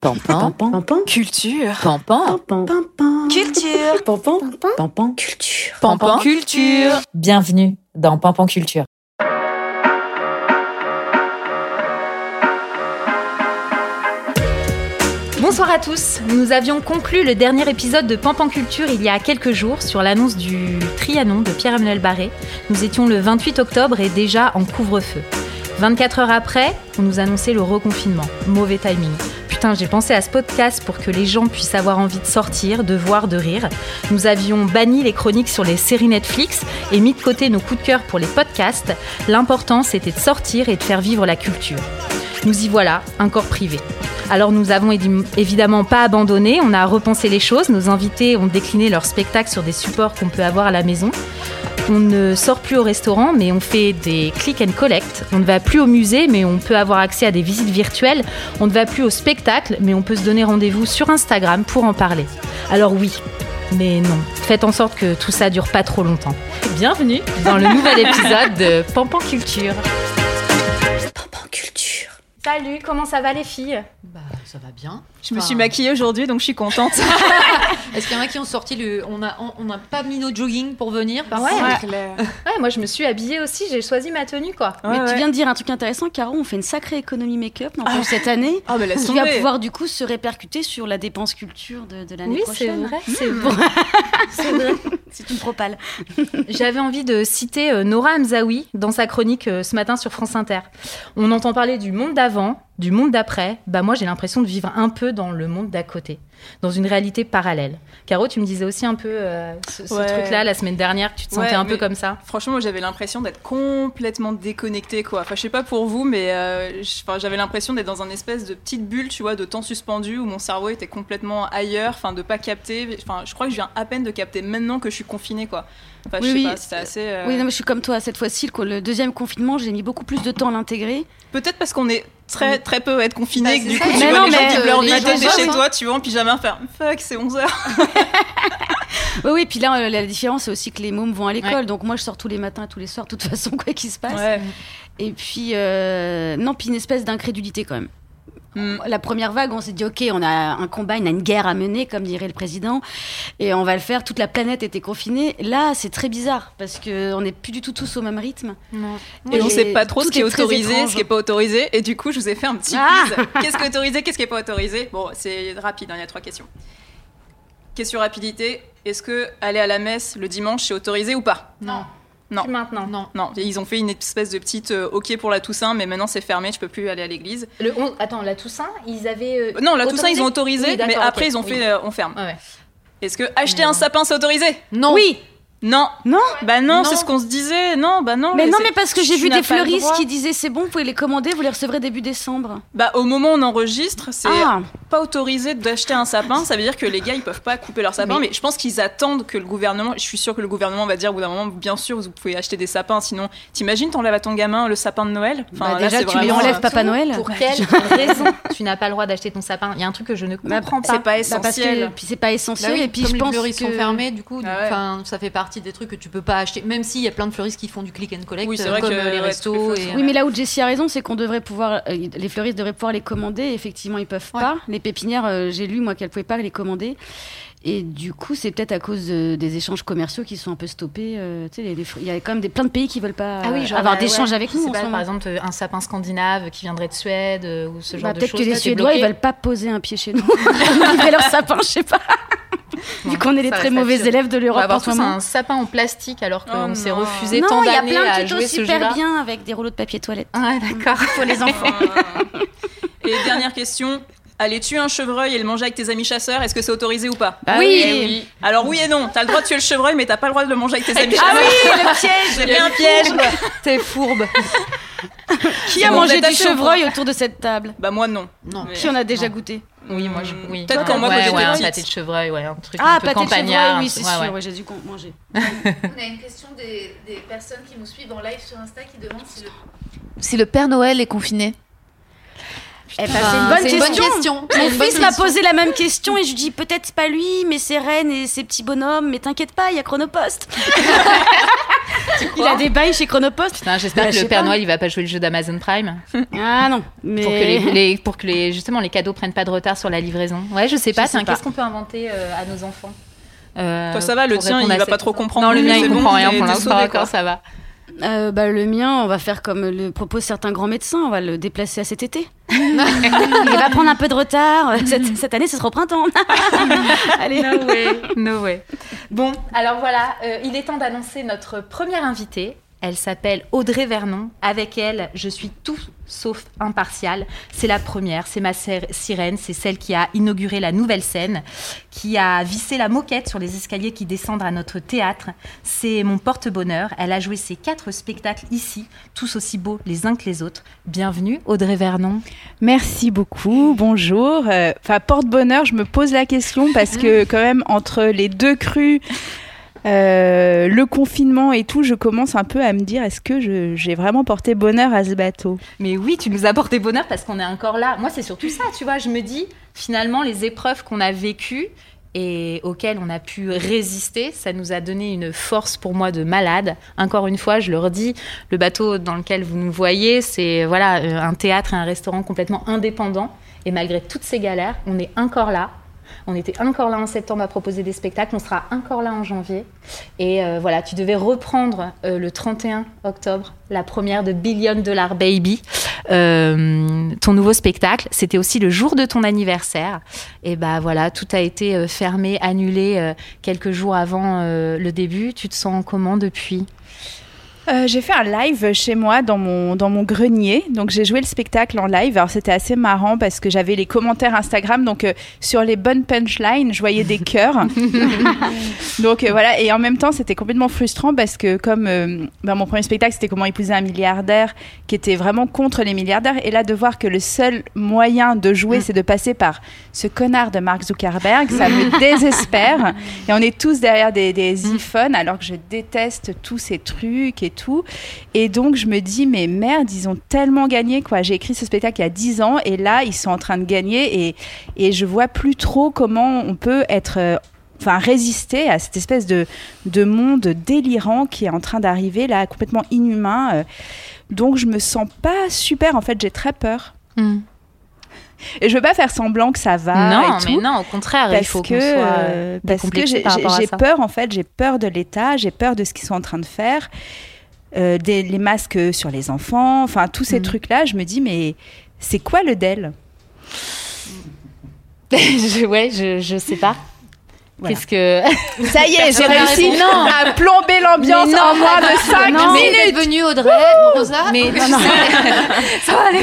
Pampan, Pampan, culture, pampan, pampan, culture, pampan, pampan, culture. pampan, culture. Bienvenue dans Pampan Culture. Bonsoir à tous. Nous avions conclu le dernier épisode de Pampan Culture il y a quelques jours sur l'annonce du Trianon de Pierre-Emmanuel Barré. Nous étions le 28 octobre et déjà en couvre-feu. 24 heures après, on nous annonçait le reconfinement. Mauvais timing. J'ai pensé à ce podcast pour que les gens puissent avoir envie de sortir, de voir, de rire. Nous avions banni les chroniques sur les séries Netflix et mis de côté nos coups de cœur pour les podcasts. L'important, c'était de sortir et de faire vivre la culture. Nous y voilà, un corps privé. Alors nous avons évidemment pas abandonné, on a repensé les choses, nos invités ont décliné leur spectacle sur des supports qu'on peut avoir à la maison. On ne sort plus au restaurant, mais on fait des click and collect. On ne va plus au musée, mais on peut avoir accès à des visites virtuelles. On ne va plus au spectacle, mais on peut se donner rendez-vous sur Instagram pour en parler. Alors oui, mais non. Faites en sorte que tout ça dure pas trop longtemps. Bienvenue dans le nouvel épisode de Pampan Culture. Pampan, culture. Salut, comment ça va les filles? Bah, ça va bien. Je me suis maquillée aujourd'hui, donc je suis contente. Est-ce qu'il y en a qui ont sorti le. On n'a on, on n'a pas mis nos jogging pour venir Bah ouais. Ouais, moi je me suis habillée aussi, j'ai choisi ma tenue quoi. Mais Ouais, tu viens de dire un truc intéressant, Caro, on fait une sacrée économie make-up n'empêche, cette année. Ah, mais laisse qui va pouvoir du coup se répercuter sur la dépense culture de, de l'année Oui, c'est prochaine. vrai, c'est vrai. C'est vrai. C'est une propale. J'avais envie de citer euh, Nora Hamzaoui dans sa chronique euh, ce matin sur France Inter. On entend parler du monde d'avant, du monde d'après. Bah moi j'ai l'impression de vivre un peu dans le monde d'à côté, dans une réalité parallèle. Caro, tu me disais aussi un peu euh, ce, ce Ouais. truc-là la semaine dernière, que tu te sentais Ouais, un peu comme ça? Franchement, moi, j'avais l'impression d'être complètement déconnectée, quoi. Enfin, je sais pas pour vous, mais euh, je- j'avais l'impression d'être dans un espèce de petite bulle, tu vois, de temps suspendu où mon cerveau était complètement ailleurs, enfin, de pas capter. Enfin, je crois que je viens à peine de capter maintenant que je suis confinée, quoi. Enfin, je Oui, sais oui. pas, c'était assez. euh, Oui, non, mais je suis comme toi. Cette fois-ci, le, deuxième confinement, j'ai mis beaucoup plus de temps à l'intégrer. Peut-être parce qu'on est très très peu à être confiné, Bah, que du ça, coup, mais tu vois non, les gens mais, qui leur les gens toi, t'es bossent, chez toi, tu vois, en pyjama, faire fuck, c'est 11h. Oui, oui, puis là, euh, la différence, c'est aussi que les mômes vont à l'école. Donc moi, je sors tous les matins et tous les soirs, de toute façon, quoi qu'il se passe. Ouais. Et puis, euh, non, puis une espèce d'incrédulité quand même. Mm. La première vague, on s'est dit, OK, on a un combat, on a une guerre à mener, comme dirait le président, et on va le faire. Toute la planète était confinée. Là, c'est très bizarre, parce qu'on n'est plus du tout tous au même rythme. Et on Et sait pas trop ce qui est autorisé, ce qui est pas autorisé. Et du coup, je vous ai fait un petit Ah quiz. Qu'est-ce qui est autorisé, qu'est-ce qui est pas autorisé? Bon, c'est rapide, hein, il y a trois questions. Question rapidité. Est-ce que aller à la messe le dimanche, c'est autorisé ou pas? Non. Non. Plus maintenant. Non. Non, ils ont fait une espèce de petite euh, OK pour la Toussaint, mais maintenant c'est fermé, je peux plus aller à l'église. Le on- Attends, la Toussaint, ils avaient. euh, Non, la Toussaint, ils ont autorisé, Oui, mais après, ils ont oui. fait euh, on ferme. Ouais. Est-ce que acheter Mais un non. sapin, c'est autorisé? Non. Oui, Non. non Bah non, Non. c'est ce qu'on se disait. Non, bah non. mais non, mais parce que j'ai vu des fleuristes qui disaient c'est bon, vous pouvez les commander, vous les recevrez début décembre. Bah au moment où on enregistre, c'est Ah, pas autorisé d'acheter un sapin, ça veut dire que les gars ils peuvent pas couper leur sapin, mais, je pense qu'ils attendent que le gouvernement, je suis sûre que le gouvernement va dire au bout d'un moment, bien sûr vous pouvez acheter des sapins, sinon t'imagines t'enlèves à ton gamin le sapin de Noël? Bah, déjà, tu lui enlèves Papa Noël. Pour quelle raison tu n'as pas le droit d'acheter ton sapin? Il y a un truc que je ne Bah, comprends pas. c'est pas Bah, parce que essentiel. puis c'est pas essentiel Bah oui, et puis comme je les pense fleuristes que sont fermés, du coup, Ah ça fait partie des trucs que tu peux pas acheter. Même s'il y a plein de fleuristes qui font du click and collect, Oui, c'est euh, vrai comme que, euh, les restos. et, fausses- Oui, mais là où Jessie a raison, c'est qu'on devrait pouvoir, euh, les fleuristes devraient pouvoir les commander. Effectivement, ils peuvent Ouais. pas. Les pépinières, euh, j'ai lu moi qu'elles pouvaient pas les commander. Et du coup, c'est peut-être à cause euh, des échanges commerciaux qui sont un peu stoppés. euh, il y a quand même des, plein de pays qui veulent pas Ah oui, genre, avoir bah, d'échanges ouais. avec nous. sais en pas, ce par exemple, euh, un sapin scandinave qui viendrait de Suède euh, ou ce genre Bah, de peut-être choses. que les Suédois, ils veulent pas poser un pied chez nous. livrer leur sapin, je sais pas. Vu qu'on est les très mauvais élèves de On va l'Europe en avoir ce tous moment. un sapin en plastique alors qu'on Oh s'est non. refusé Non, tant il y a d'années plein à de jouer tutos super bien avec des rouleaux de papier toilette Ouais, d'accord. pour les enfants. Et dernière question. Aller tuer un chevreuil et le manger avec tes amis chasseurs, est-ce que c'est autorisé ou pas Bah oui. oui. oui. Alors oui et non, t'as le droit de tuer le chevreuil, mais t'as pas le droit de le manger avec tes amis Ah chasseurs. oui, le piège J'ai fait un piège. T'es fourbe. Qui a bon, mangé du chevreuil autour de cette table Bah moi non. Non. Mais- Qui en a déjà Non. goûté Oui, moi je. Oui. Peut-être Ouais, quand moi, ouais, ouais, un pâté de chevreuil, ouais, un truc Ah, un peu pâté de campagnard. oui, c'est ouais, sûr, ouais. ouais, j'ai dû manger. On a une question des, des personnes qui nous suivent en live sur Insta qui demandent si le, si le Père Noël est confiné. Eh ben, c'est une bonne question. C'est Mon bonne fils m'a question. posé la même question et je lui dis peut-être pas lui, mais ses reines et ses petits bonhommes. Mais t'inquiète pas, il y a Chronopost. il a des bails chez Chronopost. Putain, j'espère Bah, que je le Père pas. Noël il va pas jouer le jeu d'Amazon Prime Ah non, mais pour que les, les- pour que les justement les cadeaux prennent pas de retard sur la livraison. Ouais, je sais pas. sais tiens, pas. Qu'est-ce qu'on peut inventer euh, à nos enfants? Euh, Toi, ça va, le pour tien, répondre il à va cette- pas trop comprendre. Non, le mien c'est il comprend rien pour l'instant. Encore, ça va. Euh, bah, le mien, on va faire comme le proposent certains grands médecins, on va le déplacer à cet été. il va prendre un peu de retard. Cette, cette année, ce sera au printemps. Allez. No way, no way. Bon, alors voilà, euh, il est temps d'annoncer notre première invitée. Elle s'appelle Audrey Vernon. Avec elle, je suis tout sauf impartiale. C'est la première, c'est ma sir- sirène, c'est celle qui a inauguré la nouvelle scène, qui a vissé la moquette sur les escaliers qui descendent à notre théâtre. C'est mon porte-bonheur. Elle a joué ses quatre spectacles ici, tous aussi beaux les uns que les autres. Bienvenue, Audrey Vernon. Merci beaucoup, bonjour. Euh, Enfin, porte-bonheur, je me pose la question parce que quand même, entre les deux crues, euh, le confinement et tout, je commence un peu à me dire, est-ce que j'ai vraiment porté bonheur à ce bateau? Mais oui, tu nous as porté bonheur parce qu'on est encore là. Moi, c'est surtout ça, tu vois. Je me dis, finalement, les épreuves qu'on a vécues et auxquelles on a pu résister, ça nous a donné une force pour moi de malade. Encore une fois, je le redis, le bateau dans lequel vous nous voyez, c'est voilà euh, un théâtre et un restaurant complètement indépendants. Et malgré toutes ces galères, on est encore là. On était encore là en septembre à proposer des spectacles, on sera encore là en janvier. Et euh, voilà, tu devais reprendre euh, le 31 octobre la première de Billion Dollar Baby, euh, ton nouveau spectacle. C'était aussi le jour de ton anniversaire. Et bah voilà, tout a été fermé, annulé quelques jours avant le début. Tu te sens comment depuis? Euh, J'ai fait un live chez moi dans mon, dans mon grenier. Donc, j'ai joué le spectacle en live. Alors, c'était assez marrant parce que j'avais les commentaires Instagram. Donc, euh, sur les bonnes punchlines, je voyais des cœurs. donc, euh, voilà. Et en même temps, c'était complètement frustrant parce que, comme ben, mon premier spectacle, c'était Comment épouser un milliardaire qui était vraiment contre les milliardaires. Et là, de voir que le seul moyen de jouer, c'est de passer par ce connard de Mark Zuckerberg, ça me désespère. Et on est tous derrière des, des iPhones alors que je déteste tous ces trucs et tout. Et donc, je me dis, mais merde, ils ont tellement gagné, quoi. J'ai écrit ce spectacle il y a 10 ans et là, ils sont en train de gagner et, et je vois plus trop comment on peut être. euh, Enfin, résister à cette espèce de, de monde délirant qui est en train d'arriver là, complètement inhumain. euh. Donc, je me sens pas super. En fait, j'ai très peur. Et je veux pas faire semblant que ça va. Non, et tout mais non, au contraire, il parce faut que, soit euh, parce que j'ai peur en fait, j'ai peur de l'État, j'ai peur de ce qu'ils sont en train de faire, euh, des, les masques sur les enfants, enfin tous ces Mm. trucs-là. Je me dis mais c'est quoi le DEL Je- ouais, je, je sais pas. Voilà. Qu'est-ce que. Ça y est, j'ai réussi. Non. à plomber l'ambiance non, en moins de 5 non, minutes. venue, Audrey. Rosa. Mais tu sais, ça va aller.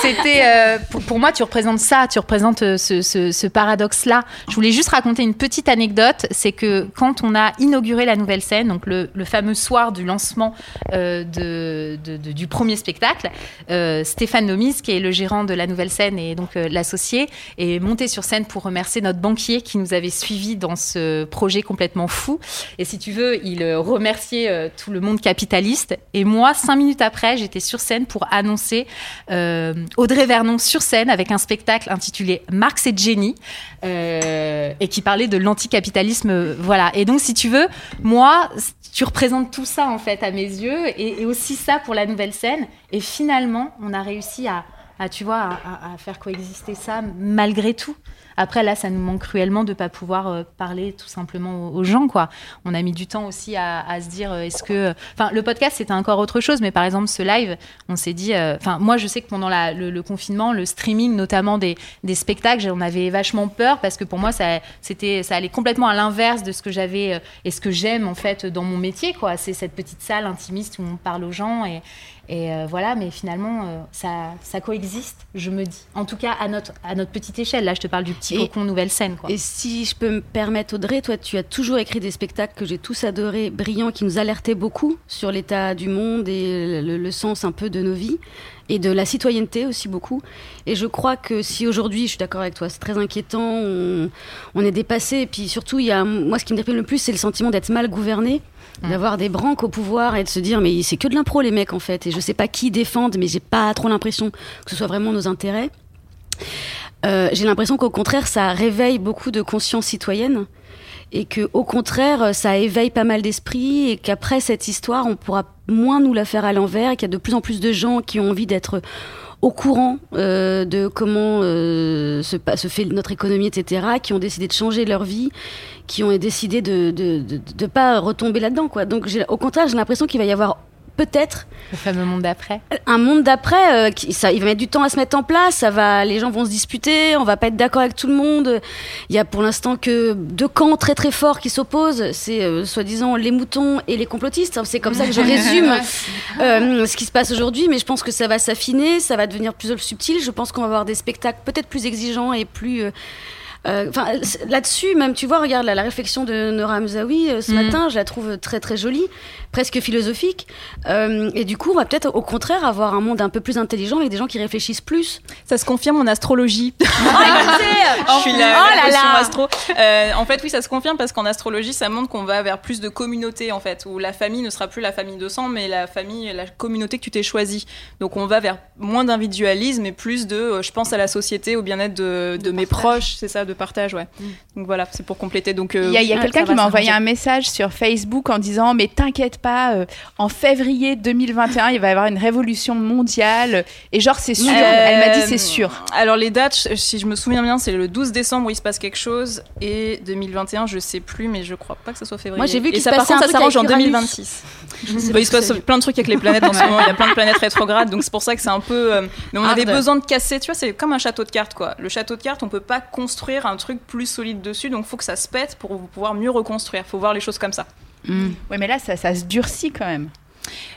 C'était euh, pour, pour moi, tu représentes ça, tu représentes euh, ce, ce- ce paradoxe-là. Je voulais juste raconter une petite anecdote, c'est que quand on a inauguré la nouvelle scène, donc le, le fameux soir du lancement euh, de, de- de- du premier spectacle, euh, Stéphane Nomis, qui est le gérant de la nouvelle scène et donc euh, l'associé, est monté sur scène pour remercier notre banquier qui nous avait suivis dans ce projet complètement fou. Et si tu veux, il euh, remerciait euh, tout le monde capitaliste. Et moi, cinq minutes après, j'étais sur scène pour annoncer euh, Audrey Vernon sur scène avec un spectacle intitulé Marx et Jenny et qui parlait de l'anticapitalisme. Voilà. Et donc, si tu veux, moi, tu représentes tout ça en fait à mes yeux et, aussi ça pour la nouvelle scène. Et finalement, on a réussi à, tu vois, à faire coexister ça malgré tout. Après, là, ça nous manque cruellement de pas pouvoir euh, parler tout simplement aux, gens, quoi. On a mis du temps aussi à, se dire, euh, est-ce que, enfin, le podcast c'était encore autre chose, mais par exemple ce live, on s'est dit, euh, enfin, moi je sais que pendant le, confinement, le streaming, notamment des, des spectacles, on avait vachement peur parce que pour moi, ça, c'était, ça allait complètement à l'inverse de ce que j'avais euh, et ce que j'aime en fait dans mon métier, quoi. C'est cette petite salle intimiste où on parle aux gens et euh, voilà, mais finalement, euh, ça, ça coexiste, je me dis. En tout cas, à notre, à notre petite échelle. Là, je te parle du petit Et- cocon nouvelle scène, quoi. Et si je peux me permettre, Audrey, toi, tu as toujours écrit des spectacles que j'ai tous adorés, brillants, qui nous alertaient beaucoup sur l'état du monde et le, le sens un peu de nos vies. et de la citoyenneté aussi beaucoup. Et je crois que si aujourd'hui, je suis d'accord avec toi, c'est très inquiétant, on, on est dépassé. Et puis surtout, il y a, moi, ce qui me déprime le plus, c'est le sentiment d'être mal gouverné, d'avoir des branques au pouvoir et de se dire, mais c'est que de l'impro, les mecs, en fait. Et je sais pas qui défendent, mais j'ai pas trop l'impression que ce soit vraiment nos intérêts. Euh, j'ai l'impression qu'au contraire, ça réveille beaucoup de conscience citoyenne et que au contraire, ça éveille pas mal d'esprit et qu'après cette histoire, on pourra moins nous la faire à l'envers et qu'il y a de plus en plus de gens qui ont envie d'être au courant euh, de comment euh, se, fait notre économie, etc., qui ont décidé de changer leur vie, qui ont décidé de de, de, de pas retomber là-dedans, quoi. Donc, au contraire, j'ai l'impression qu'il va y avoir peut-être Le fameux monde d'après. un monde d'après, euh, qui, ça, il va mettre du temps à se mettre en place. Ça va, les gens vont se disputer. On va pas être d'accord avec tout le monde. Il y a pour l'instant que deux camps très très forts qui s'opposent. C'est euh, soi-disant les moutons et les complotistes. C'est comme ça que je résume euh, ce qui se passe aujourd'hui. Mais je pense que ça va s'affiner, ça va devenir plus subtil. Je pense qu'on va avoir des spectacles peut-être plus exigeants et plus Enfin, c'est- là-dessus, même, tu vois, regarde la, la réflexion de Nora Hamzaoui euh, ce Mhm. matin, je la trouve très très jolie, presque philosophique. Euh, et du coup, on va peut-être au contraire avoir un monde un peu plus intelligent avec des gens qui réfléchissent plus. Ça se confirme en astrologie. Oh, Je suis la, Oh là là. astro. Euh, en fait, oui, ça se confirme parce qu'en astrologie, ça montre qu'on va vers plus de communauté, en fait, où la famille ne sera plus la famille de sang, mais la famille, la communauté que tu t'es choisie. Donc, on va vers moins d'individualisme et plus de, euh, je pense à la société, au bien-être de, de mes proches, c'est ça, de partage, ouais. Donc voilà, c'est pour compléter. Donc, euh, Il y a, quelqu'un qui m'a envoyé un message sur Facebook en disant Mais t'inquiète pas, euh, en février 2021, il va y avoir une révolution mondiale. Et genre, c'est sûr. Elle m'a dit Euh, C'est sûr. Alors les dates, si je me souviens bien, c'est le 12 décembre où il se passe quelque chose et 2021, je sais plus, mais je crois pas que ça soit février. Moi, j'ai vu qu'il ça par contre, ça s'arrange en avec Uranus. 2026. Bah, il se passe plein de trucs avec les planètes en ce moment. Il y a plein de planètes rétrogrades, donc c'est pour ça que c'est un peu. euh, mais on avait besoin de casser. Tu vois, c'est comme un château de cartes, quoi. Le château de cartes, on peut pas construire un truc plus solide dessus, donc faut que ça se pète pour pouvoir mieux reconstruire. Faut voir les choses comme ça. Ouais, mais là, ça, ça se durcit quand même.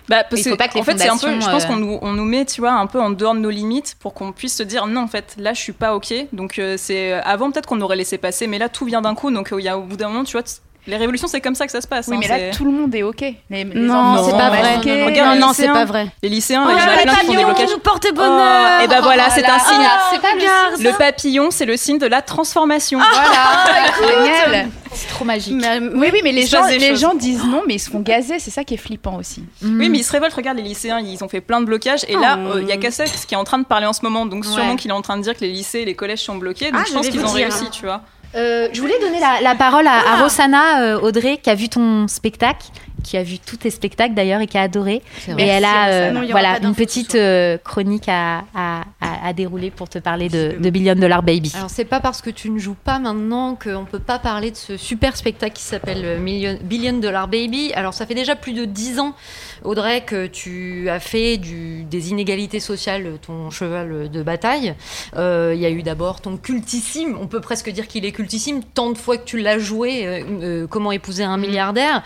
Bah, parce faut pas que en fait, c'est un peu, je pense euh, qu'on nous, on nous met, tu vois, un peu en dehors de nos limites pour qu'on puisse se dire non, en fait, là, je suis pas ok. Donc, euh, c'est avant peut-être qu'on aurait laissé passer, mais là, tout vient d'un coup. Donc, euh, il y a au bout d'un moment, tu vois, les révolutions, c'est comme ça que ça se passe. Oui, hein, mais là, tout le monde est OK. Les, les Non, c'est pas vrai. Regarde, non, les non, c'est lycéens. pas vrai. les lycéens, Oh, il y en a le plein qui blocages. nous portait bonheur. et ben voilà, c'est un signe. c'est pas le Regarde Le papillon, c'est le signe de la transformation. Génial. C'est trop magique. Mais- Oui, oui, mais les gens, des les choses. gens disent non, mais ils se font gazer. C'est ça qui est flippant aussi. Oui, mais ils se révoltent. Regarde, les lycéens, ils ont fait plein de blocages. Et là, Oh. euh, il y a Cassex qui est en train de parler en ce moment. Donc, sûrement Ouais. qu'il est en train de dire que les lycées et les collèges sont bloqués. Donc, Ah, je pense qu'ils ont dire. réussi, tu vois. Euh, je voulais donner la, la parole à, à Rosanna euh, Audrey, qui a vu ton spectacle, qui a vu tous tes spectacles d'ailleurs et qui a adoré. Et elle a euh, Non, voilà une petite euh, chronique à, à, à- à dérouler pour te parler de, de Billion Dollar Baby. Alors c'est pas parce que tu ne joues pas maintenant qu'on peut pas parler de ce super spectacle qui s'appelle euh, Million- Billion Dollar Baby. Alors ça fait déjà plus de dix ans, Audrey, que tu as fait du, des inégalités sociales ton cheval de bataille. Euh, Il y a eu d'abord ton cultissime, on peut presque dire qu'il est cultissime, tant de fois que tu l'as joué, euh, euh, Comment épouser un milliardaire.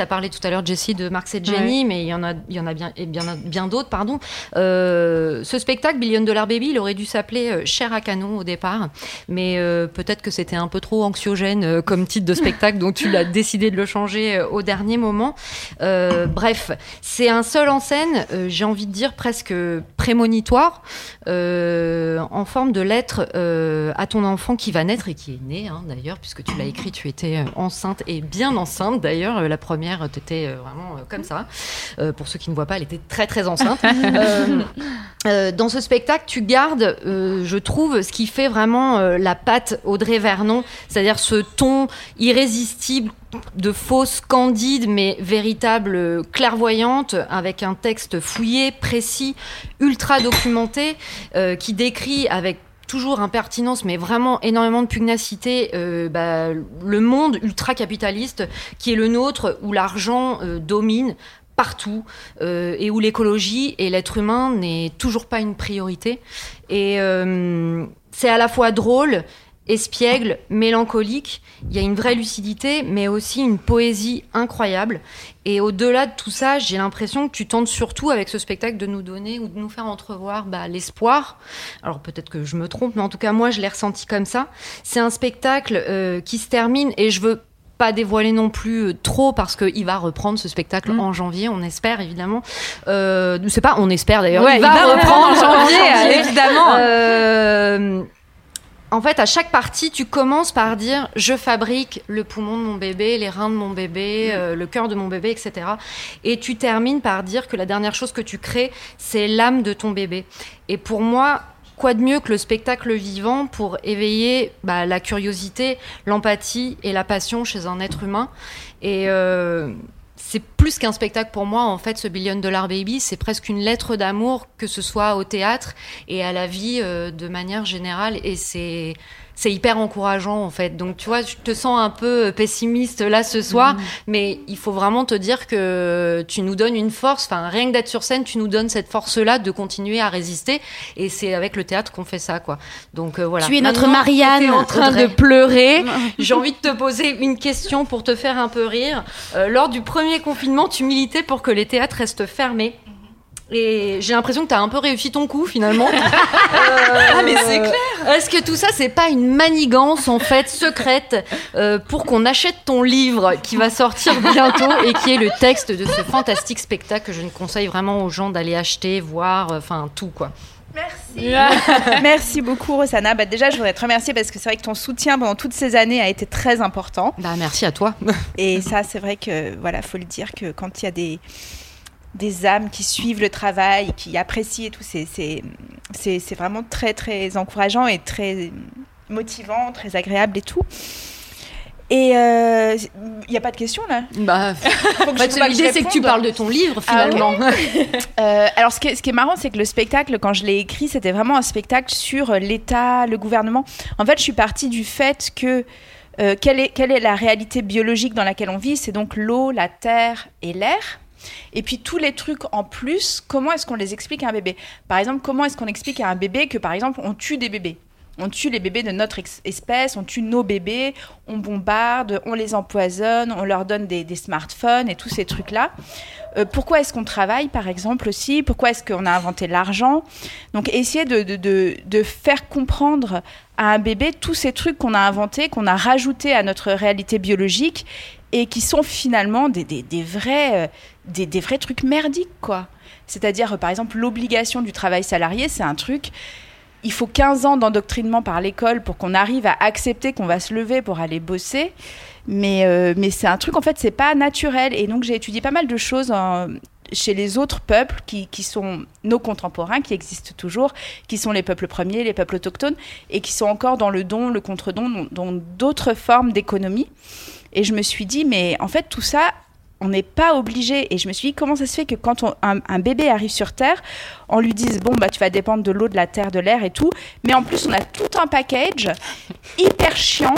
Tu as parlé tout à l'heure, Jessie, de Marx et Jenny, mais il y en a, il y en a bien, et bien, bien d'autres, pardon. Euh, ce spectacle, Billion Dollar Baby, il aurait dû s'appeler euh, Cher à canon au départ, mais euh, peut-être que c'était un peu trop anxiogène comme titre de spectacle, donc tu l'as décidé de le changer au dernier moment. Bref, c'est un seul en scène, j'ai envie de dire presque prémonitoire, en forme de lettre à ton enfant qui va naître et qui est né hein, d'ailleurs, puisque tu l'as écrit, tu étais enceinte et bien enceinte d'ailleurs. La première, tu étais vraiment euh, comme ça. Euh, pour ceux qui ne voient pas, elle était très très enceinte. Euh, euh, dans ce spectacle, tu gardes, euh, je trouve, ce qui fait vraiment euh, la patte Audrey Vernon, c'est-à-dire ce ton irrésistible de fausse candide mais véritable euh, clairvoyante avec un texte fouillé, précis, ultra documenté euh, qui décrit avec toujours impertinence mais vraiment énormément de pugnacité euh, bah, le monde ultra capitaliste qui est le nôtre où l'argent euh, domine partout euh, et où l'écologie et l'être humain n'est toujours pas une priorité. Et c'est à la fois drôle espiègle, mélancolique. Il y a une vraie lucidité, mais aussi une poésie incroyable. Et au-delà de tout ça, j'ai l'impression que tu tentes surtout avec ce spectacle de nous donner ou de nous faire entrevoir bah, l'espoir. Alors peut-être que je me trompe, mais en tout cas moi je l'ai ressenti comme ça. C'est un spectacle euh, qui se termine et je veux pas dévoiler non plus euh, trop parce qu'il va reprendre ce spectacle Mm. en janvier, on espère évidemment. Euh, c'est pas, on espère d'ailleurs. Ouais, il, va reprendre en janvier, janvier, évidemment. Euh, en fait, à chaque partie, tu commences par dire je fabrique le poumon de mon bébé, les reins de mon bébé, euh, le cœur de mon bébé, etc. Et tu termines par dire que la dernière chose que tu crées, c'est l'âme de ton bébé. Et pour moi, quoi de mieux que le spectacle vivant pour éveiller bah, la curiosité, l'empathie et la passion chez un être humain? Et euh, c'est plus qu'un spectacle pour moi, en fait, ce Billion Dollar Baby, c'est presque une lettre d'amour, que ce soit au théâtre et à la vie euh, de manière générale. Et c'est. C'est hyper encourageant en fait. Donc tu vois, je te sens un peu pessimiste là ce soir, mais il faut vraiment te dire que tu nous donnes une force. Enfin, rien que d'être sur scène, tu nous donnes cette force-là de continuer à résister. Et c'est avec le théâtre qu'on fait ça, quoi. Donc euh, voilà. Tu es notre Maintenant Marianne, en train Audrey. de pleurer. J'ai envie de te poser une question pour te faire un peu rire. Euh, lors du premier confinement, tu militais pour que les théâtres restent fermés. Et j'ai l'impression que tu as un peu réussi ton coup finalement. ah mais c'est clair. Est-ce que tout ça c'est pas une manigance en fait secrète euh, pour qu'on achète ton livre qui va sortir bientôt et qui est le texte de ce fantastique spectacle que je ne conseille vraiment aux gens d'aller acheter, voir, euh, enfin tout quoi. Merci. Merci beaucoup, Rosanna. Bah, déjà, je voudrais te remercier parce que c'est vrai que ton soutien pendant toutes ces années a été très important. Bah merci à toi. Et ça, c'est vrai que, voilà, faut le dire que quand il y a des, des âmes qui suivent le travail, qui apprécient et tout, c'est, vraiment très, très encourageant et très motivant, très agréable et tout. Et il n'y a pas de questions là? Bah, bah, l'idée c'est que tu parles de ton livre Ah finalement. Euh, alors, ce qui, est, ce qui est marrant, c'est que le spectacle, quand je l'ai écrit, c'était vraiment un spectacle sur euh, l'État, le gouvernement. En fait, je suis partie du fait que euh, quelle, est, quelle est la réalité biologique dans laquelle on vit C'est donc l'eau, la terre et l'air. Et puis tous les trucs en plus, comment est-ce qu'on les explique à un bébé? Par exemple, comment est-ce qu'on explique à un bébé que, par exemple, on tue des bébés? On tue les bébés de notre espèce, on tue nos bébés, on bombarde, on les empoisonne, on leur donne des, smartphones et tous ces trucs-là. Euh, pourquoi est-ce qu'on travaille, par exemple, aussi? Pourquoi est-ce qu'on a inventé l'argent? Donc, essayer de, faire comprendre à un bébé tous ces trucs qu'on a inventés, qu'on a rajoutés à notre réalité biologique et qui sont finalement des, vrais, euh, des vrais trucs merdiques, quoi. C'est-à-dire, euh, par exemple, l'obligation du travail salarié, c'est un truc il faut 15 ans d'endoctrinement par l'école pour qu'on arrive à accepter qu'on va se lever pour aller bosser. Mais, euh, mais c'est un truc, en fait, c'est pas naturel. Et donc, j'ai étudié pas mal de choses en- chez les autres peuples qui, qui sont nos contemporains, qui existent toujours, qui sont les peuples premiers, les peuples autochtones, et qui sont encore dans le don, le contre-don, dans d'autres formes d'économie. Et je me suis dit, mais en fait, tout ça, on n'est pas obligé. Et je me suis dit, comment ça se fait que quand un, bébé arrive sur Terre, on lui dise, bon, bah, tu vas dépendre de l'eau, de la terre, de l'air et tout. Mais en plus, on a tout un package hyper chiant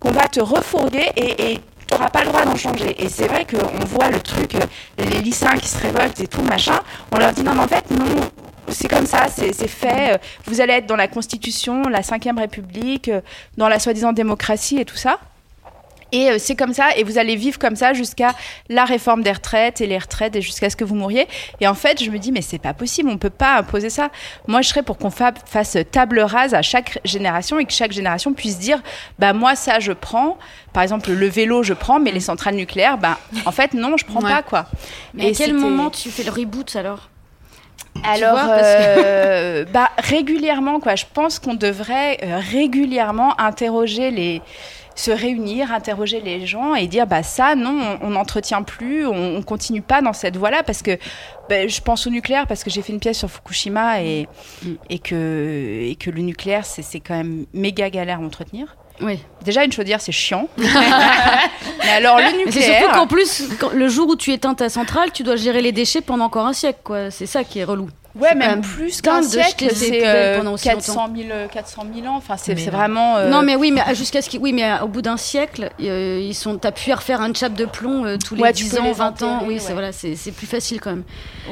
qu'on va te refourguer et. et tu n'auras pas le droit d'en changer. Et c'est vrai qu'on voit le truc, les lycéens qui se révoltent et tout, machin. On leur dit non, mais en fait, non, c'est comme ça, c'est fait. Vous allez être dans la Constitution, la 5ème République, dans la soi-disant démocratie et tout ça. Et euh, c'est comme ça, et vous allez vivre comme ça jusqu'à la réforme des retraites et les retraites et jusqu'à ce que vous mouriez. Et en fait, je me dis, mais c'est pas possible, on peut pas imposer ça. Moi, je serais pour qu'on fa- fasse table rase à chaque génération et que chaque génération puisse dire, bah moi ça je prends. Par exemple, le vélo je prends, mais les centrales nucléaires, bah en fait non, je prends Ouais. pas quoi. Mais à Et quel c'était- moment tu fais le reboot alors? Alors, vois, euh, bah, régulièrement, quoi. Je pense qu'on devrait euh, régulièrement interroger les, se réunir, interroger les gens et dire, bah ça, non, on n'entretient plus, on, on continue pas dans cette voie-là parce que bah, je pense au nucléaire parce que j'ai fait une pièce sur Fukushima et, Mm. et que et que le nucléaire, c'est quand même méga galère à entretenir. Oui. Déjà, une chaudière, c'est chiant. Mais alors, le Mais c'est nucléaire. surtout qu'en plus, quand- le jour où tu éteins ta centrale, tu dois gérer les déchets pendant encore un siècle, quoi. C'est ça qui est relou. Ouais, même plus qu'un siècle, c'est poubelles euh, pendant aussi 400 000, euh, 400 000 ans. Enfin, c'est vraiment. euh, Non, mais oui, mais jusqu'à ce qu'ils. Oui, mais au bout d'un siècle, euh, ils sont. T'as pu refaire un chap de plomb euh, tous les Ouais, tu 10 peux ans, les 20 ans. Oui, ouais. c'est voilà, c'est c'est plus facile quand même.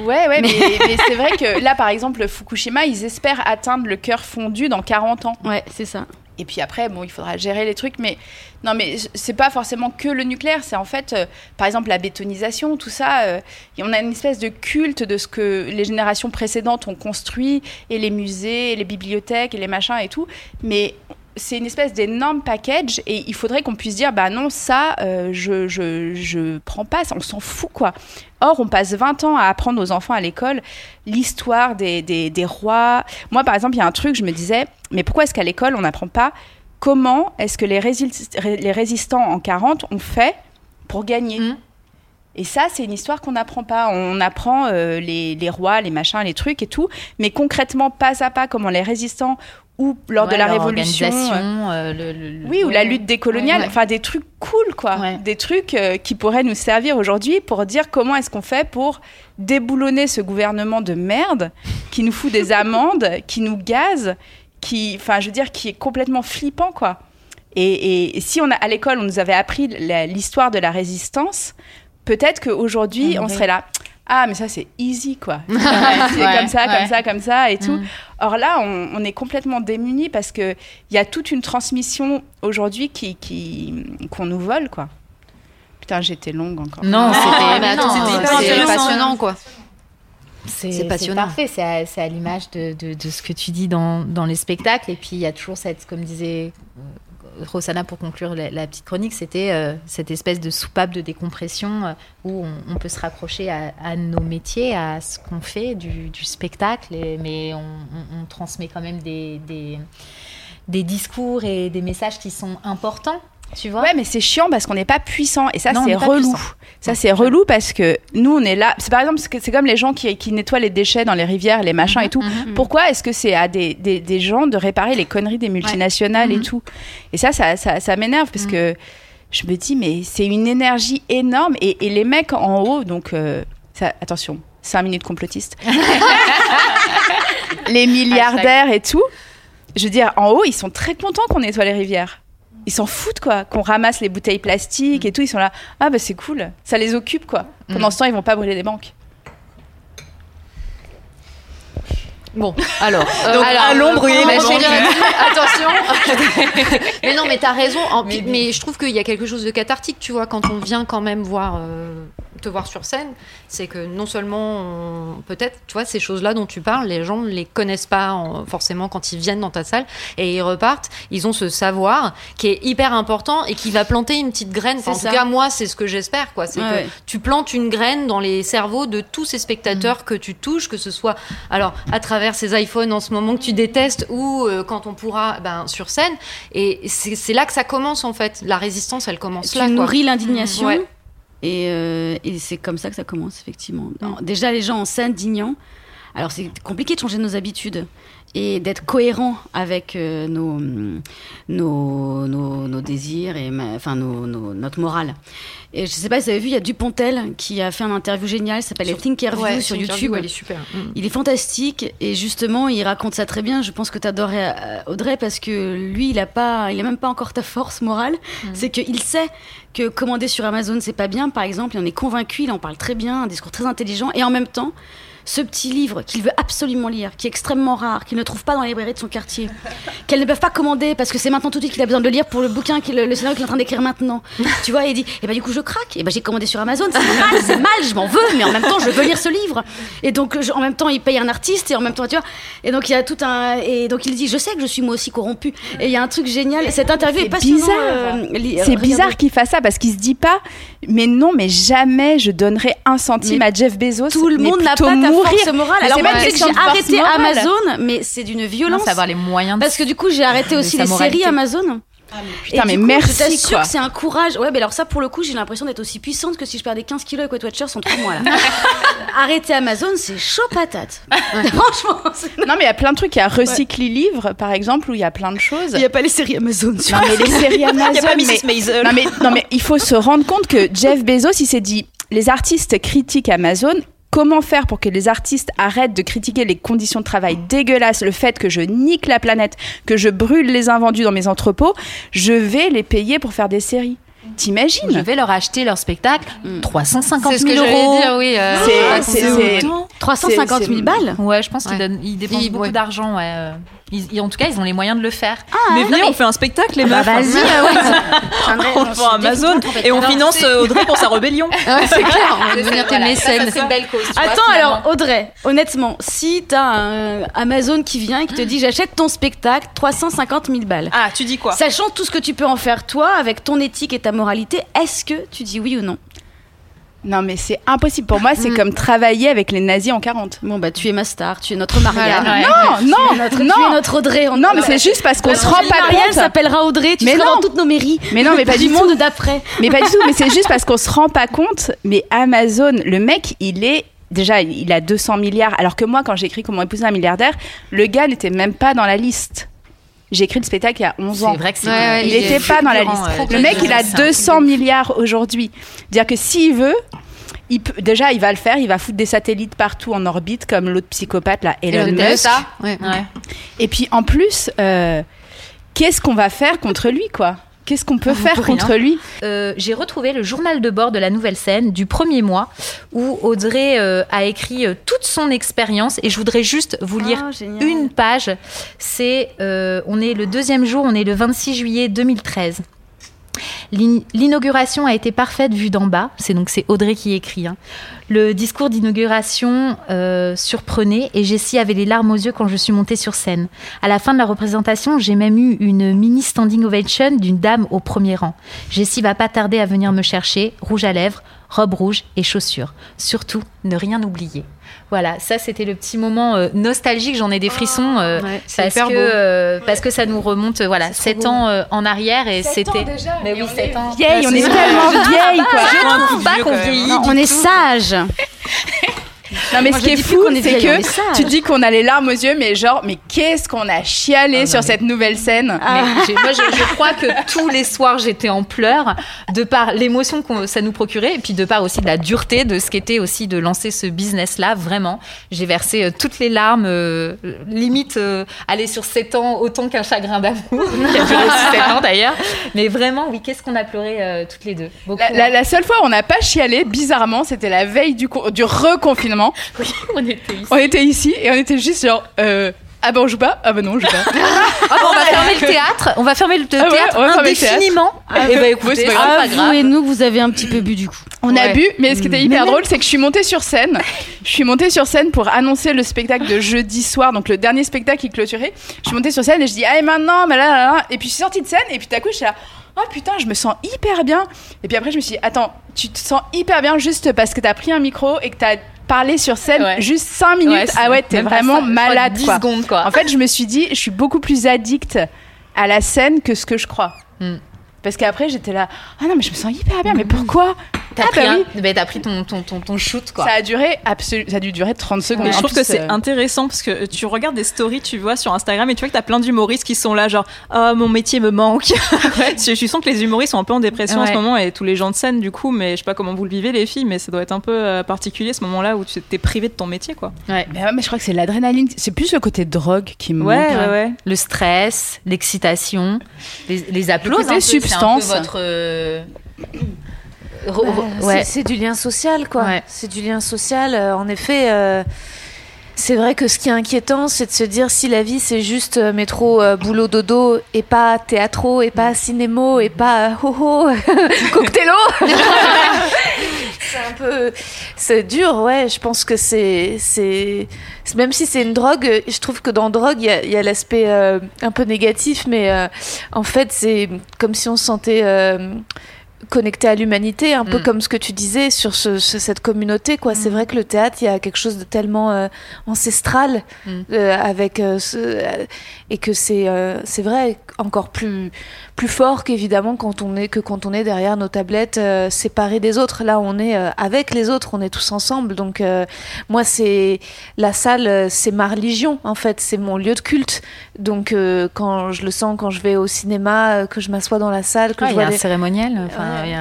Ouais, ouais, mais, mais c'est vrai que là, par exemple, Fukushima, ils espèrent atteindre le cœur fondu dans 40 ans. Ouais, c'est ça. Et puis après, bon, il faudra gérer les trucs, mais non, mais c'est pas forcément que le nucléaire, c'est en fait, euh, par exemple, la bétonisation, tout ça. euh, on a une espèce de culte de ce que les générations précédentes ont construit, et les musées, et les bibliothèques, et les machins et tout. Mais c'est une espèce d'énorme package et il faudrait qu'on puisse dire bah non ça euh, je, je je prends pas ça on s'en fout quoi or on passe 20 ans à apprendre aux enfants à l'école l'histoire des, des, des rois moi par exemple il y a un truc je me disais mais pourquoi est-ce qu'à l'école on n'apprend pas comment est-ce que les, les résistants en 40 ont fait pour gagner? Mhm. et ça, c'est une histoire qu'on n'apprend pas. On apprend euh, les, les rois, les machins, les trucs et tout, mais concrètement, pas à pas, comment les résistants ou lors de la Révolution, euh, euh, le- le- le- oui, ou la lutte décoloniale, Ouais, enfin des trucs cool, quoi. Des trucs euh, qui pourraient nous servir aujourd'hui pour dire comment est-ce qu'on fait pour déboulonner ce gouvernement de merde qui nous fout des amendes, qui nous gaze, qui, enfin, je veux dire, qui est complètement flippant, quoi. Et, et- et si on a, à l'école, on nous avait appris l'histoire de la résistance, peut-être qu'aujourd'hui, On on serait là. Ah, mais ça, c'est easy, quoi. c'est Ouais, comme ça, ouais. comme ça, comme ça, et tout. Mm. Or là, on, on est complètement démunis parce qu'il y a toute une transmission aujourd'hui qui, qui, qu'on nous vole, quoi. Putain, j'étais longue encore. Non, c'était passionnant, quoi. C'est passionnant. parfait, c'est à, c'est à l'image de, de- de ce que tu dis dans, dans les spectacles. Et puis il y a toujours cette, comme disait euh, Rosanna pour conclure la, petite chronique, c'était euh, cette espèce de soupape de décompression euh, où on, peut se raccrocher à, nos métiers, à ce qu'on fait du, spectacle, mais on, transmet quand même des discours et des messages qui sont importants. Tu vois Ouais, mais c'est chiant parce qu'on n'est pas puissant et ça c'est relou. Ça c'est relou parce que nous on est là. C'est par exemple c'est comme les gens qui, qui nettoient les déchets dans les rivières, les machins et tout. Mhm. Pourquoi est-ce que c'est à des, des, des gens de réparer les conneries des multinationales et Mhm. tout? Et ça ça, ça, ça m'énerve parce Mhm. que je me dis mais c'est une énergie énorme et, et les mecs en haut donc euh, ça, attention 5 minutes complotistes. les milliardaires et tout. Je veux dire en haut ils sont très contents qu'on nettoie les rivières. Ils s'en foutent quoi, qu'on ramasse les bouteilles plastiques et tout. Ils sont là, ah bah c'est cool, ça les occupe quoi. Pendant ce temps, ils vont pas brûler des banques. Bon, alors. Donc, allons brûler ma la attention. mais non, mais t'as raison. En- mais, je trouve qu'il y a quelque chose de cathartique, tu vois, quand on vient quand même voir. euh, te voir sur scène, c'est que non seulement, peut-être, tu vois, ces choses-là dont tu parles, les gens ne les connaissent pas en- forcément quand ils viennent dans ta salle et ils repartent, ils ont ce savoir qui est hyper important et qui va planter une petite graine. Enfin, en C'est tout cas, moi, c'est ce que j'espère, quoi. C'est Ouais, que tu plantes une graine dans les cerveaux de tous ces spectateurs que tu touches, que ce soit alors à travers ces iPhones en ce moment que tu détestes ou euh, quand on pourra ben, sur scène. Et c'est là que ça commence en fait. La résistance, elle commence tu là. quoi. nourris l'indignation. Ouais. Et, euh, et c'est comme ça que ça commence, effectivement. Alors, déjà, les gens en s'indignant. Alors, c'est compliqué de changer nos habitudes et d'être cohérent avec euh, nos, nos, nos, nos désirs et ma- enfin, nos, nos- notre morale. Et je sais pas si vous avez vu, il y a Dupontel qui a fait un interview génial, ça s'appelle les Thinkerview Ouais, sur YouTube. elle est super. Mm. Il est fantastique et justement il raconte ça très bien. Je pense que tu adorais Audrey parce que lui il a pas, il a même pas encore ta force morale. C'est qu'il sait que commander sur Amazon c'est pas bien. Par exemple, il en est convaincu, il en parle très bien, un discours très intelligent et en même temps. Ce petit livre qu'il veut absolument lire, qui est extrêmement rare, qu'il ne trouve pas dans les librairies de son quartier, qu'elles ne peuvent pas commander parce que c'est maintenant tout de suite qu'il a besoin de le lire pour le bouquin, qu'il- le, scénario qu'il est en train d'écrire maintenant. tu vois, et il dit, et bah du coup je craque, et bah j'ai commandé sur Amazon, c'est mal, c'est mal, je m'en veux, mais en même temps je veux lire ce livre. Et donc je- en même temps il paye un artiste et en même temps tu vois, et donc il y a tout un, et donc il dit, je sais que je suis moi aussi corrompu. Et il y a un truc génial, cette interview est, C'est passionnante. bizarre. euh, li- C'est bizarre qu'il fasse ça parce qu'il se dit pas, mais non, mais jamais je donnerai un centime Mais à Jeff Bezos. Tout le monde n'a pas ta mourir. force morale. Mais Alors moi, j'ai arrêté morale. Amazon, mais c'est d'une Non, violence. savoir les moyens de Parce que du coup, j'ai arrêté aussi les séries Amazon. Putain, Et mais du coup, merci, Je que c'est un courage. Ouais, mais alors ça, pour le coup, j'ai l'impression d'être aussi puissante que si je perdais 15 kilos avec Weight Watchers en 3 mois. Là. Arrêter Amazon, c'est chaud patate. Franchement, Non, mais il y a plein de trucs. Il y a Recycli Livre, par exemple, où il y a plein de choses. il n'y a pas les séries Amazon. sur- Non, mais les séries Amazon. Il n'y a pas mais- Mrs. Maisel. Non mais, non mais il faut se rendre compte que Jeff Bezos, il s'est dit, les artistes critiquent Amazon. Comment faire pour que les artistes arrêtent de critiquer les conditions de travail dégueulasses, le fait que je nique la planète, que je brûle les invendus dans mes entrepôts Je vais les payer pour faire des séries. T'imagines Je vais leur acheter leur spectacle Mm. 350 C'est ce que 000 j'allais euros. dire, oui. euh, C'est- ouais, c'est- c'est- c'est- 350 000 c'est- balles Ouais, je pense qu'ils Ouais. donnent- ils dépensent Ils- beaucoup ouais. d'argent. Ouais. euh. Ils- ils- en tout cas, ils ont les moyens de le faire. mais venez, on fait un spectacle, les meufs. Vas-y, euh, oui. on le vend à Amazon et on finance euh, Audrey pour sa rébellion. Ouais, c'est clair, on va devenir tes mécènes. c'est une belle cause. Attends, alors Audrey, honnêtement, si t'as un Amazon qui vient et qui te dit j'achète ton spectacle 350 000 balles, Ah, tu dis quoi? Sachant tout ce que tu peux en faire toi avec ton éthique et ta moralité, est-ce que tu dis oui ou non? Non, mais c'est impossible. Pour moi, c'est Mm. comme travailler avec les nazis en 40. Bon bah tu es ma star, tu es notre Marianne. Voilà, ouais. Non, non, notre, tu es non. notre Audrey. on- Non, mais c'est juste parce qu'on se rend pas Marianne compte. s'appellera Audrey, tu Mais seras non. dans toutes nos mairies. Mais non, mais pas du du monde tout. d'après. Mais pas du tout. Mais c'est juste parce qu'on se rend pas compte. Mais Amazon, le mec, il est déjà, il a 200 milliards. Alors que moi, quand j'ai écrit Comment épouser un milliardaire, le gars n'était même pas dans la liste. J'ai écrit le spectacle il y a 11 ans. C'est vrai que c'est. Ouais, ouais, Il n'était pas dans la liste. euh, le mec, il a c'est un truc 200 milliards aujourd'hui. Dire que s'il veut, il peut, déjà, il va le faire. Il va foutre des satellites partout en orbite, comme l'autre psychopathe, là, Elon, Elon Musk. Musk. Ouais. Ouais. Et puis, en plus, euh, qu'est-ce qu'on va faire contre lui, quoi? Qu'est-ce qu'on peut On faire contre lui? Euh, j'ai retrouvé le journal de bord de la nouvelle scène du premier mois où Audrey euh, a écrit euh, toute son expérience et je voudrais juste vous lire Ah, une page. C'est, euh, on est le deuxième jour, on est le 26 juillet 2013. L'in- L'inauguration a été parfaite vue d'en bas. C'est donc c'est Audrey qui écrit. hein. Le discours d'inauguration euh, surprenait et Jessie avait les larmes aux yeux quand je suis montée sur scène. À la fin de la représentation, j'ai même eu une mini standing ovation d'une dame au premier rang. Jessie va pas tarder à venir me chercher, rouge à lèvres, robe rouge et chaussures. Surtout, ne rien oublier. Voilà, ça c'était le petit moment euh, nostalgique. J'en ai des frissons euh, Ouais, c'est parce que parce que ça nous remonte voilà C'est trop sept ans en arrière et c'était. Mais oui, Vieille, on est tellement vieille, quoi. Pas qu'on vieillit. On est sage. Non, mais Moi, ce qui est fou, c'est que tu dis qu'on a les larmes aux yeux, mais genre, mais qu'est-ce qu'on a chialé sur cette nouvelle scène Ah. Mais moi, je, je crois que tous les soirs, j'étais en pleurs, de par l'émotion que ça nous procurait, et puis de par aussi de la dureté de ce qu'était aussi de lancer ce business-là. Vraiment, j'ai versé euh, toutes les larmes, euh, limite euh, aller sur 7 ans, autant qu'un chagrin d'amour, qui a duré aussi 7 ans d'ailleurs. Mais vraiment, oui, qu'est-ce qu'on a pleuré euh, toutes les deux Beaucoup. La, la- la seule fois où on n'a pas chialé, bizarrement, c'était la veille du, du reconfinement. Oui, on était ici. On était ici et on était juste genre, euh, ah ben on joue pas? Ah ben non, on joue pas. Ah bon, on va fermer le théâtre? On va fermer le Ah ouais, théâtre on va fermer le théâtre. indéfiniment. Et ben écoutez, c'est pas grave. Ah, et nous, vous avez un petit peu bu du coup. On a bu, mais ce qui était hyper drôle, c'est que je suis montée sur scène. Je suis montée sur scène pour annoncer le spectacle de jeudi soir, donc le dernier spectacle qui clôturait. Je suis montée sur scène et je dis, ah et maintenant, mais là, là, là. Et puis je suis sortie de scène et puis d'un coup, je suis là. Oh putain, je me sens hyper bien. Et puis après, je me suis dit, attends, tu te sens hyper bien juste parce que t'as pris un micro et que t'as parlé sur scène Ouais. juste 5 minutes. Ouais, ah ouais, t'es vraiment malade 10 quoi. secondes quoi. En fait, je me suis dit, je suis beaucoup plus addict à la scène que ce que je crois. Hmm. Parce qu'après, j'étais là, ah non, mais je me sens hyper bien, mais pourquoi? T'as Ah, pris, bah oui. ben, t'as pris ton, ton, ton, ton shoot quoi. Ça a duré absolu- ça a dû durer 30 secondes. Mais je trouve plus, que c'est euh, intéressant parce que tu regardes des stories, tu vois, sur Instagram et tu vois que t'as plein d'humoristes qui sont là, genre, oh, mon métier me manque. je, je sens que les humoristes sont un peu en dépression en ce moment et tous les gens de scène, du coup, mais je sais pas comment vous le vivez, les filles, mais ça doit être un peu euh, particulier ce moment-là où tu t'es privé de ton métier, quoi. Ouais. Mais, ouais, mais je crois que c'est l'adrénaline. C'est plus le côté drogue qui me Ouais, manque. ouais, ouais. Le stress, l'excitation, les, les applauses. côté substance. votre. Bah, c'est- ouais. C'est du lien social, quoi. Ouais. C'est du lien social. Euh, en effet, euh, c'est vrai que ce qui est inquiétant, c'est de se dire si la vie, c'est juste euh, métro, euh, boulot, dodo, et pas théâtro, et pas cinémo, et pas ho ho, cocktailo. c'est un peu. C'est dur, ouais. Je pense que c'est. c'est Même si c'est une drogue, je trouve que dans drogue, il y a, l'aspect euh, un peu négatif, mais euh, en fait, c'est comme si on se sentait. euh, connecté à l'humanité, un peu Mm. comme ce que tu disais sur ce- ce- cette communauté. quoi. C'est vrai que le théâtre, il y a quelque chose de tellement euh, ancestral Mm. euh, avec euh, ce- euh, et que c'est euh, c'est vrai encore plus plus fort qu'évidemment quand on est que quand on est derrière nos tablettes euh, séparés des autres. Là, on est euh, avec les autres, on est tous ensemble. Donc euh, moi, c'est la salle, c'est ma religion en fait, c'est mon lieu de culte. Donc euh, quand je le sens, quand je vais au cinéma, que je m'assois dans la salle, que Ouais, je il y a vois un cérémoniel.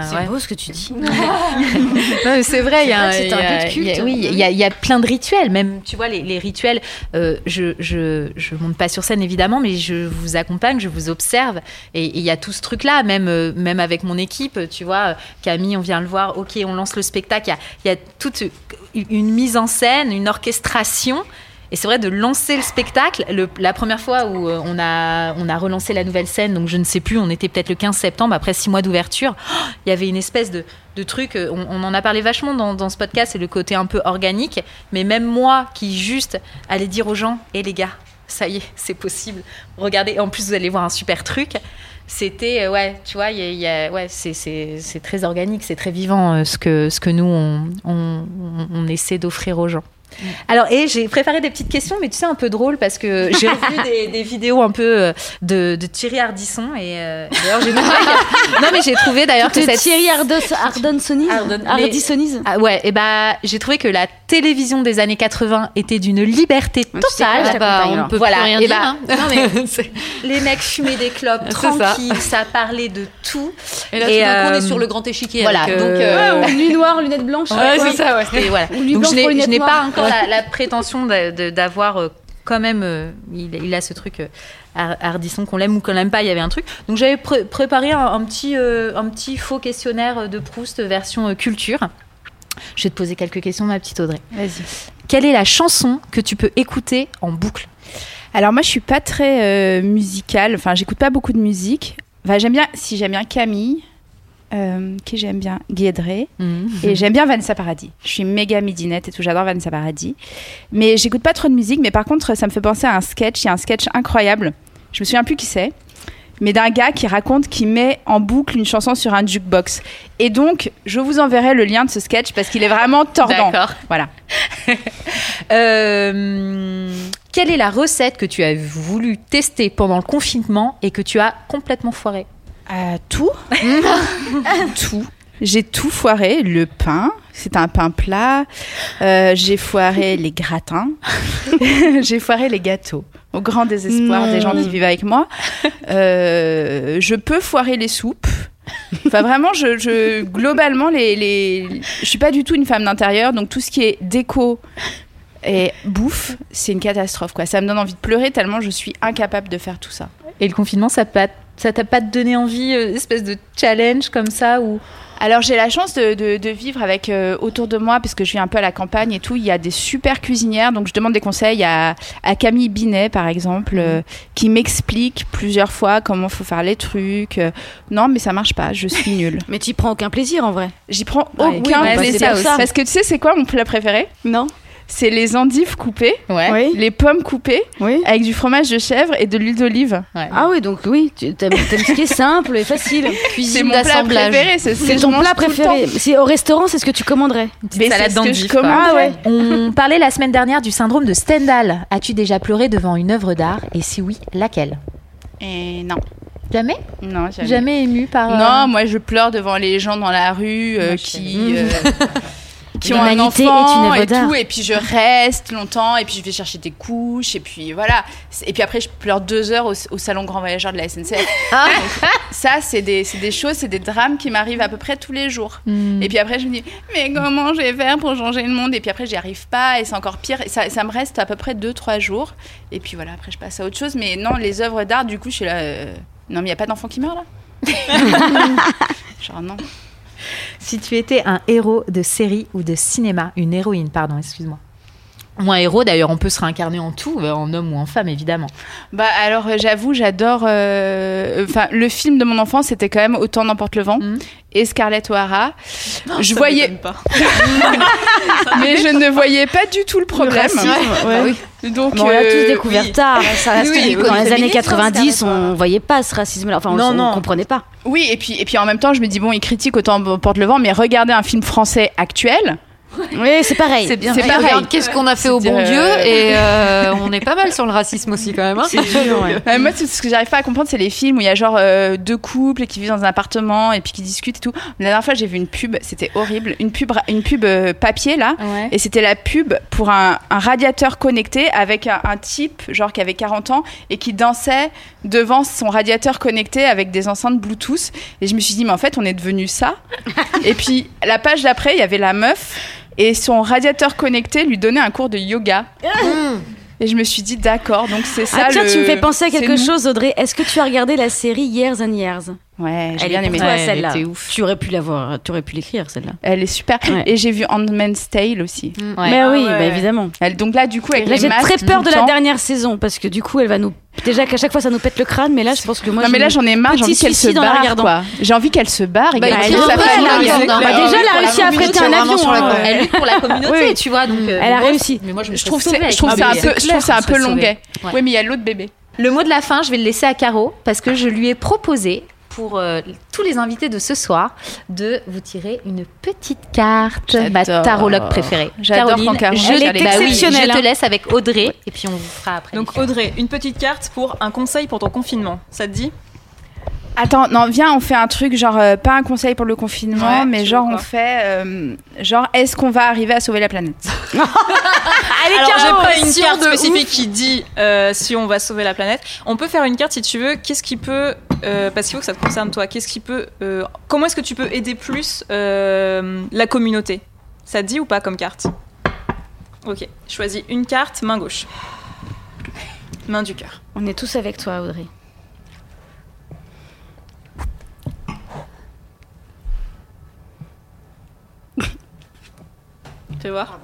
C'est ouais. beau ce que tu dis. Non, mais c'est vrai, il y a, un peu de il y a- culte. oui, il y a, il y a plein de rituels, même, tu vois, les, les rituels, euh, je, je, je monte pas sur scène évidemment, mais je vous accompagne, je vous observe, et et il y a tout ce truc-là, même, euh, même avec mon équipe, tu vois, Camille, on vient le voir, ok, on lance le spectacle, il y y a toute une mise en scène, une orchestration, et c'est vrai de lancer le spectacle. Le- la première fois où euh, on a, on a relancé la nouvelle scène, donc je ne sais plus, on était peut-être le 15 septembre, après six mois d'ouverture, il y avait une espèce de, de truc, euh, on, on en a parlé vachement dans, dans ce podcast, c'est le côté un peu organique, mais même moi qui juste allais dire aux gens, hé les gars, ça y est, c'est possible, regardez, en plus vous allez voir un super truc. C'était, euh, ouais, tu vois, y a- ouais, c'est- très organique, c'est très vivant euh, ce, que, ce que nous, on- on essaie d'offrir aux gens. Alors, et j'ai préparé des petites questions, mais tu sais, un peu drôles parce que j'ai revu des, des vidéos un peu euh, de, de Thierry Ardisson et euh, d'ailleurs j'ai trouvé que- non mais j'ai trouvé d'ailleurs que cette Thierry Ardonsonise Ardon- ah ouais et bah j'ai trouvé que la télévision des années 80 était d'une liberté Ouais, totale. je t'accompagne, on ne peut Voilà, plus rien et dire. bah, hein. non, mais les mecs fumaient des clopes C'est ça. tranquilles, ça. parlait de tout. Et là, Et, tout coup, on euh, est sur le grand échiquier. voilà, avec, donc, euh, euh, Ou nuit noire, lunettes blanches. Ouais, quoi. c'est ça, ouais. Et voilà. Ou Donc blanche je n'ai- pas noires. Encore la, la prétention d'avoir euh, quand même. euh, il, il a ce truc. euh, Ar- Ardisson qu'on l'aime ou qu'on l'aime pas, il y avait un truc. Donc j'avais pré- préparé un, un petit, euh, un petit faux questionnaire de Proust version culture. Je vais te poser quelques questions, ma petite Audrey. Vas-y. Quelle est la chanson que tu peux écouter en boucle? Alors moi, je suis pas très musicale. Enfin, j'écoute pas beaucoup de musique. Enfin, j'aime bien. Si j'aime bien Camille, euh, qui j'aime bien? Guédré, et j'aime bien Vanessa Paradis. Je suis méga midinette et tout. J'adore Vanessa Paradis. Mais j'écoute pas trop de musique. Mais par contre, ça me fait penser à un sketch. Il y a un sketch incroyable. Je me souviens plus qui c'est. Mais d'un gars qui raconte qu'il met en boucle une chanson sur un jukebox. Et donc, je vous enverrai le lien de ce sketch parce qu'il est vraiment tordant. D'accord. Voilà. Euh, quelle est la recette que tu as voulu tester pendant le confinement et que tu as complètement foiré? Euh, tout. tout. J'ai tout foiré. Le pain, c'est un pain plat. Euh, j'ai foiré les gratins. j'ai foiré les gâteaux. Au grand désespoir Non. des gens qui vivent avec moi. Euh, je peux foirer les soupes. Enfin, vraiment, je, je- globalement, les, les, je suis pas du tout une femme d'intérieur, donc tout ce qui est déco et bouffe, c'est une catastrophe. Quoi. Ça me donne envie de pleurer tellement je suis incapable de faire tout ça. Et le confinement, ça t'a ça t'a pas donné envie, euh, espèce de challenge comme ça ou? Alors j'ai la chance de, de- de vivre avec euh, autour de moi, parce que je vis un peu à la campagne et tout, il y a des super cuisinières, donc je demande des conseils à, à Camille Binet par exemple, euh, qui m'explique plusieurs fois comment faut faire les trucs. Euh, non mais ça marche pas, je suis nulle. Mais tu prends aucun plaisir en vrai. J'y prends Ouais, aucun oui, bah, plaisir. ça aussi. Parce que tu sais c'est quoi mon plat préféré? Non C'est les endives coupées, Ouais. Oui. les pommes coupées, Oui. avec du fromage de chèvre et de l'huile d'olive. Ah oui, donc oui, tu aimes aimes ce qui est simple et facile. C'est mon plat préféré, c'est ton plat préféré. Si au restaurant, c'est ce que tu commanderais. temps. Mais salade c'est ce que je. Ah ouais. On parlait la semaine dernière du syndrome de Stendhal. As-tu déjà pleuré devant une œuvre d'art? Et si oui, laquelle? Et non, Jamais? Non, jamais. Jamais ému par. euh, Non, moi je pleure devant les gens dans la rue euh, Moi, qui, euh, qui ont un enfant et tout, et puis je reste longtemps, et puis je vais chercher des couches, et puis voilà. Et puis après je pleure deux heures au, au salon Grand Voyageur de la SNCF. Donc, ça, c'est des, des choses, c'est des drames qui m'arrivent à peu près tous les jours. hmm. Et puis après je me dis, mais comment je vais faire pour changer le monde? Et puis après j'y arrive pas, et c'est encore pire. Et ça, ça me reste à peu près deux, trois jours. Et puis voilà, après je passe à autre chose. Mais non, les œuvres d'art, du coup, je suis là. euh, Non, mais il n'y a pas d'enfant qui meurt là? Genre non. Si tu étais un héros de série ou de cinéma, une héroïne, pardon, excuse-moi. Ou un héros, d'ailleurs, on peut se réincarner en tout, euh, en homme ou en femme, évidemment. Bah alors euh, j'avoue j'adore euh, enfin le film de mon enfance c'était quand même autant n'emporte le vent Mhm. et Scarlett O'Hara je Ça voyais pas. mais je ne voyais pas du tout le problème Ouais. Donc Mais on l'a euh, tous découvert oui. tard. Ça reste Oui, dans les années féministe, hein, 90, Scarlett on voyait pas ce racisme-là. Enfin, on Non, le comprenait pas. oui et puis et puis en même temps je me dis bon il critique autant n'emporte le vent mais regardez un film français actuel Oui, c'est pareil. C'est bien. C'est pareil. regarde qu'est-ce qu'on a fait au bon Dieu euh, et euh, on est pas mal sur le racisme aussi quand même. hein. Euh, moi, c'est- ce que j'arrive pas à comprendre, c'est les films où il y a genre euh, deux couples qui vivent dans un appartement et puis qui discutent et tout. La dernière fois, j'ai vu une pub, c'était horrible. Une pub, une pub papier là. Et c'était la pub pour un, un radiateur connecté avec un, un type, genre qui avait 40 ans, et qui dansait devant son radiateur connecté avec des enceintes Bluetooth. Et je me suis dit, mais en fait, on est devenu ça. et puis, la page d'après, il y avait la meuf, et son radiateur connecté lui donnait un cours de yoga. Et je me suis dit, d'accord, donc c'est ça Ah tiens, le- tu me fais penser à quelque chose, Audrey. Est-ce que tu as regardé la série Years and Years? Ouais, j'ai Elle bien aimé. toi, Ouais, elle celle-là. Tu aurais pu l'avoir, tu aurais pu l'écrire celle-là. Elle est super. Ouais. Et j'ai vu Handmaid's Tale aussi. Ouais. Mais oui, Ah ouais. bah, évidemment. Elle, donc là, du coup, avec Là, les j'ai masques très peur de la temps- dernière saison parce que du coup, elle va nous. Déjà qu'à chaque fois, ça nous pète le crâne, mais là, je pense que moi. non, mais là, j'en ai marre. J'ai envie qu'elle se barre. J'ai envie qu'elle se barre. Bah, elle elle. Bah, déjà, elle a réussi à affréter un avion. sur la com- Elle lutte pour la communauté, tu vois. Donc, euh, Elle a réussi. Mais moi, je trouve, je trouve c'est un peu, je trouve c'est un peu longuet. Oui, mais il y a l'autre bébé. Le mot de la fin, je vais le laisser à Caro parce que je lui ai proposé pour euh, tous les invités de ce soir de vous tirer une petite carte, ma tarologue préférée. J'adore Caroline, quand Caroline je, est bah oui, exceptionnelle, je te laisse avec Audrey et puis on vous fera après. Donc Audrey, une petite carte pour un conseil pour ton confinement. Ça te dit? Attends, non, viens, on fait un truc, genre, euh, pas un conseil pour le confinement, Ouais, mais genre, on fait, euh, genre, est-ce qu'on va arriver à sauver la planète? Alors j'ai pas une carte spécifique qui dit euh, si on va sauver la planète. On peut faire une carte si tu veux. Qu'est-ce qui peut, euh, parce qu'il faut que ça te concerne toi. Qu'est-ce qui peut, euh, comment est-ce que tu peux aider plus euh, la communauté? Ça te dit ou pas comme carte? Ok. Choisis une carte, main gauche. Main du cœur. On est tous avec toi, Audrey. Fais voir.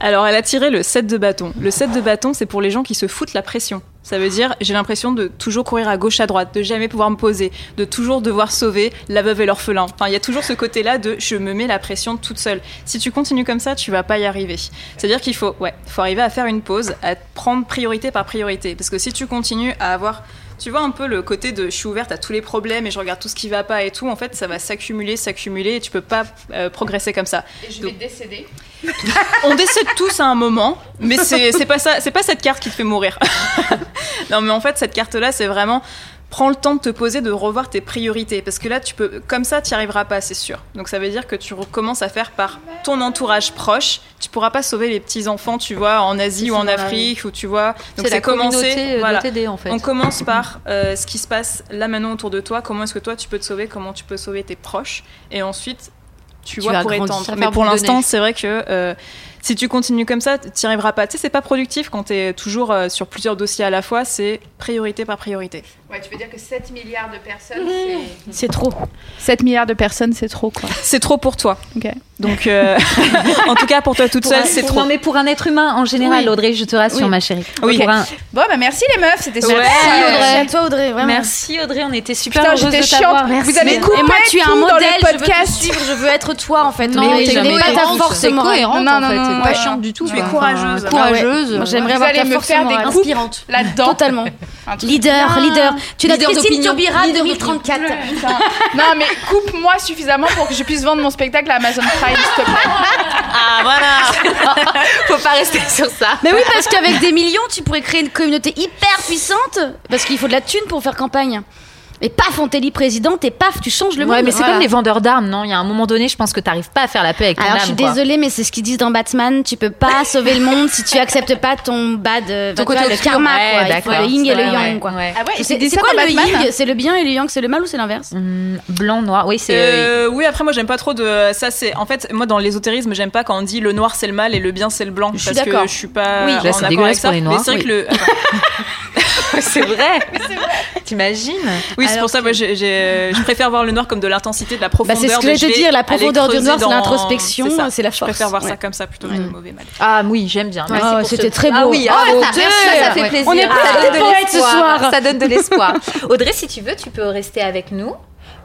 Alors, elle a tiré le 7 de bâton. Le 7 de bâton, c'est pour les gens qui se foutent la pression. Ça veut dire, j'ai l'impression de toujours courir à gauche, à droite, de jamais pouvoir me poser, de toujours devoir sauver la veuve et l'orphelin. Enfin, il y a toujours ce côté-là de je me mets la pression toute seule. Si tu continues comme ça, tu vas pas y arriver. C'est-à-dire qu'il faut, ouais, faut arriver à faire une pause, à prendre priorité par priorité. Parce que si tu continues à avoir tu vois un peu le côté de je suis ouverte à tous les problèmes et je regarde tout ce qui va pas et tout, en fait, ça va s'accumuler, s'accumuler et tu peux pas euh, progresser comme ça. je vais décéder. On décède tous à un moment, mais c'est c'est pas ça, c'est pas cette carte qui te fait mourir. non, mais en fait, cette carte-là, c'est vraiment prends le temps de te poser, de revoir tes priorités, parce que là, tu peux, comme ça, tu n'y arriveras pas, c'est sûr. Donc ça veut dire que tu recommences à faire par ton entourage proche. Tu pourras pas sauver les petits enfants, tu vois, en Asie ou en Afrique, ou tu vois. Donc C'est commencer, euh, voilà. en fait. On commence par euh, ce qui se passe là maintenant autour de toi. Comment est-ce que toi tu peux te sauver? Comment tu peux sauver tes proches? Et ensuite, tu, Tu vois pour étendre. Mais pour l'instant, c'est vrai que euh, si tu continues comme ça, tu n'y arriveras pas. Tu sais, c'est pas productif quand tu es toujours euh, sur plusieurs dossiers à la fois. C'est priorité par priorité. Ouais, tu veux dire que 7 milliards de personnes, C'est trop. 7 milliards de personnes, c'est trop, quoi. C'est trop pour toi. Ok. Donc, euh, en tout cas, pour toi toute Pour seule, un- c'est pour- trop. Non, mais pour un être humain en général, Oui. Audrey, je te rassure, Oui. ma chérie. Oui. Pour un- Bon, bah merci les meufs, c'était super. Ouais. Merci à toi, Audrey. Vraiment. Merci Audrey, on était super Putain, heureuses j'étais de t'avoir. chiante. Vous avez Mais- coupé et moi, tu es un modèle. le Je veux te podcast. suivre. Je veux être toi, en fait. Non, mais t'es je n'ai pas ta force cohérente Non, non, non, pas chiante du tout. Tu es courageuse. Courageuse. Moi, j'aimerais Vous avoir allez ta me force faire des morale. coupes Inspirante. là-dedans. Totalement. Leader, leader. Tu es la Leader Christine. Taubira Leader 2034. Putain. Non, mais coupe-moi suffisamment pour que je puisse vendre mon spectacle à Amazon Prime, s'il te plaît. Ah, voilà Faut pas rester sur ça. Mais oui, parce qu'avec des millions, tu pourrais créer une communauté hyper puissante. Parce qu'il faut de la thune pour faire campagne. Et paf, on t'élit présidente et paf, tu changes le monde. Ouais, mais c'est Voilà. comme les vendeurs d'armes, non? Il y a un moment donné, je pense que t'arrives pas à faire la paix avec ton Alors, âme. je suis quoi. désolée, mais c'est ce qu'ils disent dans Batman. Tu peux pas sauver le monde si tu acceptes pas ton bad, euh, Ton vois, côté le karma, Ouais, quoi. Il faut d'accord, le yin et le yang, ouais, quoi. ouais. Ah ouais, C'est quoi dans le Batman yin? C'est le bien et le yang, c'est le mal ou c'est l'inverse? Hum, blanc, noir, oui, c'est. euh, Euh, oui, après moi j'aime pas trop de ça. C'est en fait moi dans l'ésotérisme j'aime pas quand on dit le noir c'est le mal et le bien c'est le blanc Je suis parce que d'accord. je suis pas Oui. en Là, c'est accord dégueulasse avec ça. pour les noirs. Mais c'est vrai que le. c'est vrai. T'imagines oui c'est pour ça moi j'ai- j'ai- je préfère voir le noir comme de l'intensité de la Bah, profondeur. c'est ce que de je vais dire. La profondeur du noir, c'est dans- l'introspection, c'est la Je force. préfère voir Ouais. ça comme ça plutôt que mauvais mal. Ah oui, j'aime bien. Merci Ah c'était ce- très Ah beau. oui, Oh, ah, la bon, beauté. ça, ça fait plaisir. On est donne de ce soir. Ça donne de l'espoir. Audrey, si tu veux, tu peux rester avec nous.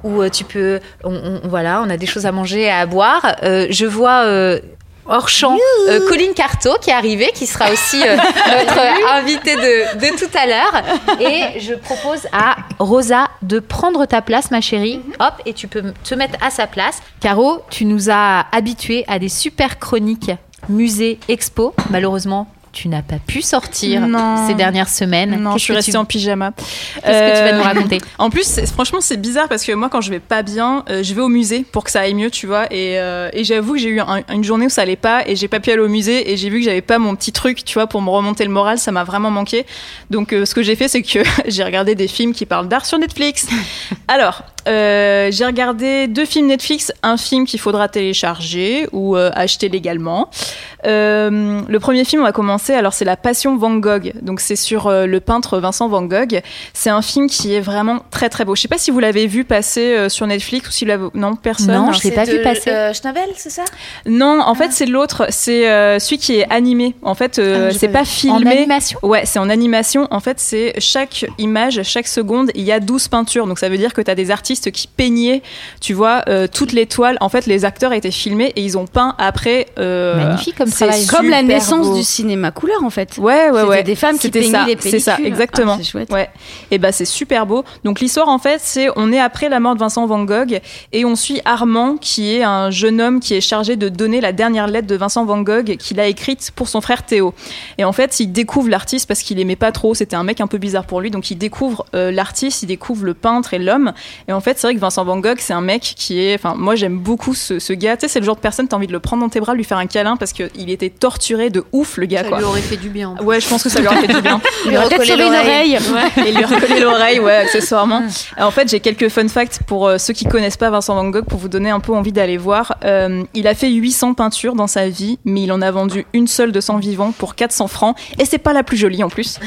Ou euh, tu peux. on- on- voilà, on a des choses à manger et à boire. Euh, je vois. euh, hors champ euh, Colline Carto qui est arrivée, qui sera aussi euh, notre invitée de, de tout à l'heure. Et je propose à Rosa de prendre ta place, ma chérie. Hop, et tu peux te mettre à sa place. Caro, tu nous as habitués à des super chroniques musées, expos. Malheureusement, tu n'as pas pu sortir Non. ces dernières semaines. Non, je suis restée tu- en pyjama. Qu'est-ce que tu vas Euh, nous raconter En plus, franchement, c'est bizarre parce que moi, quand je vais pas bien, euh, je vais au musée pour que ça aille mieux, tu vois. Et, euh, et j'avoue que j'ai eu un- une journée où ça allait pas et j'ai pas pu aller au musée et j'ai vu que j'avais pas mon petit truc, tu vois, pour me remonter le moral. Ça m'a vraiment manqué. Donc, euh, ce que j'ai fait, c'est que j'ai regardé des films qui parlent d'art sur Netflix. Alors, euh, j'ai regardé deux films Netflix, un film qu'il faudra télécharger ou euh, acheter légalement. Euh, le premier film, on va commencer. Alors, c'est La Passion Van Gogh. Donc, c'est sur euh, le peintre Vincent Van Gogh. C'est un film qui est vraiment très très beau. Je sais pas si vous l'avez vu passer euh, sur Netflix ou si vous l'avez. Non, personne. Non, je l'ai pas vu passer. Euh, Schnabel, c'est ça? Non, en fait, c'est l'autre. C'est euh, celui qui est animé. En fait, euh, Ah, c'est pas pas En filmé. animation? Ouais, c'est en animation. En fait, c'est chaque image, chaque seconde, il y a 12 peintures. Donc ça veut dire que tu as des artistes qui peignaient, tu vois, euh, toutes les toiles. En fait, les acteurs étaient filmés et ils ont peint après. euh, Magnifique comme c'est travail. Comme la naissance beau. du cinéma couleur en fait. Ouais, ouais, C'était ouais. des femmes qui peignaient ça, les C'est ça, exactement. Ah, c'est chouette. Ouais. Et bah c'est super beau. Donc l'histoire en fait, c'est on est après la mort de Vincent Van Gogh et on suit Armand qui est un jeune homme qui est chargé de donner la dernière lettre de Vincent Van Gogh qu'il a écrite pour son frère Théo. Et en fait, il découvre l'artiste parce qu'il aimait pas trop, c'était un mec un peu bizarre pour lui, donc il découvre euh, l'artiste, il découvre le peintre et l'homme. Et en fait, c'est vrai que Vincent Van Gogh, c'est un mec qui est enfin moi j'aime beaucoup ce, ce gars, tu sais c'est le genre de personne t'as envie de le prendre dans tes bras, lui faire un câlin parce que il était torturé de ouf le gars quoi. Lui aurait fait du bien. Ouais, je pense que ça lui aurait fait du bien. Il aurait peut-être sauvé une oreille. et lui recoller l'oreille, ouais, accessoirement. En fait, j'ai quelques fun facts pour euh, ceux qui connaissent pas Vincent Van Gogh pour vous donner un peu envie d'aller voir. Euh, il a fait 800 peintures dans sa vie, mais il en a vendu une seule de 100 vivants pour 400 francs, et c'est pas la plus jolie en plus.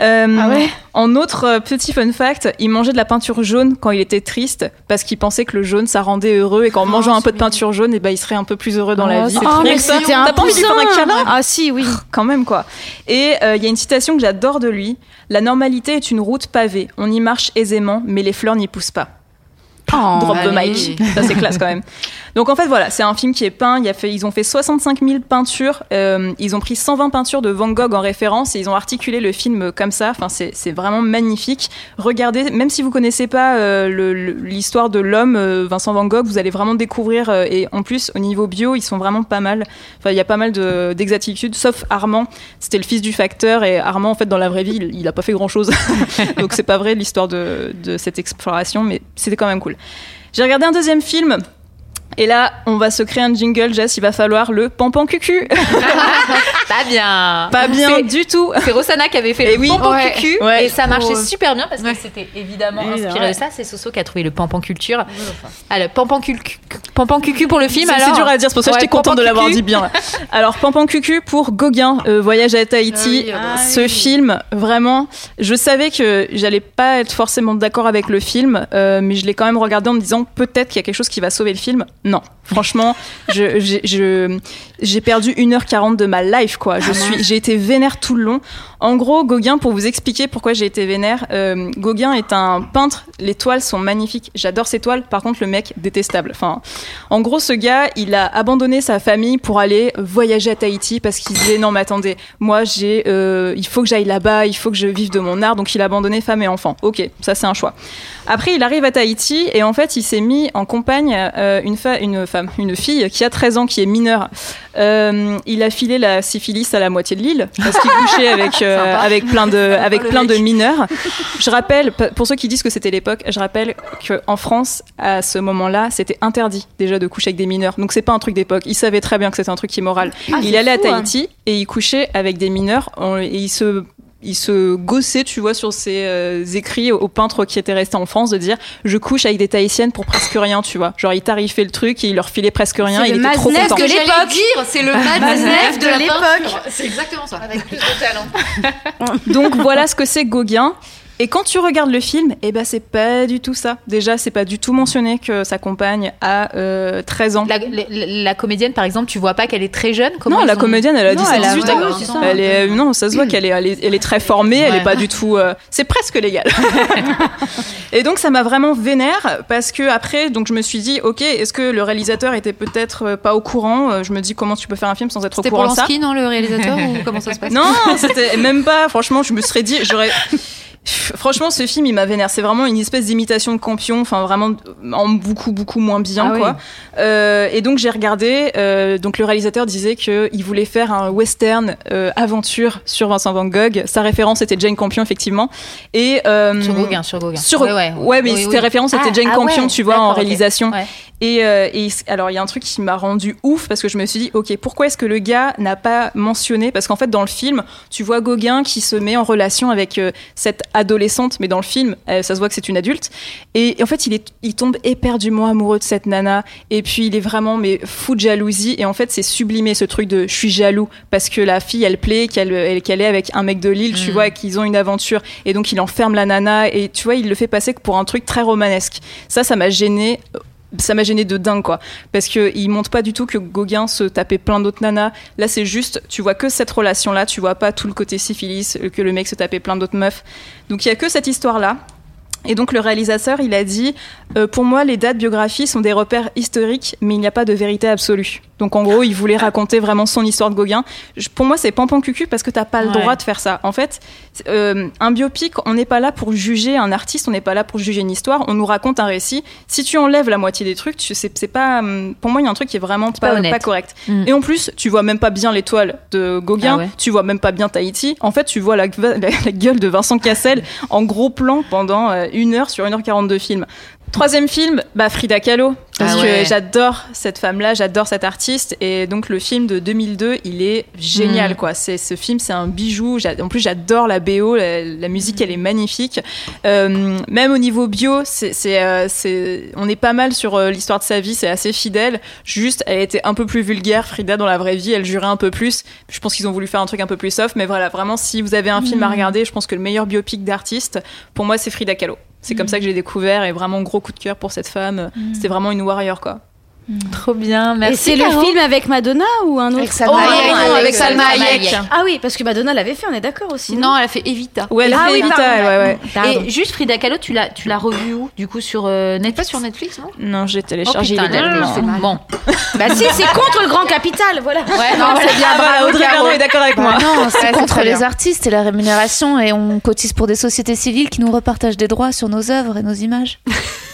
Euh, Ah ouais? en autre euh, petit fun fact, il mangeait de la peinture jaune quand il était triste parce qu'il pensait que le jaune ça rendait heureux et qu'en mangeant un peu de peinture jaune, et ben il serait un peu plus heureux dans la vie. Oh, T'as pas envie de lui faire un câlin? Ah si, oui. quand même quoi. Et euh, il y a une citation que j'adore de lui. La normalité est une route pavée. On y marche aisément, mais les fleurs n'y poussent pas. Drop the allez. mic. Ça c'est classe quand même. Donc en fait voilà, c'est un film qui est peint. Il a fait, ils ont fait 65 000 peintures. Euh, ils ont pris 120 peintures de Van Gogh en référence et ils ont articulé le film comme ça. Enfin c'est vraiment magnifique. Regardez, même si vous connaissez pas euh, l'histoire de l'homme euh, Vincent Van Gogh, vous allez vraiment découvrir. et en plus au niveau bio, ils sont vraiment pas mal. Enfin il y a pas mal de- d'exactitudes, sauf Armand. C'était le fils du facteur et Armand en fait dans la vraie vie, il, il a pas fait grand chose. Donc c'est pas vrai l'histoire de, de cette exploration, mais c'était quand même cool. J'ai regardé un deuxième film. Et là, on va se créer un jingle, Jess. Il va falloir le pampan cucu. Pas bien. Pas bien du tout. C'est Rossana qui avait fait Eh le oui. pampan Ouais. cucu Ouais. et ça marchait Oh. super bien parce que Ouais. c'était évidemment Oui, inspiré de ça. C'est Soso qui a trouvé le pampan culture. Alors pampan cucu, pampan cucu pour le film. C'est dur à dire, c'est pour ça que j'étais contente de l'avoir dit bien. là. Alors, Pampan Cucu pour Gauguin, euh, Voyage à Tahiti. Ah ah Ce film, vraiment, je savais que j'allais pas être forcément d'accord avec le film, euh, mais je l'ai quand même regardé en me disant peut-être qu'il y a quelque chose qui va sauver le film. Non, franchement, je- j'ai je- j'ai perdu 1h40 de ma life, quoi. Ah Je suis, j'ai été vénère tout le long. En gros, Gauguin, pour vous expliquer pourquoi j'ai été vénère, euh, Gauguin est un peintre. Les toiles sont magnifiques. J'adore ses toiles. Par contre, le mec détestable. Enfin, en gros, ce gars, il a abandonné sa famille pour aller voyager à Tahiti parce qu'il disait non, mais attendez, moi, j'ai, euh, il faut que j'aille là-bas, il faut que je vive de mon art. Donc, il a abandonné femme et enfant. Ok, ça c'est un choix. Après, il arrive à Tahiti et en fait, il s'est mis en compagne euh, une, une femme, une fille qui a 13 ans, qui est mineure. Il a filé la syphilis à la moitié de l'île parce qu'il couchait avec euh, avec plein de avec plein de mineurs. Je rappelle pour ceux qui disent que c'était l'époque, je rappelle que en France à ce moment-là, c'était interdit déjà de coucher avec des mineurs. Donc c'est pas un truc d'époque. Il savait très bien que c'était un truc immoral. il allait à Tahiti et il couchait avec des mineurs On- et il se il se gossait, tu vois, sur ses euh, écrits au peintre qui était resté en France de dire je couche avec des Tahitiennes pour presque rien, tu vois. Genre il tarifait le truc et il leur filait presque rien. C'est Il le était trop content. de J'allais l'époque. dire, c'est le Maznev de, la peinture. C'est exactement ça. Avec plus de talent. Donc voilà ce que c'est Gauguin. Et quand tu regardes le film, eh ben c'est pas du tout ça. Déjà, c'est pas du tout mentionné que sa compagne a euh, 13 ans. La, la- la comédienne, par exemple, tu vois pas qu'elle est très jeune? Non, la ont- comédienne, elle a Non, 17 elle a- 18 ouais, ans. Elle est, non, ça se voit qu'elle est, elle est, elle est très formée, elle est pas du tout. euh, c'est presque légal. et donc ça m'a vraiment vénère parce que après, donc je me suis dit, ok, est-ce que le réalisateur était peut-être euh, pas au courant? Euh, Je me dis comment tu peux faire un film sans être au C'était courant de ça? Polanski, non, le réalisateur ou comment ça se passe? Non, c'était même pas. Franchement, je me serais dit, j'aurais. Franchement, ce film, il m'a vénère. C'est vraiment une espèce d'imitation de Campion, enfin vraiment en beaucoup, beaucoup moins bien, Ah quoi. Euh, et donc j'ai regardé. euh, donc le réalisateur disait que il voulait faire un western euh, aventure sur Vincent Van Gogh. Sa référence était Jane Campion, effectivement. Et Sur Gauguin, sur Gauguin. sur- Ouais, ouais, ouais. mais Oui, oui. référence, c'était Ah, Jane ah Campion, ouais, tu vois, en réalisation. Et, et alors, il y a un truc qui m'a rendu ouf parce que je me suis dit, ok, pourquoi est-ce que le gars n'a pas mentionné? Parce qu'en fait, dans le film, tu vois Gauguin qui se met en relation avec cette adolescente, mais dans le film, euh, ça se voit que c'est une adulte. Et, et en fait, il, est, il tombe éperdument amoureux de cette nana. Et puis, il est vraiment mais fou de jalousie. Et en fait, c'est sublimé ce truc de je suis jaloux parce que la fille, elle plaît, qu'elle elle- qu'elle est avec un mec de Lille, tu Mm. vois, qu'ils ont une aventure. Et donc, il enferme la nana. Et tu vois, il le fait passer pour un truc très romanesque. Ça, ça m'a gêné ça m'a gêné de dingue quoi. Parce que il montre pas du tout que Gauguin se tapait plein d'autres nanas. Là c'est juste tu vois que cette relation là tu vois pas tout le côté syphilis euh, que le mec se tapait plein d'autres meufs. Donc il y a que cette histoire là et donc le réalisateur, il a dit euh, Pour moi, les dates biographies sont des repères historiques, mais il n'y a pas de vérité absolue. Donc en gros, il voulait raconter vraiment son histoire de Gauguin. Je- pour moi, c'est pampan cucu parce que t'as pas le Ouais. droit de faire ça. En fait, euh, un biopic, on n'est pas là pour juger un artiste, on n'est pas là pour juger une histoire. On nous raconte un récit. Si tu enlèves la moitié des trucs, tu, c'est, c'est pas. hum, Pour moi, il y a un truc qui est vraiment pas pas, pas correct. Mm. Et en plus, tu vois même pas bien l'étoile de Gauguin. Ah ouais. Tu vois même pas bien Tahiti. En fait, tu vois la, la- la gueule de Vincent Cassel en gros plan pendant euh, une heure sur 1h40 de film. Troisième film, bah Frida Kahlo, parce Ah ouais. que j'adore cette femme-là, j'adore cet artiste, et donc le film de 2002, il est génial, Mm. quoi. C'est ce film, c'est un bijou. En plus, j'adore la BO, la, la musique, elle est magnifique. Euh, même au niveau bio, c'est, c'est, euh, c'est- on est pas mal sur euh, l'histoire de sa vie, c'est assez fidèle. Juste, elle était un peu plus vulgaire, Frida, dans la vraie vie, elle jurait un peu plus. Je pense qu'ils ont voulu faire un truc un peu plus soft, mais voilà, vraiment, si vous avez un film à regarder, je pense que le meilleur biopic d'artiste, pour moi, c'est Frida Kahlo. C'est comme ça que j'ai découvert et vraiment gros coup de cœur pour cette femme. C'était vraiment une warrior quoi. Trop bien, Et merci. c'est le film avec Madonna ou un autre Avec Salma Oh, Hayek. non, avec Salma Hayek. Ah oui, parce que Madonna l'avait fait, on est d'accord aussi. Non, elle a fait Evita. Ouais, elle a Ah fait oui, Evita, pardon, ouais, ouais. Et juste Frida Kahlo, tu l'as, tu l'as revu où? Du coup sur euh, Pas Netflix sur Netflix, non? Non, j'ai téléchargé Oh, putain, illégalement. non, non, Bon, Bah si, c'est contre le grand capital, voilà. ouais, non, c'est bien. Ah Audrey est d'accord avec moi. Bah non, c'est contre les artistes et la rémunération et on cotise pour des sociétés civiles qui nous repartagent des droits sur nos œuvres et nos images.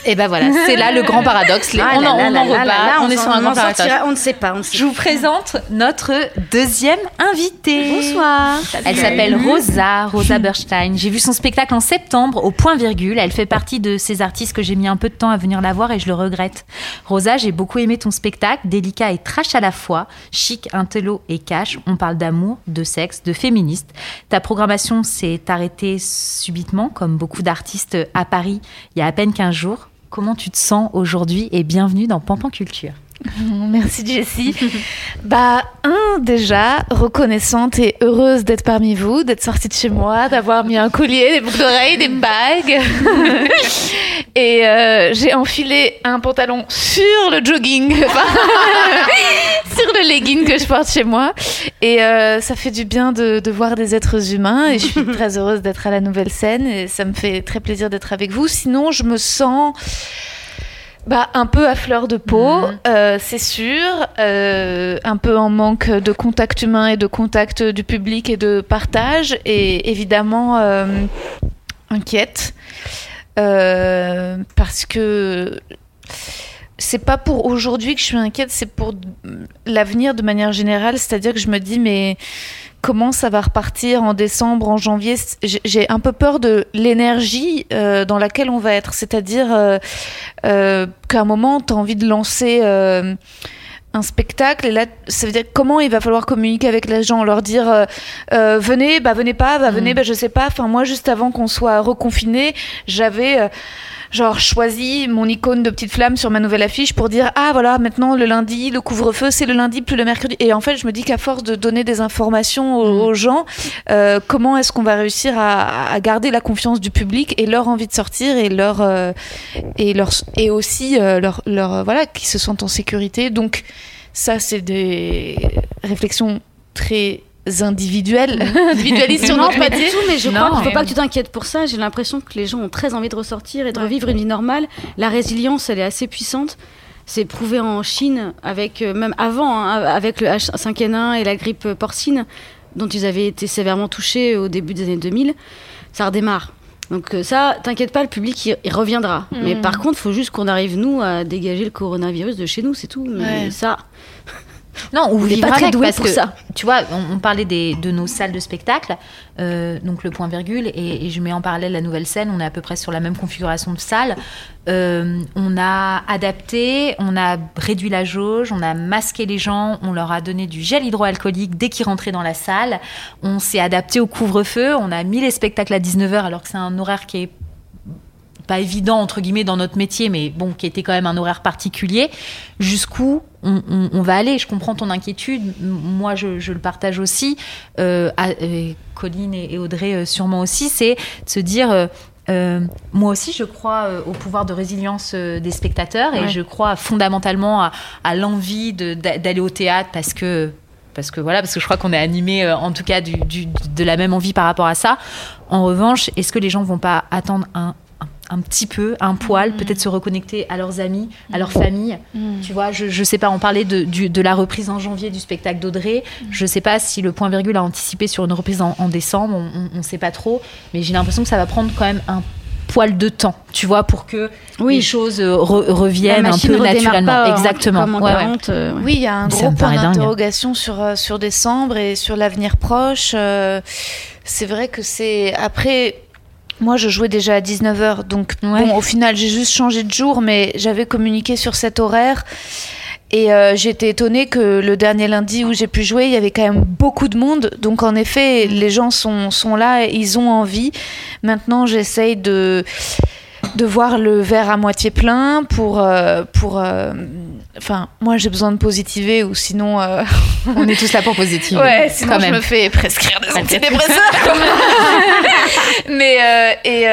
Et ben voilà, c'est là le grand paradoxe. Les- Ah on là en, là on en là on est sur un grand paradoxe. On ne sait pas, on ne sait Je vous présente notre deuxième invitée. Bonsoir. Elle s'appelle Rosa, Rosa Berstein. J'ai vu son spectacle en septembre au point virgule. Elle fait partie de ces artistes que j'ai mis un peu de temps à venir la voir et je le regrette. Rosa, j'ai beaucoup aimé ton spectacle, délicat et trash à la fois, chic, intello et cash. On parle d'amour, de sexe, de féministe. Ta programmation s'est arrêtée subitement, comme beaucoup d'artistes à Paris, il y a à peine 15 jours. Comment tu te sens aujourd'hui et bienvenue dans Pampan Culture. Merci Jessie. bah, un, déjà, reconnaissante et heureuse d'être parmi vous, d'être sortie de chez moi, d'avoir mis un collier, des boucles d'oreilles, des bagues. et euh, j'ai enfilé un pantalon sur le jogging, sur le legging que je porte chez moi. Et euh, ça fait du bien de, de voir des êtres humains et je suis très heureuse d'être à la nouvelle scène et ça me fait très plaisir d'être avec vous. Sinon, je me sens bah, un peu à fleur de peau, Mhm. euh, c'est sûr. euh, un peu en manque de contact humain et de contact du public et de partage. Et évidemment, euh, inquiète. euh, parce que c'est pas pour aujourd'hui que je suis inquiète, c'est pour l'avenir de manière générale. C'est-à-dire que je me dis, mais comment ça va repartir en décembre, en janvier? J'ai- un peu peur de l'énergie euh, dans laquelle on va être. C'est-à-dire euh, euh, qu'à un moment, tu as envie de lancer un spectacle et là ça veut dire comment il va falloir communiquer avec les gens? Leur dire euh, euh, venez bah venez pas bah venez bah je sais pas enfin moi juste avant qu'on soit reconfiné j'avais euh, genre choisi mon icône de petite flamme sur ma nouvelle affiche pour dire ah voilà maintenant le lundi le couvre-feu c'est le lundi plus le mercredi. Et en fait je me dis qu'à force de donner des informations aux, aux gens euh, comment est-ce qu'on va réussir à, à garder la confiance du public et leur envie de sortir et leur euh, et leur et aussi euh, leur leur euh, voilà qu'ils se sentent en sécurité. Donc ça c'est des réflexions très individuelles individualistes sur notre pas du métier tout, mais je Non, crois qu'il ne faut pas que tu t'inquiètes pour ça. J'ai l'impression que les gens ont très envie de ressortir et de revivre une vie normale. La résilience, elle est assez puissante. C'est prouvé en Chine, avec euh, même avant, hein, avec le H5N1 et la grippe porcine, dont ils avaient été sévèrement touchés au début des années 2000. Ça redémarre. Donc euh, ça, t'inquiète pas, le public, il, il reviendra. Mais par contre, il faut juste qu'on arrive, nous, à dégager le coronavirus de chez nous, c'est tout. Mais Ouais. ça, Non, ou vivre pas très avec, parce pour que, ça. Tu vois, on, on parlait des, de nos salles de spectacle, euh, donc le point virgule, et, et je mets en parallèle la nouvelle scène, on est à peu près sur la même configuration de salle. Euh, on a adapté, on a réduit la jauge, on a masqué les gens, on leur a donné du gel hydroalcoolique dès qu'ils rentraient dans la salle, on s'est adapté au couvre-feu, on a mis les spectacles à 19h alors que c'est un horaire qui est pas évident entre guillemets dans notre métier, mais bon, qui était quand même un horaire particulier. Jusqu'où on, on- on va aller Je comprends ton inquiétude. Moi, je, je le partage aussi. Euh, à- euh, Colline et, et Audrey euh, sûrement aussi. C'est de se dire. euh, moi aussi, je crois euh, au pouvoir de résilience euh, des spectateurs et Ouais. je crois fondamentalement à, à l'envie d'aller au théâtre parce que parce que voilà parce que je crois qu'on est animé en tout cas du, du- de la même envie par rapport à ça. En revanche, est-ce que les gens vont pas attendre un, un, petit peu, un poil, peut-être se reconnecter à leurs amis, à leur famille Tu vois, je, je sais pas, on parlait de, du- de la reprise en janvier du spectacle d'Audrey. Je sais pas si le point virgule a anticipé sur une reprise en, en décembre, on, on sait pas trop, mais j'ai l'impression que ça va prendre quand même un poil de temps, tu vois, pour que Oui. les choses euh, re- reviennent un peu naturellement. pas en- Exactement. comme en Ouais, ouais. 40, euh, ouais. Oui, il y a un Ça gros point d'interrogation sur, euh, sur décembre et sur l'avenir proche. Euh, c'est vrai que c'est. Après, moi, je jouais déjà à 19h, donc Ouais. bon, au final, j'ai juste changé de jour, mais j'avais communiqué sur cet horaire. Et euh, j'étais étonnée que le dernier lundi où j'ai pu jouer, il y avait quand même beaucoup de monde. Donc en effet, les gens sont, sont là, et ils ont envie. Maintenant, j'essaye de, de voir le verre à moitié plein pour... euh, pour euh, Enfin, moi j'ai besoin de positiver ou sinon... euh, On est tous là pour positif. Ouais, sinon quand je même. me fais prescrire des antidépresseurs. Mais et,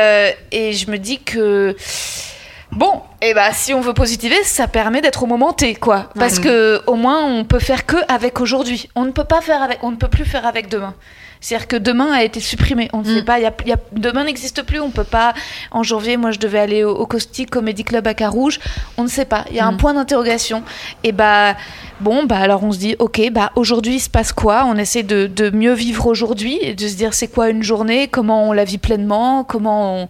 et je me dis que bon, et bah si on veut positiver, ça permet d'être au moment T, quoi. Parce que au moins on peut faire que avec aujourd'hui. On ne peut pas faire avec, on ne peut plus faire avec demain. C'est-à-dire que demain a été supprimé. On ne sait Mm. pas. Y a, il y a- demain n'existe plus. On peut pas. En janvier, moi, je devais aller au, au Caustic Comedy Club à Carouge. On ne sait pas. Il y a un Mm. point d'interrogation. Et bah bon, bah alors on se dit, ok, bah aujourd'hui il se passe quoi? On essaie de, de mieux vivre aujourd'hui et de se dire c'est quoi une journée? Comment on la vit pleinement? Comment on...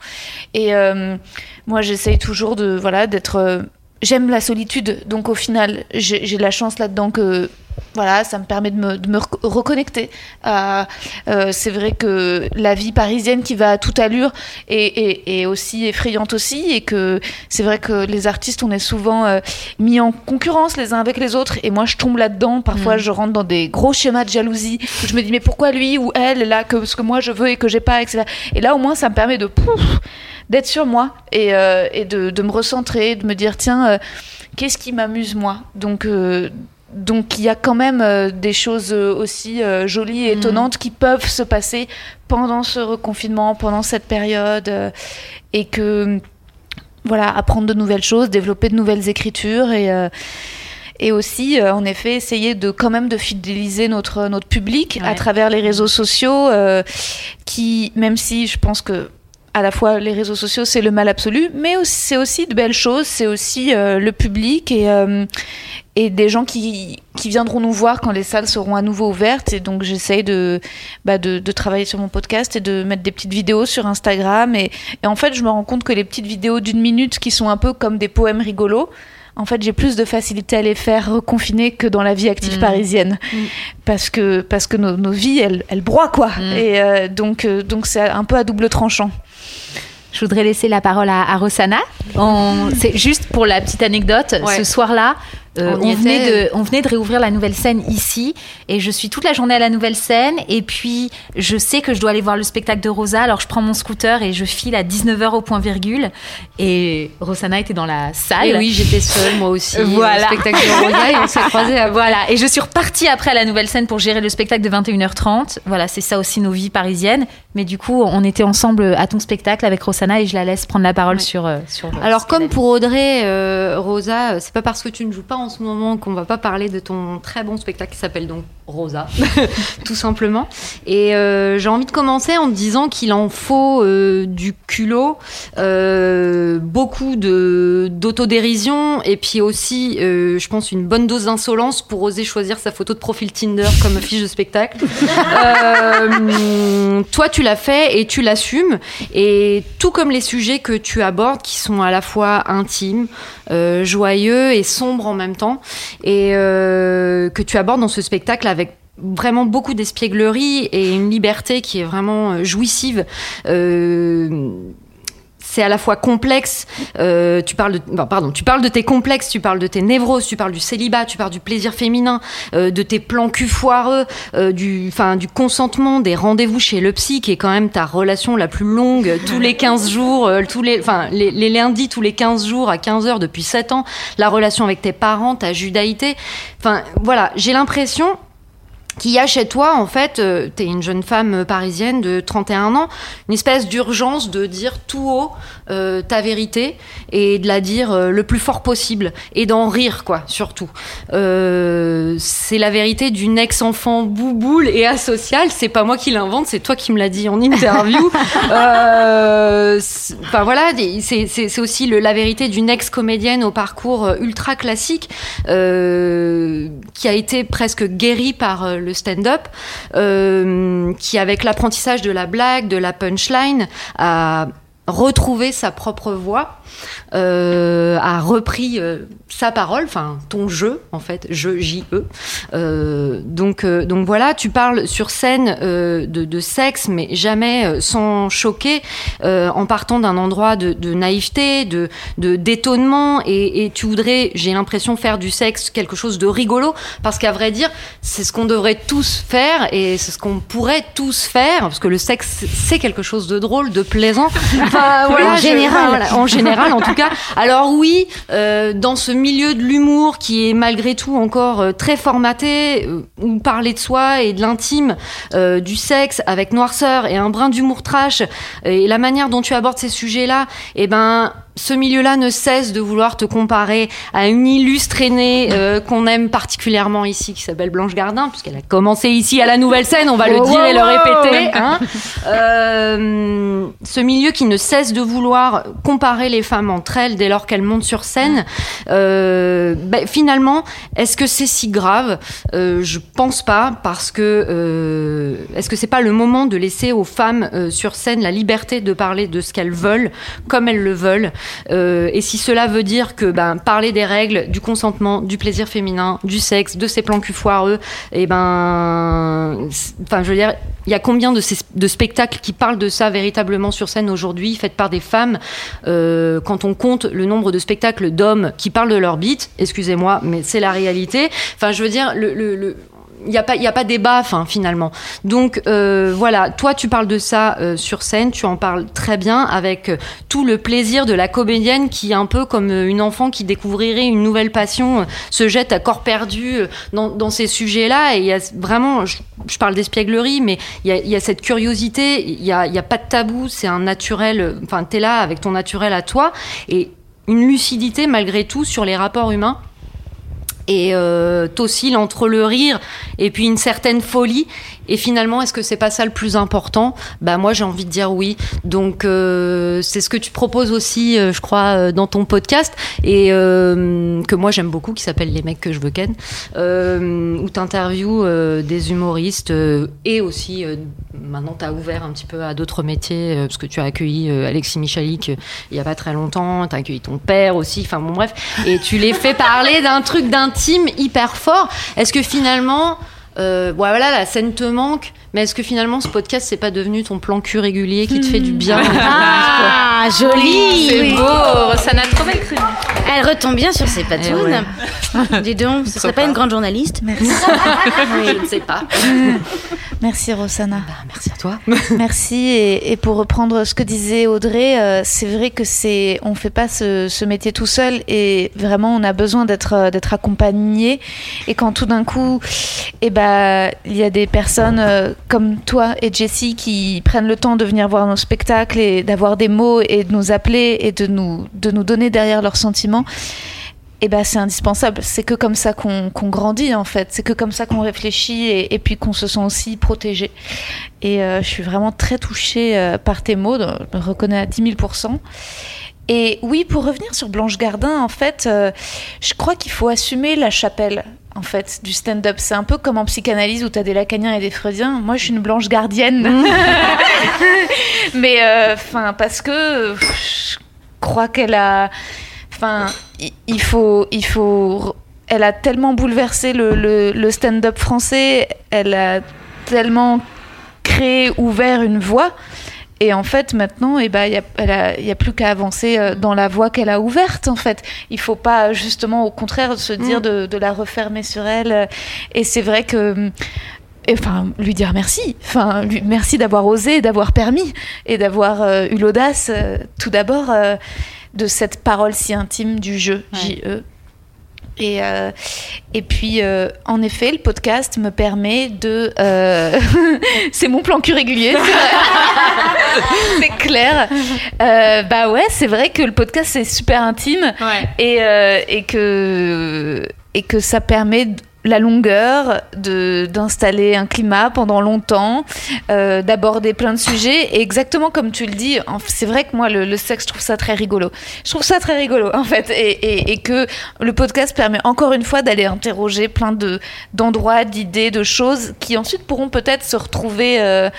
Et euh, moi, j'essaye toujours de voilà d'être. J'aime la solitude, donc au final, j'ai la chance là-dedans que voilà, ça me permet de me, de me rec- reconnecter. euh, c'est vrai que la vie parisienne qui va à toute allure est, est- est aussi effrayante aussi, et que c'est vrai que les artistes, on est souvent euh, mis en concurrence les uns avec les autres, et moi je tombe là-dedans. Parfois, je rentre dans des gros schémas de jalousie où je me dis mais pourquoi lui ou elle là que ce que moi je veux et que j'ai pas, etc. Et là, au moins, ça me permet de pouf, d'être sur moi et, euh, et de, de me recentrer, de me dire tiens, euh, qu'est-ce qui m'amuse moi? Donc euh, donc il y a quand même des choses aussi jolies et étonnantes qui peuvent se passer pendant ce reconfinement, pendant cette période, et que voilà, apprendre de nouvelles choses, développer de nouvelles écritures et et aussi, euh, en effet, essayer de quand même de fidéliser notre notre public à travers les réseaux sociaux, euh, qui, même si je pense que à la fois les réseaux sociaux c'est le mal absolu, mais c'est aussi de belles choses, c'est aussi euh, le public et euh, et des gens qui, qui viendront nous voir quand les salles seront à nouveau ouvertes. Et donc j'essaye de, bah, de, de travailler sur mon podcast et de mettre des petites vidéos sur Instagram. Et, et en fait, je me rends compte que les petites vidéos d'une minute qui sont un peu comme des poèmes rigolos, en fait, j'ai plus de facilité à les faire reconfiner que dans la vie active Mm. parisienne. Mm. Parce que, parce que nos, nos vies, elles, elles broient, quoi. Mm. Et euh, donc, euh, donc c'est un peu à double tranchant. Je voudrais laisser la parole à, à Rossana. On- C'est juste pour la petite anecdote. Ouais. Ce soir-là, Euh, On venait était. de, on venait de réouvrir la nouvelle scène ici et je suis toute la journée à la nouvelle scène et puis je sais que je dois aller voir le spectacle de Rosa alors je prends mon scooter et je file à 19h au point virgule et Rosanna était dans la salle. Et oui, j'étais seule moi aussi. Voilà. Au spectacle de Rosa et on s'est croisés à Voilà, et je suis repartie après à la nouvelle scène pour gérer le spectacle de 21h30. Voilà, c'est ça aussi nos vies parisiennes. Mais du coup, on était ensemble à ton spectacle avec Rosanna et je la laisse prendre la parole Ouais. sur, euh, sur. euh, Alors comme pour Audrey, euh, Rosa, c'est pas parce que tu ne joues pas en ce moment qu'on va pas parler de ton très bon spectacle qui s'appelle donc Rosa, tout simplement. Et euh, j'ai envie de commencer en te disant qu'il en faut euh, du culot, euh, beaucoup de d'autodérision et puis aussi, je pense, une bonne dose d'insolence pour oser choisir sa photo de profil Tinder comme fiche de spectacle. Toi, tu l'as fait et tu l'assumes. Et tout comme les sujets que tu abordes, qui sont à la fois intimes, joyeux et sombres en même temps, et euh, que tu abordes dans ce spectacle avec vraiment beaucoup d'espièglerie et une liberté qui est vraiment euh, jouissive. Euh, c'est à la fois complexe. euh, tu parles de, pardon, tu parles de tes complexes, tu parles de tes névroses, tu parles du célibat, tu parles du plaisir féminin, euh, de tes plans cul foireux, euh, du, enfin, du consentement, des rendez-vous chez le psy, qui est quand même ta relation la plus longue, tous les 15 jours, euh, tous les, enfin, les, les lundis tous les 15 jours à 15 heures depuis 7 ans, la relation avec tes parents, ta judaïté. Enfin, voilà, j'ai l'impression qu'il y a chez toi, en fait, euh, t'es une jeune femme parisienne de 31 ans, une espèce d'urgence de dire tout haut euh, ta vérité et de la dire euh, le plus fort possible et d'en rire, quoi, surtout. Euh, c'est la vérité d'une ex-enfant bouboule et asociale. C'est pas moi qui l'invente, c'est toi qui me l'as dit en interview. Enfin voilà, c'est aussi le- la vérité d'une ex-comédienne au parcours ultra classique qui a été presque guérie par le stand-up, euh, qui avec l'apprentissage de la blague, de la punchline, a retrouvé sa propre voix, euh, a repris euh, sa parole, enfin ton jeu en fait, je J E. Euh, donc euh, donc voilà, tu parles sur scène euh, de, de sexe, mais jamais euh, sans choquer, euh, en partant d'un endroit de, de naïveté, de de d'étonnement, et, et tu voudrais, j'ai l'impression, faire du sexe quelque chose de rigolo, parce qu'à vrai dire, c'est ce qu'on devrait tous faire et c'est ce qu'on pourrait tous faire, parce que le sexe c'est quelque chose de drôle, de plaisant. Enfin, voilà, En je- général. voilà, en général en tout cas. Alors oui, euh, dans ce milieu de l'humour qui est malgré tout encore euh, très formaté, euh, où parler de soi et de l'intime, du sexe avec noirceur et un brin d'humour trash, et la manière dont tu abordes ces sujets-là, eh ben ce milieu-là ne cesse de vouloir te comparer à une illustre aînée euh, qu'on aime particulièrement ici, qui s'appelle Blanche Gardin, puisqu'elle a commencé ici à la nouvelle scène, on va le dire et le répéter. hein. Euh, ce milieu qui ne cesse de vouloir comparer les femmes entre elles dès lors qu'elles montent sur scène, euh, ben, finalement, est-ce que c'est si grave? Euh, Je pense pas, parce que euh, est-ce que c'est pas le moment de laisser aux femmes euh, sur scène la liberté de parler de ce qu'elles veulent, comme elles le veulent? Euh, et si cela veut dire que ben, parler des règles, du consentement, du plaisir féminin, du sexe, de ces plans cul foireux, et ben, veux dire, il y a combien de, spectacles qui parlent de ça véritablement sur scène aujourd'hui, faits par des femmes? Euh, Quand on compte le nombre de spectacles d'hommes qui parlent de leur bite, excusez-moi, mais c'est la réalité. Il n'y a pas, il a pas débat, finalement. Donc euh, voilà, toi tu parles de ça euh, sur scène, tu en parles très bien avec euh, tout le plaisir de la comédienne qui un peu comme euh, une enfant qui découvrirait une nouvelle passion, euh, se jette à corps perdu dans, dans ces sujets-là. Et il y a vraiment, je, je parle d'espièglerie, mais il y a, y a cette curiosité, il y a, y a pas de tabou, c'est un naturel. Enfin, t'es là avec ton naturel à toi et une lucidité malgré tout sur les rapports humains et euh, entre le rire et puis une certaine folie. Et finalement, est-ce que c'est pas ça le plus important? Bah moi, j'ai envie de dire oui. Donc euh, c'est ce que tu proposes aussi, euh, je crois, euh, dans ton podcast et que moi j'aime beaucoup, qui s'appelle Les mecs que je veux ken, où t'interviews euh, des humoristes et aussi maintenant t'as ouvert un petit peu à d'autres métiers parce que tu as accueilli Alexis Michalik il y a pas très longtemps, t'as accueilli ton père aussi. Enfin bon bref, et tu les fais parler d'un truc d'intime hyper fort. Est-ce que finalement euh, voilà, la scène te manque, mais est-ce que finalement ce podcast c'est pas devenu ton plan cul régulier qui te fait du bien Ah, C'est joli beau, Rosanna, trop belle crue. Elle retombe bien sur ses patounes. Dis donc, ce serait pas une grande journaliste Merci. Je ne sais pas. Merci Rosanna. Bah, merci à toi. Merci. Et, et pour reprendre ce que disait Audrey, euh, c'est vrai que c'est, on fait pas ce, ce métier tout seul et vraiment on a besoin d'être euh, d'être accompagné. Et quand tout d'un coup, eh ben, il y a des personnes euh, comme toi et Jessie qui prennent le temps de venir voir nos spectacles et d'avoir des mots et de nous appeler et de nous de nous donner derrière leurs sentiments. Eh ben, c'est indispensable. C'est que comme ça qu'on grandit, en fait. C'est que comme ça qu'on réfléchit et, et puis qu'on se sent aussi protégé. Et euh, je suis vraiment très touchée euh, par tes mots, je me reconnais à 10 000% Et oui, pour revenir sur Blanche Gardin, en fait, euh, je crois qu'il faut assumer la chapelle. En fait, du stand-up. C'est un peu comme en psychanalyse où tu as des lacaniens et des freudiens. Moi, je suis une blanche gardienne. Mais, enfin, parce que je crois qu'elle a. Enfin, il- faut, il faut. Elle a tellement bouleversé le, le- le stand-up français. Elle a tellement créé, ouvert une voie. Et en fait, maintenant, eh ben, il n'y a, plus qu'à avancer euh, dans la voie qu'elle a ouverte, en fait. Il faut pas, justement, au contraire, se dire de, de la refermer sur elle. Et c'est vrai que et, enfin, lui dire merci. Enfin, lui, merci d'avoir osé, d'avoir permis et d'avoir euh, eu l'audace, euh, tout d'abord, euh, de cette parole si intime du jeu, J-E. Et, euh, et puis, euh, en effet, le podcast me permet de. euh, c'est mon plan cul régulier, c'est clair. Bah ouais, c'est vrai que le podcast c'est super intime et, et que et que ça permet la longueur de d'installer un climat pendant longtemps, euh, d'aborder plein de sujets et exactement comme tu le dis, c'est vrai que moi le, le sexe je trouve ça très rigolo. Je trouve ça très rigolo en fait et, et, et que le podcast permet encore une fois d'aller interroger plein de d'endroits, d'idées, de choses qui ensuite pourront peut-être se retrouver euh,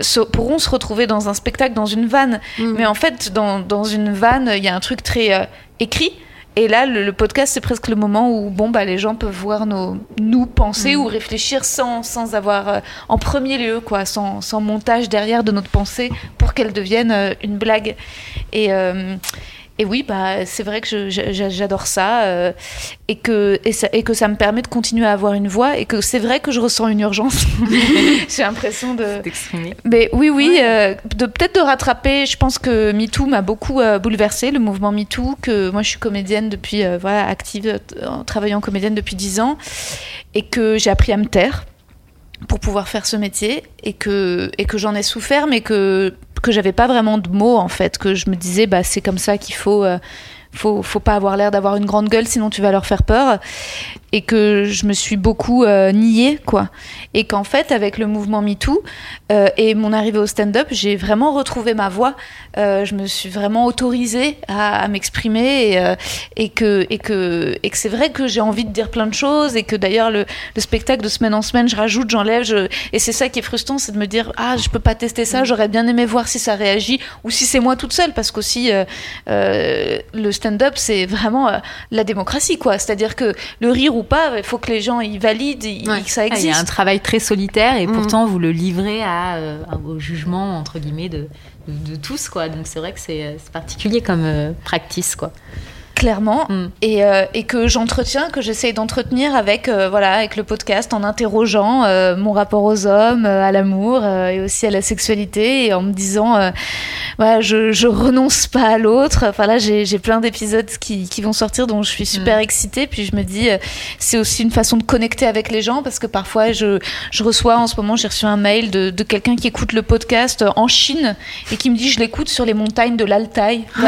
se- pourront se retrouver dans un spectacle, dans une vanne. Mais en fait, dans, dans une vanne, il y a un truc très euh, écrit. Et là, le, le podcast, c'est presque le moment où bon, bah, les gens peuvent voir nos, nous penser ou réfléchir sans, sans avoir euh, en premier lieu, quoi, sans, sans montage derrière de notre pensée pour qu'elle devienne euh, une blague. Et, euh, et oui, bah, c'est vrai que j'adore ça, euh, et, que, et, ça et que ça me permet de continuer à avoir une voix et que c'est vrai que je ressens une urgence. J'ai l'impression de... Mais oui, oui, euh, de peut-être de rattraper. Je pense que MeToo m'a beaucoup euh, bouleversé, le mouvement MeToo. Que moi, je suis comédienne depuis, euh, voilà, active, en travaillant comédienne depuis 10 ans, et que j'ai appris à me taire pour pouvoir faire ce métier, et que et que j'en ai souffert, mais que que j'avais pas vraiment de mots en fait, que je me disais bah c'est comme ça qu'il faut. Faut, faut pas avoir l'air d'avoir une grande gueule, sinon tu vas leur faire peur. Et que je me suis beaucoup euh, niée, quoi. Et qu'en fait, avec le mouvement MeToo euh, et mon arrivée au stand-up, j'ai vraiment retrouvé ma voix. Euh, je me suis vraiment autorisée à, m'exprimer et, que, c'est vrai que j'ai envie de dire plein de choses et que d'ailleurs le, le spectacle de semaine en semaine, je rajoute, j'enlève. Je... Et c'est ça qui est frustrant, c'est de me dire ah je peux pas tester ça, j'aurais bien aimé voir si ça réagit ou si c'est moi toute seule parce qu'aussi le stand-up c'est vraiment euh, la démocratie quoi. C'est-à-dire que le rire ou pas, il faut que les gens y valident, Ouais. que ça Ah, Il existe. y a un travail très solitaire et Mhm. pourtant vous le livrez à, euh, au jugement entre guillemets de, de, de tous quoi. Donc c'est vrai que c'est euh, particulier comme practice quoi. Clairement. Mm. et, euh, et que j'entretiens que j'essaye d'entretenir avec euh, voilà avec le podcast en interrogeant euh, mon rapport aux hommes à l'amour et aussi à la sexualité et en me disant voilà je, je renonce pas à l'autre. Enfin là j'ai plein d'épisodes qui, qui vont sortir dont je suis super excitée. Puis je me dis c'est aussi une façon de connecter avec les gens parce que parfois je, je reçois en ce moment j'ai reçu un mail de, de quelqu'un qui écoute le podcast en Chine et qui me dit je l'écoute sur les montagnes de l'Altaï.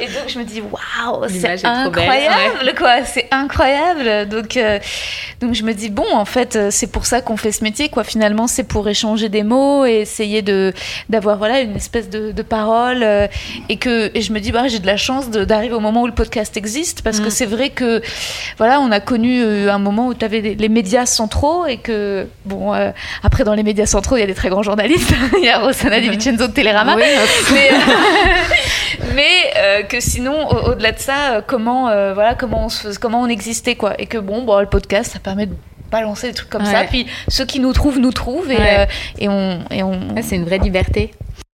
Et donc je me dis waouh C'est belle, incroyable quoi c'est incroyable. Donc euh, donc je me dis bon en fait euh, c'est pour ça qu'on fait ce métier quoi. Finalement c'est pour échanger des mots et essayer de d'avoir voilà une espèce de, de parole euh, et que et je me dis bah j'ai de la chance d'arriver au moment où le podcast existe parce que Mm. c'est vrai que voilà on a connu un moment où tu avais les, les médias centraux et que bon euh, après dans les médias centraux il y a des très grands journalistes. Il y a Rossana Di Vincenzo de Télérama. Mais, mais euh, que sinon au- au-delà de ça euh, comment euh, voilà comment on se comment on existait quoi et que bon bon le podcast ça permet de balancer des trucs comme ça puis ceux qui nous trouvent nous trouvent et, Ouais. euh, et on et on Ouais, c'est une vraie liberté.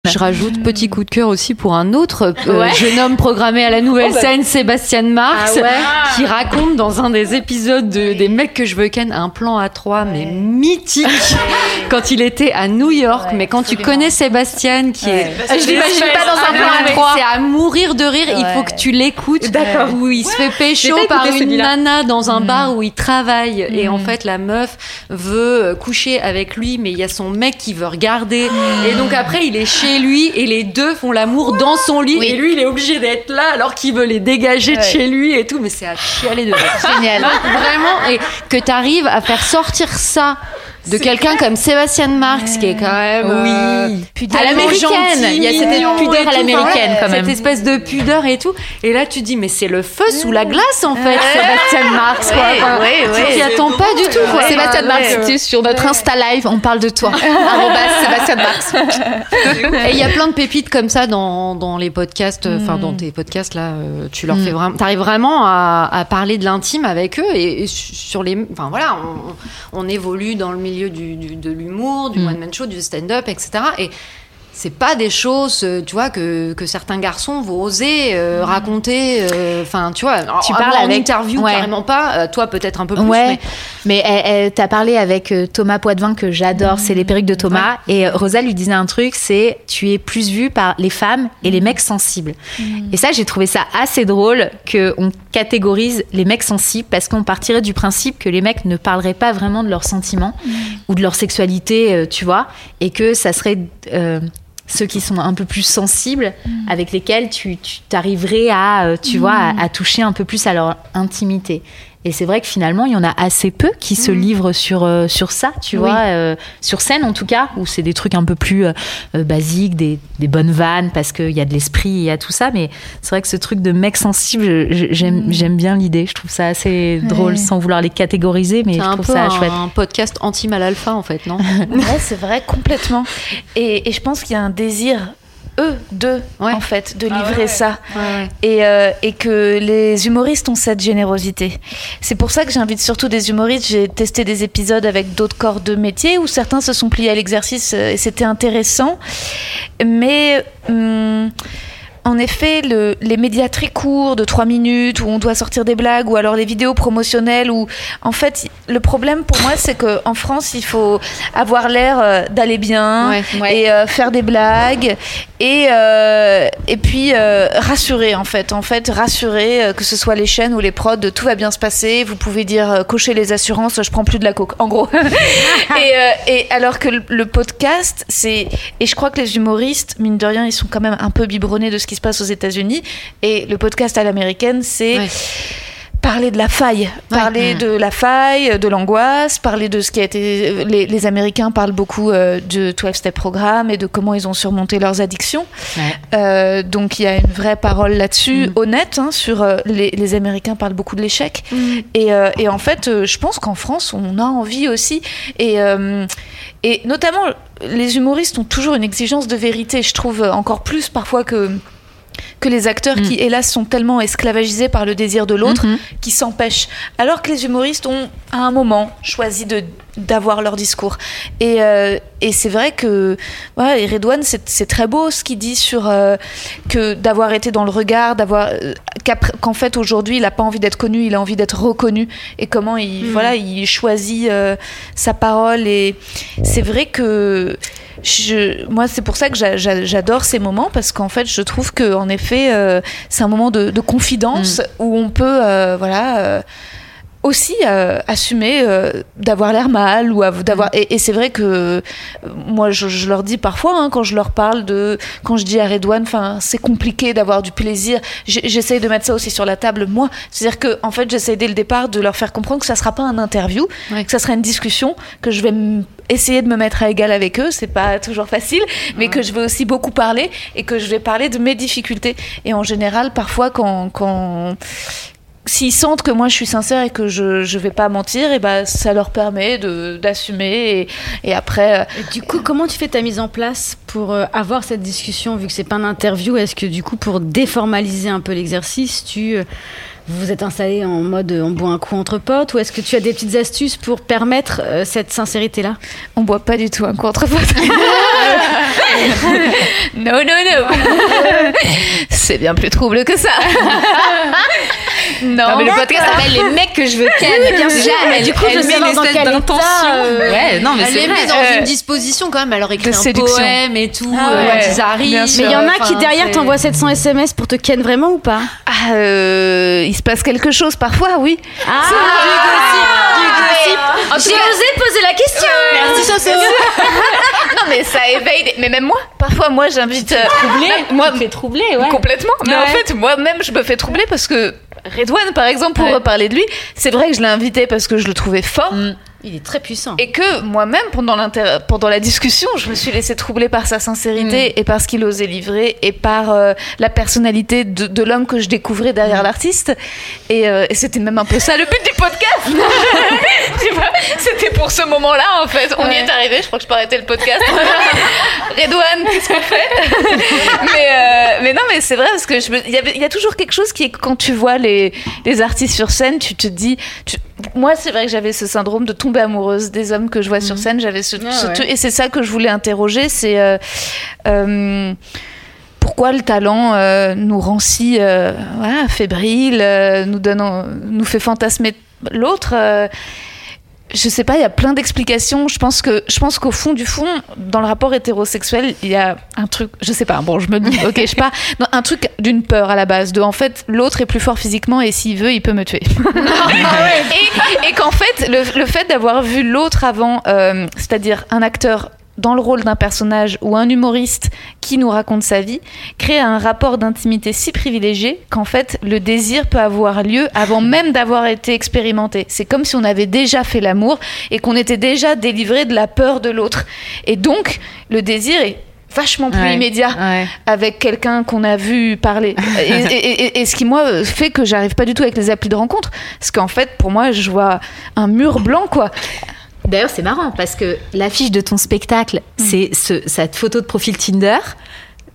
Je rajoute petit coup de cœur aussi pour un autre euh, Ouais. jeune homme programmé à la nouvelle scène, Sébastien Marx, Ah ouais. qui raconte dans un des épisodes de, des mecs que je veux ken un plan à trois, mais mythique, quand il était à New York. mais quand tu connais Sébastien, qui est Je l'imagine pas dans un plan à trois. C'est à mourir de rire. Il faut que tu l'écoutes. D'accord. Où il se fait pécho par une nana dans un Mm. bar où il travaille. Et Mm. en fait, la meuf veut euh, coucher avec lui, mais il y a son mec qui veut regarder. Mm. Et donc après, il est chez lui et les deux font l'amour dans son lit. Et lui, il est obligé d'être là alors qu'il veut les dégager de chez lui et tout. Mais c'est à chialer de. Génial. Vraiment, et que tu arrives à faire sortir ça de quelqu'un comme Sébastien Marx, qui est quand même. euh, À l'américaine. Il y a cette mignon pudeur et à tout. l'américaine, Ouais, quand même. Cette espèce de pudeur et tout. Et là, tu dis, mais c'est le feu sous la glace, en fait, Sébastien Marx, quoi. Ouais, Enfin, ouais, tu ouais. t'y attends pas du tout, quoi. Sébastien. Marx, tu es sur notre Insta Live, on parle de toi. Sébastien Marx. Et il y a plein de pépites comme ça dans, dans les podcasts, euh, enfin Mm. dans tes podcasts là, euh, tu leur Mm. fais vraiment, t'arrives vraiment à, à parler de l'intime avec eux et, et sur les, enfin voilà, on, on évolue dans le milieu du, du- de l'humour, du Mm. one man show, du stand-up, etc. Et c'est pas des choses, euh, tu vois, que, que certains garçons vont oser euh, raconter. euh, Enfin, tu vois, Tu parles en avec- interview ouais. carrément pas. euh, toi peut-être un peu plus. Ouais, mais- mais, elle, elle- t'as parlé avec Thomas Poitvin que j'adore, c'est les perruques de Thomas. Et Rosa lui disait un truc, c'est tu es plus vu par les femmes et les mecs sensibles. Et ça, j'ai trouvé ça assez drôle que on catégorise les mecs sensibles parce qu'on partirait du principe que les mecs ne parleraient pas vraiment de leurs sentiments ou de leur sexualité, tu vois, et que ça serait ceux qui sont un peu plus sensibles, avec lesquels tu à, euh, vois, à, à toucher un peu plus à leur intimité. Et c'est vrai que finalement, il y en a assez peu qui se livrent sur, euh, sur ça, tu Oui. vois, euh, sur scène en tout cas, où c'est des trucs un peu plus euh, euh, basiques, des, des bonnes vannes, parce qu'il y a de l'esprit, il y a tout ça. Mais c'est vrai que ce truc de mec sensible, j'aime j'aime bien l'idée. Je trouve ça assez drôle, sans vouloir les catégoriser, mais C'est je un trouve peu ça un, chouette. podcast anti-mal alpha en fait, non? Ouais, c'est vrai, complètement. Et, et je pense qu'il y a un désir, eux, d'eux, Ouais. en fait, de Ah livrer ouais. ça. Ouais. Et, euh, et que les humoristes ont cette générosité. C'est pour ça que j'invite surtout des humoristes. J'ai testé des épisodes avec d'autres corps de métier où certains se sont pliés à l'exercice euh, et c'était intéressant. Mais. hum, en effet, le- les médias très courts de 3 minutes où on doit sortir des blagues ou alors les vidéos promotionnelles où en fait le problème pour moi c'est que en France il faut avoir l'air euh, d'aller bien Ouais. et euh, faire des blagues et euh, et puis euh, rassurer en fait. En fait rassurer euh, que ce soit les chaînes ou les prods tout va bien se passer. Vous pouvez dire euh, cocher les assurances je prends plus de la coke. En gros. Et, euh, et alors que le, le podcast c'est et je crois que les humoristes mine de rien ils sont quand même un peu biberonnés de ce qui se passe aux États-Unis. Et le podcast à l'américaine c'est Ouais. Parler de la faille, parler Mm. de la faille, de l'angoisse, parler de ce qui a été. Les, les Américains parlent beaucoup euh, de 12-step programme et de comment ils ont surmonté leurs addictions. Ouais. Euh, donc il y a une vraie parole là-dessus, Mm. honnête, hein, sur euh, les, les Américains parlent beaucoup de l'échec. Et, euh, et en fait, je pense qu'en France, on a envie aussi. Et, et notamment, les humoristes ont toujours une exigence de vérité, je trouve, encore plus parfois que que les acteurs Mm. qui, hélas, sont tellement esclavagisés par le désir de l'autre Mhm. qui s'empêchent. Alors que les humoristes ont, à un moment, choisi de d'avoir leur discours. Et, euh, et c'est vrai que et Redouane, c'est très beau ce qu'il dit sur euh, que d'avoir été dans le regard, d'avoir euh, qu'en fait aujourd'hui il n'a pas envie d'être connu, il a envie d'être reconnu et comment il voilà il choisit euh, sa parole et c'est vrai que je, moi, c'est pour ça que j'a- j'a- j'adore ces moments parce qu'en fait, je trouve que en effet, euh, c'est un moment de, de confidence où on peut, euh, voilà. Aussi euh, assumer euh, d'avoir l'air mal ou av- d'avoir et, et c'est vrai que euh, moi je, je leur dis parfois hein, quand je leur parle de quand je dis à Redouane enfin c'est compliqué d'avoir du plaisir. J'essaye de mettre ça aussi sur la table moi. C'est à dire que en fait j'essaie dès le départ de leur faire comprendre que ça sera pas un interview Ouais. que ça sera une discussion que je vais essayer de me mettre à égal avec eux. C'est pas toujours facile mais que je vais aussi beaucoup parler et que je vais parler de mes difficultés. Et en général parfois quand quand s'ils sentent que moi je suis sincère et que je je vais pas mentir et ben ça leur permet d'assumer et, et après euh, du coup, comment tu fais ta mise en place pour euh, avoir cette discussion, vu que c'est pas une interview? Est-ce que du coup, pour déformaliser un peu l'exercice, tu euh, vous vous êtes installé en mode on boit un coup entre potes, ou est-ce que tu as des petites astuces pour permettre euh, cette sincérité-là? On boit pas du tout un contre non, non, non. C'est bien plus trouble que ça. non, Non, mais le podcast s'appelle Les mecs que je veux ken. bien sûr, mais du coup, je elle une dans quel d'intention. euh, Ouais, non, mais Elle les met dans une disposition quand même. Elle leur écrit un séduction. poème et tout Ah euh, ouais, quand ils arrivent. Mais il y en a qui derrière t'envoient 700 SMS pour te ken vraiment ou pas? Ah, euh, il se passe quelque chose parfois, oui. Ah, En tout J'ai cas- osé poser la question. Merci Soso. non mais ça éveille. des- Mais même moi, parfois moi j'invite. euh, Troublé, moi tu te fais troubler, ouais. complètement. Mais en Ouais. fait moi-même je me fais troubler parce que Redouane par exemple pour Ouais. reparler de lui, c'est vrai que je l'ai invité parce que je le trouvais fort. Mm. Il est très puissant. Et que moi-même, pendant, la discussion, je me suis laissée troubler par sa sincérité et par ce qu'il osait livrer et par euh, la personnalité de, de l'homme que je découvrais derrière l'artiste. Et, euh, et c'était même un peu ça le but du podcast. c'était pour ce moment-là en fait. On y est arrivé, je crois que je peux arrêter le podcast. Redouane, qu'est-ce qu'on fait? Mais, euh, mais non, mais c'est vrai parce que je me- il y, y a toujours quelque chose qui est quand tu vois les, les artistes sur scène, tu te dis. tu- moi, c'est vrai que j'avais ce syndrome de tomber amoureuse des hommes que je vois sur scène. J'avais ce, Ah ce ouais. truc- et c'est ça que je voulais interroger. C'est euh, euh, pourquoi le talent euh, nous rend si voilà, fébrile, nous donne, nous fait fantasmer l'autre. Je sais pas, il y a plein d'explications. Je pense que, je pense qu'au fond du fond, dans le rapport hétérosexuel, il y a un truc, je sais pas. Bon, je me dis, ok, je pars. Non, un truc d'une peur à la base, de en fait, l'autre est plus fort physiquement et s'il veut, il peut me tuer. et et qu'en fait, le, le fait d'avoir vu l'autre avant, euh, c'est-à-dire un acteur dans le rôle d'un personnage ou un humoriste qui nous raconte sa vie, crée un rapport d'intimité si privilégié qu'en fait le désir peut avoir lieu avant même d'avoir été expérimenté. C'est comme si on avait déjà fait l'amour et qu'on était déjà délivré de la peur de l'autre. Et donc le désir est vachement plus Ouais. immédiat Ouais. avec quelqu'un qu'on a vu parler. et, et- et- et ce qui, moi, fait que j'arrive pas du tout avec les applis de rencontre. Parce qu'en fait, pour moi, je vois un mur blanc, quoi. D'ailleurs, c'est marrant parce que l'affiche de ton spectacle, c'est ce- cette photo de profil Tinder.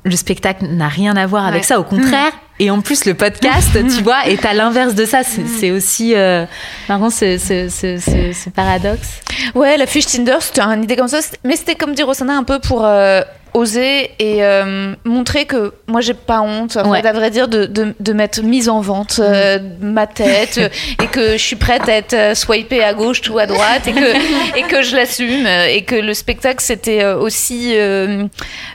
Le spectacle n'a rien à voir avec ça, au contraire. Et en plus, le podcast, tu vois, est à l'inverse de ça. C'est c'est aussi euh, marrant ce, ce- ce- ce- ce paradoxe. Ouais, la fiche Tinder, c'était une idée comme ça. Mais c'était comme dit Rosanna, un peu pour euh, oser et euh, montrer que moi, j'ai pas honte, Ouais. à vrai dire, de, de, de mettre mise en vente euh, ma tête et que je suis prête à être swipée à gauche ou à droite et que, et que je l'assume et que le spectacle, c'était aussi euh,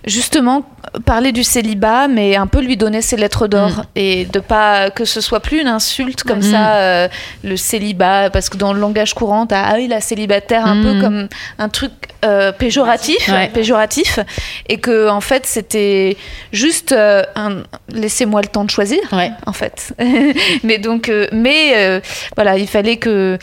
justement parler du célibat, mais un peu lui donner ses lettres d'or et de pas que ce soit plus une insulte comme Mm. ça, euh, le célibat, parce que dans le langage courant, t'as ah oui, la célibataire, un Mm. peu comme un truc euh, péjoratif, Ouais. péjoratif, et que en fait c'était juste un un laissez-moi le temps de choisir, Ouais. en fait. mais donc, euh, mais euh, voilà, il fallait que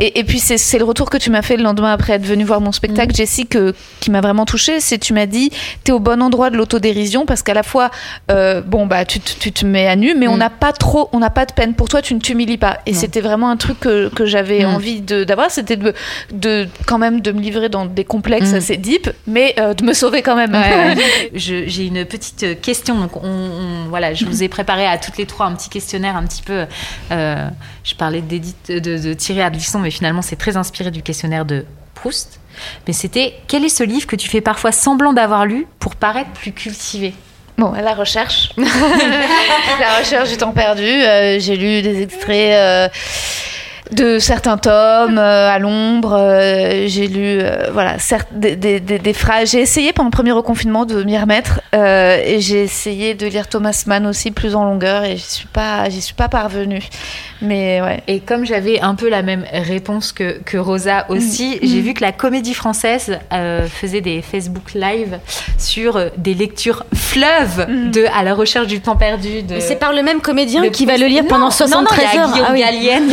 et, et puis c'est le retour que tu m'as fait le lendemain après être venu voir mon spectacle, Jessie, que, qui m'a vraiment touchée. C'est tu m'as dit, t'es au bon endroit de l'autodérision parce qu'à la fois, euh, bon bah tu, te- tu te mets à nu, mais on Mm. n'a pas trop, on n'a pas de peine pour toi, tu ne t'humilies pas. Et c'était vraiment un truc que, que j'avais Mm. envie de- d'avoir, c'était de, de quand même de me livrer dans des complexes Mm. assez deep, mais euh, de me sauver quand même. Je- J'ai une petite question. Donc, on, on- voilà, je vous ai préparé à toutes les trois un petit questionnaire, un petit peu. euh, je parlais d'Edith, de, de Thierry Ardisson, mais finalement, c'est très inspiré du questionnaire de Mais c'était quel est ce livre que tu fais parfois semblant d'avoir lu pour paraître plus cultivé? Bon, la recherche. la recherche du temps perdu. euh, J'ai lu des extraits euh, de certains tomes euh, à l'ombre. euh, J'ai lu euh, voilà, certes, des, des- des- des phrases. J'ai essayé pendant le premier reconfinement de m'y remettre. euh, et j'ai essayé de lire Thomas Mann aussi plus en longueur. Et j'y suis pas, j'y suis pas parvenue. Mais ouais. Et comme j'avais un peu la même réponse que, que Rosa aussi, j'ai vu que la comédie française euh, faisait des Facebook Live sur des lectures fleuves de À la recherche du temps perdu. De... C'est par le même comédien de qui va le lire pendant Non, 73 non, non, il y a heures. Guillaume Ah oui. Gallienne.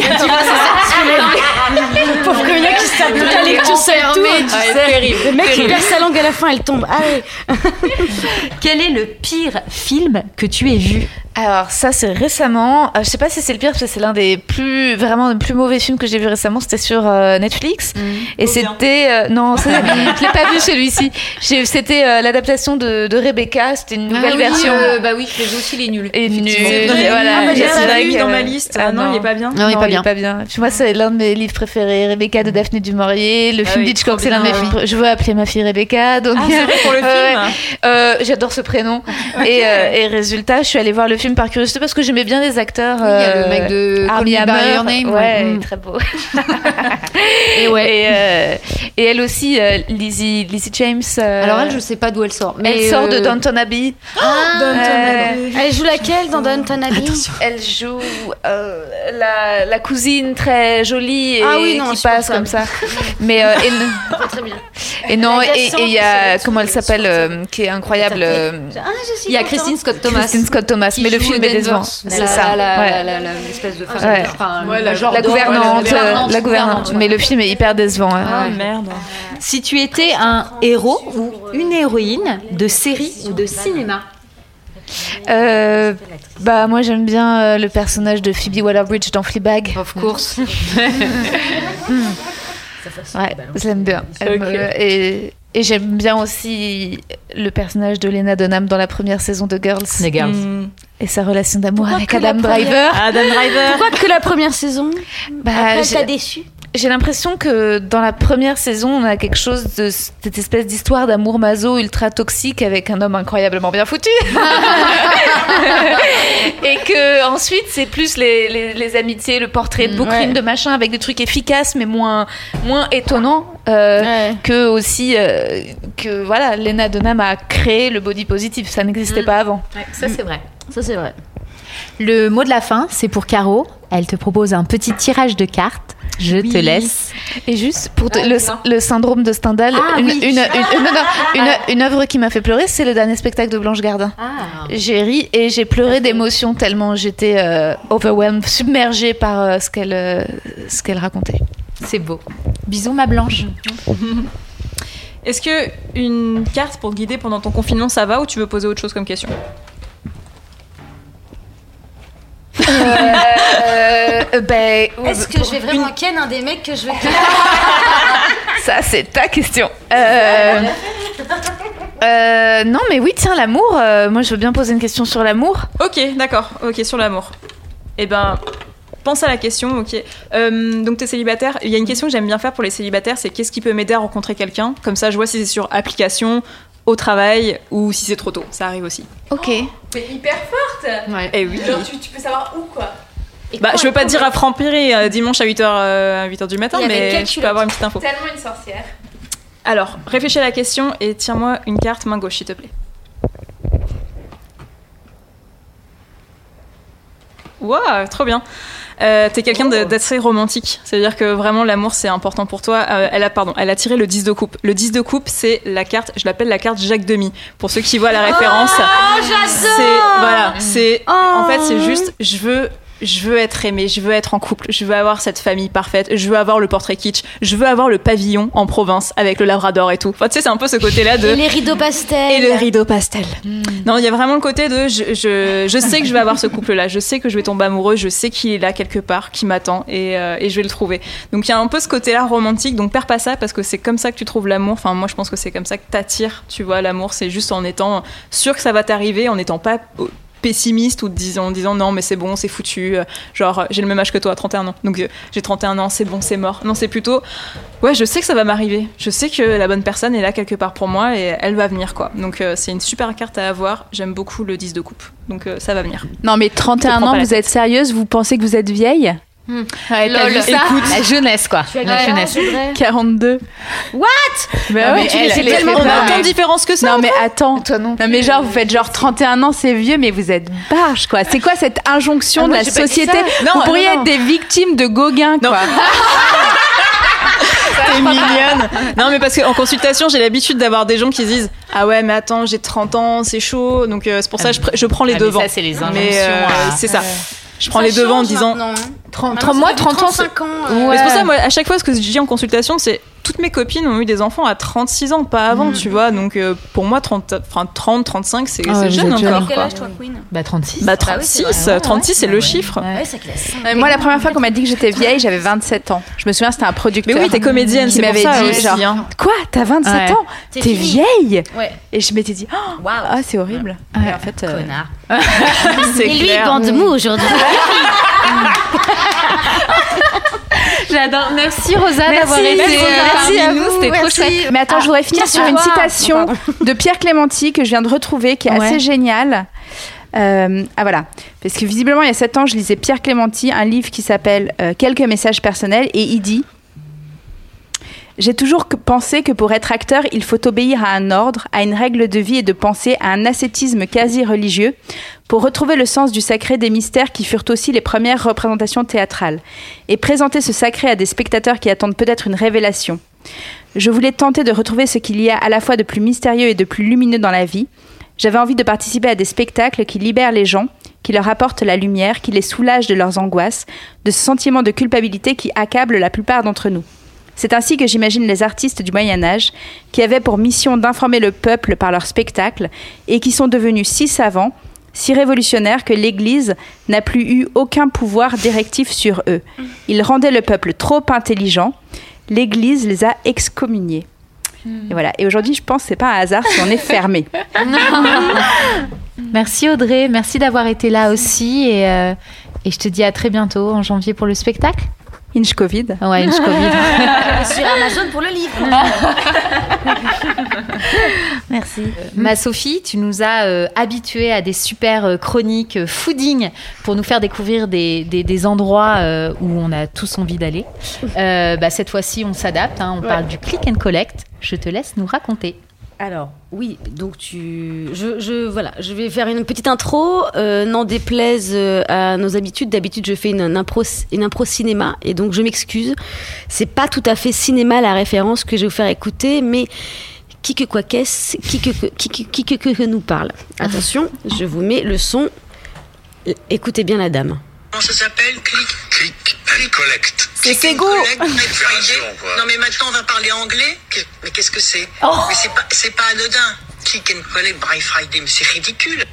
Le pauvre comédien qui se tape toute la lecture seul tout. Ouais, terrible. Le mec il terrible. perd sa langue à la fin, elle tombe. Ah ouais. Quel est le pire film que tu aies vu? Alors ça c'est récemment, euh, je sais pas si c'est le pire parce que c'est l'un des plus vraiment des plus mauvais films que j'ai vu récemment, c'était sur euh, Netflix et c'était euh, non, ça, je l'ai pas vu celui-ci. C'était euh, l'adaptation de, de Rebecca, c'était une nouvelle Ah oui, version. euh, bah oui, je les aussi les nuls. Et nul. Effectivement. Et vrai. voilà. Ah, bah, que- dans ma liste. Ah, non, il est pas bien. Non, il est pas bien. pas bien. Moi, c'est l'un de mes livres préférés, Rebecca de Daphné du Maurier. Le Ah film oui, d'Hitchcock, c'est l'un de mes films. Je veux appeler ma fille Rebecca. Donc, Ah, c'est vrai pour le film. Euh, J'adore ce prénom. Et, euh, et résultat, je suis allée voir le film par curiosité parce que j'aimais bien les acteurs. Oui, il y a le euh, mec de Armie Hammer. Your Name, Ouais. Mm. très beau. et, ouais. et, euh, et elle aussi, euh, Lizzie, Lizzie James. euh, Alors elle, je sais pas d'où elle sort. Mais elle sort de Downton Abbey. Downton Euh, Abbey. Elle joue laquelle dans Downton Abbey? Elle joue euh, la, la cousine très jolie et Ah oui, non, qui passe comme ça. Mais euh, et, Très bien. et non, et il y a comment elle s'appelle euh, qui est incroyable euh, Ah, Il y a. Christine Scott Thomas. Christine Scott Thomas. Mais le film est décevant. C'est ça. La, l'espèce de femme. Gouvernante, la gouvernante. Mais le film est hyper décevant. Ah merde. Si tu étais un héros ou une héroïne de série ou de cinéma Euh, bah moi j'aime bien euh, le personnage de Phoebe Waller-Bridge dans Fleabag. Of course. Ouais, je l'aime bien. Et et j'aime bien aussi le personnage de Lena Dunham dans la première saison de Girls Les girls. Hmm. et sa relation d'amour avec Adam première- Driver. Adam Driver. Pourquoi que la première saison Bah, Après, t'as déçu J'ai l'impression que dans la première saison, on a quelque chose de cette espèce d'histoire d'amour maso ultra toxique avec un homme incroyablement bien foutu. et que ensuite, c'est plus les, les, les amitiés, le portrait de crime, Ouais. de machin, avec des trucs efficaces mais moins, moins étonnants. euh, Ouais. Que aussi, euh, que voilà, Lena Dunham a créé le body positive. Ça n'existait pas avant. ça c'est vrai. Ça, c'est vrai. Le mot de la fin, c'est pour Caro. Elle te propose un petit tirage de cartes. Je te laisse. Et juste pour te- le, le syndrome de Stendhal, Ah, une, oui. une, une- non, non, une- une œuvre qui m'a fait pleurer, c'est le dernier spectacle de Blanche Gardin. Ah. J'ai ri et j'ai pleuré d'émotion tellement j'étais euh, overwhelmed, submergée par euh, ce qu'elle euh, ce qu'elle racontait. C'est beau. Bisous ma blanche. Est-ce que une carte pour te guider pendant ton confinement, ça va ou tu veux poser autre chose comme question? Euh, ben, Est-ce que je vais vraiment ken un des mecs que je ken ça c'est ta question. Euh, euh, non mais oui tiens l'amour. euh, moi je veux bien poser une question sur l'amour. Ok, d'accord. Ok, sur l'amour. Eh ben, pense à la question. Ok. Euh, donc t'es célibataire. Il y a une question que j'aime bien faire pour les célibataires, c'est qu'est-ce qui peut m'aider à rencontrer quelqu'un? Comme ça, je vois si c'est sur application, au travail ou si c'est trop tôt. Ça arrive aussi. Ok. Ouais. Eh oui. tu, peux savoir où quoi Bah, je veux pas te dire à Franprix euh, dimanche à 8h, à 8h du matin, mais je peux avoir une petite info. Tellement une sorcière. Alors, réfléchis à la question et tiens-moi une carte main gauche, s'il te plaît. Waouh, trop bien. Euh, T'es quelqu'un de- d'assez romantique, c'est-à-dire que vraiment l'amour c'est important pour toi. Euh, elle a pardon, elle a tiré le 10 de coupe. Le 10 de coupe c'est la carte, je l'appelle la carte Jacques Demi. Pour ceux qui voient la référence, c'est voilà, c'est en fait c'est juste je veux je veux être aimée, je veux être en couple, je veux avoir cette famille parfaite, je veux avoir le portrait kitsch, je veux avoir le pavillon en province avec le labrador et tout. Enfin, tu sais, c'est un peu ce côté-là de Et les rideaux pastels. et le rideau pastel. Non, il y a vraiment le côté de je, je, je sais que je vais avoir ce couple-là, je sais que je vais tomber amoureux, je sais qu'il est là quelque part, qui m'attend et, euh, et je vais le trouver. Donc il y a un peu ce côté-là romantique, donc perds pas ça parce que c'est comme ça que tu trouves l'amour. Enfin, moi je pense que c'est comme ça que t'attires, tu vois, l'amour. C'est juste en étant sûr que ça va t'arriver, en n'étant pas pessimiste ou disant, disant non mais c'est bon c'est foutu euh, genre j'ai le même âge que toi 31 ans. Donc euh, j'ai 31 ans c'est bon c'est mort. Non c'est plutôt ouais je sais que ça va m'arriver. Je sais que la bonne personne est là quelque part pour moi et elle va venir quoi. Donc euh, c'est une super carte à avoir. J'aime beaucoup le 10 de coupe. Donc euh, ça va venir. Non, mais 31 Je prends ans, vous êtes sérieuse? Vous pensez que vous êtes vieille? Ouais, t'as Lol. vu ça La jeunesse quoi. Tu as La jeunesse. âge, Audrey 42. What Bah ouais, mais tu elle, cheveux on a autant de différence que ça Non, mais attends. Toi non. Non mais genre vous faites genre 31 ans c'est vieux mais vous êtes barge quoi. C'est quoi cette injonction Ah, de moi, la société. Non, Vous pourriez non. être des victimes de Gauguin Non. quoi. T'es mignonne. Non, mais parce qu'en consultation, j'ai l'habitude d'avoir des gens qui se disent Ah ouais, mais attends, j'ai 30 ans, c'est chaud. Donc euh, c'est pour ça que je, pr- je prends les Ah, mais devants. ça, c'est les Mais, injonctions, euh, c'est ça. Je prends Ça les devants en disant. hein. 30, Maintenant, moi, ça fait 30 ans, c'est- 35 ans. euh, Mais c'est pour ça, moi, à chaque fois, ce que je dis en consultation, c'est toutes mes copines ont eu des enfants à 36 ans, pas avant, tu vois. Donc euh, pour moi, 30, enfin, 30 35, c'est Ah ouais, c'est vous jeune encore. Quel âge toi, Queen Bah 36. Bah oui, 36, c'est vrai. 36 c'est le Ouais. chiffre. Ouais. Euh, Moi, la première fois qu'on m'a dit que j'étais vieille, j'avais 27 ans. Je me souviens, c'était un producteur. Mais oui, t'es comédienne, qui c'est pour m'avait ça dit, genre, hein. Quoi T'as 27 Ouais. ans T'es vieille? Ouais. Et je m'étais dit, oh, ah, c'est horrible. Et en fait, euh, Connard. C'est Et lui, clair. bande mou aujourd'hui. J'adore. Merci Rosa d'avoir été merci, euh, merci parmi à nous. C'était trop chouette. Mais attends, je voudrais finir sur une citation de Pierre Clémenti que je viens de retrouver, qui est Ouais. assez géniale. Euh, ah voilà, parce que visiblement il y a 7 ans, je lisais Pierre Clémenti, un livre qui s'appelle euh, Quelques messages personnels, et il dit J'ai toujours pensé que pour être acteur, il faut obéir à un ordre, à une règle de vie et de pensée, à un ascétisme quasi religieux, pour retrouver le sens du sacré des mystères qui furent aussi les premières représentations théâtrales, et présenter ce sacré à des spectateurs qui attendent peut-être une révélation. Je voulais tenter de retrouver ce qu'il y a à la fois de plus mystérieux et de plus lumineux dans la vie. J'avais envie de participer à des spectacles qui libèrent les gens, qui leur apportent la lumière, qui les soulagent de leurs angoisses, de ce sentiment de culpabilité qui accable la plupart d'entre nous. C'est ainsi que j'imagine les artistes du Moyen Âge, qui avaient pour mission d'informer le peuple par leurs spectacles, et qui sont devenus si savants, si révolutionnaires que l'Église n'a plus eu aucun pouvoir directif sur eux. Ils rendaient le peuple trop intelligent, l'Église les a excommuniés. Et voilà. Et aujourd'hui, je pense que c'est pas un hasard si on est fermé. Merci Audrey, merci d'avoir été là aussi et, euh, et je te dis à très bientôt en janvier pour le spectacle. Inch Covid. Ouais, une Covid. Sur Amazon pour le livre. Merci. Ma Sophie, tu nous as euh, habitués à des super euh, chroniques euh, fooding pour nous faire découvrir des, des- des endroits euh, où on a tous envie d'aller. Euh, bah, cette fois-ci, on s'adapte, hein, on parle du click and collect. Je te laisse nous raconter. Alors, oui, donc tu. Je, voilà, je vais faire une petite intro. Euh, N'en déplaise euh, à nos habitudes. D'habitude, je fais une, impro, une impro cinéma. Et donc, je m'excuse. C'est pas tout à fait cinéma la référence que je vais vous faire écouter, mais. Qui que quoi qu'est-ce Qui que, qui, qui que, que nous parle Attention, je vous mets le son. Écoutez bien la dame. Comment ça s'appelle? Click Click and collect. C'est Sego. Non mais maintenant on va parler anglais. Mais qu'est-ce que c'est? Oh. Mais c'est pas, c'est pas anodin. Click and collect, Black Friday, mais c'est ridicule.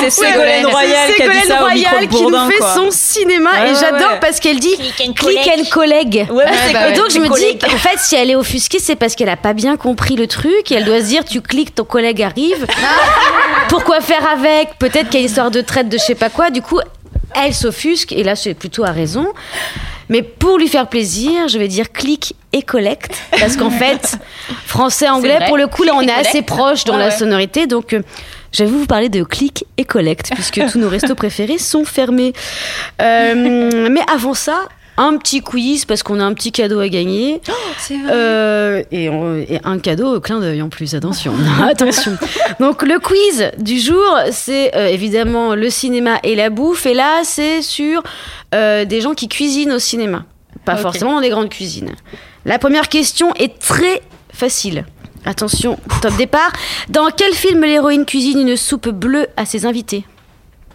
C'est Ségolène Royal qui a dit ça au micro de qui Bourdin, nous fait quoi. son cinéma Ouais, et ouais, j'adore ouais. parce qu'elle dit click and collègue. Bah et donc je me dis, en fait, si elle est offusquée, c'est parce qu'elle a pas bien compris le truc et elle doit se dire, tu cliques, ton collègue arrive. Pourquoi faire avec? Peut-être qu'il y a une histoire de traite de je sais pas quoi. Du coup, elle s'offusque et là, c'est plutôt à raison. Mais pour lui faire plaisir, je vais dire click et collect parce qu'en fait, français anglais pour le coup là, on est assez proche dans Ouais, la sonorité, donc. euh, vais vous parler de click et collect puisque tous nos restos préférés sont fermés. Euh, mais avant ça, un petit quiz parce qu'on a un petit cadeau à gagner. Euh, et, on- et un cadeau au clin d'œil en plus, attention. attention. Donc le quiz du jour, c'est euh, évidemment le cinéma et la bouffe. Et là, c'est sur euh, des gens qui cuisinent au cinéma. Pas forcément dans des grandes cuisines. La première question est très facile. Attention, top départ. Dans quel film l'héroïne cuisine une soupe bleue à ses invités?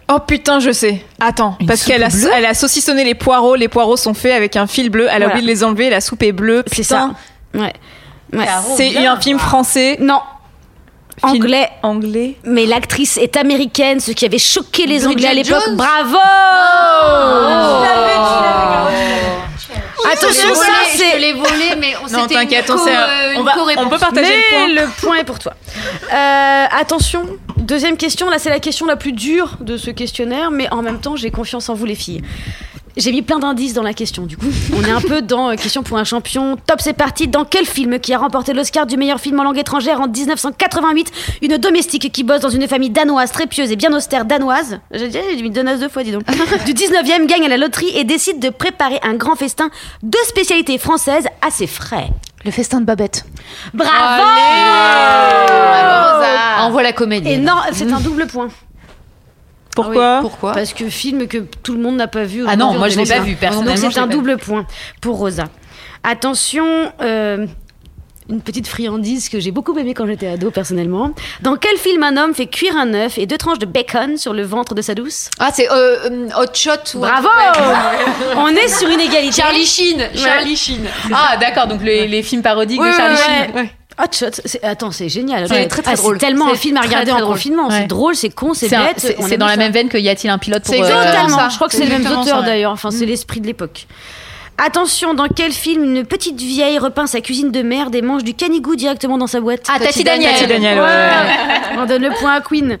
Oh putain, je sais. Attends, Une parce qu'elle a, bleue elle a saucissonné les poireaux. Les poireaux sont faits avec un fil bleu. Elle a oublié de les enlever. La soupe est bleue. C'est ça. Ouais. ouais. C'est un film français. Non. Film Anglais. Anglais. Mais l'actrice est américaine, ce qui avait choqué les Anglais à l'époque. Bravo Attention, Je ça l'ai- je c'est. l'ai volé, mais on Non, t'inquiète, on euh, On, peut partager Mais le point. le point est pour toi. Euh, attention, deuxième question. Là, c'est la question la plus dure de ce questionnaire, mais en même temps, j'ai confiance en vous, les filles. J'ai mis plein d'indices dans la question, du coup. On est un peu dans euh, question pour un champion. Top, c'est parti. Dans quel film qui a remporté l'Oscar du meilleur film en langue étrangère en 1988 Une domestique qui bosse dans une famille danoise, très pieuse et bien austère danoise. J'ai dit, j'ai mis danoise deux fois, dis donc. Du 19e, gagne à la loterie et décide de préparer un grand festin de spécialités françaises à ses frais. Le festin de Babette. Bravo Envoie la comédie. Et non, c'est un double point. Pourquoi Pourquoi Parce que film que tout le monde n'a pas vu. Ah non, moi, je l'ai pas vu, personnellement, Donc c'est un double point pour Rosa. Attention, euh, une petite friandise que j'ai beaucoup aimée quand j'étais ado personnellement. Dans quel film un homme fait cuire un œuf et deux tranches de bacon sur le ventre de sa douce? Ah, c'est euh, euh, Hot Shot. ou Bravo. On est sur une égalité. Charlie Sheen. Charlie Sheen. Ah, d'accord, donc les, les films parodiques Ouais, de Charlie ouais, Sheen. Hot attends, c'est génial. C'est très, très Ah, drôle. C'est tellement un film à très, regarder très en drôle. confinement. C'est drôle, c'est con, c'est C'est un- bête. c'est- dans la même veine que Y a-t-il un pilote pour C'est euh, exactement ça. Je crois que C'est c'est le même exactement auteur ça. d'ailleurs. Enfin, c'est l'esprit de l'époque. Attention, dans quel film une petite vieille repeint sa cuisine de merde et mange du canigou directement dans sa boîte? Ah, Tati Daniel. Tati Daniel, ouais, Ouais. On donne le point à Queen.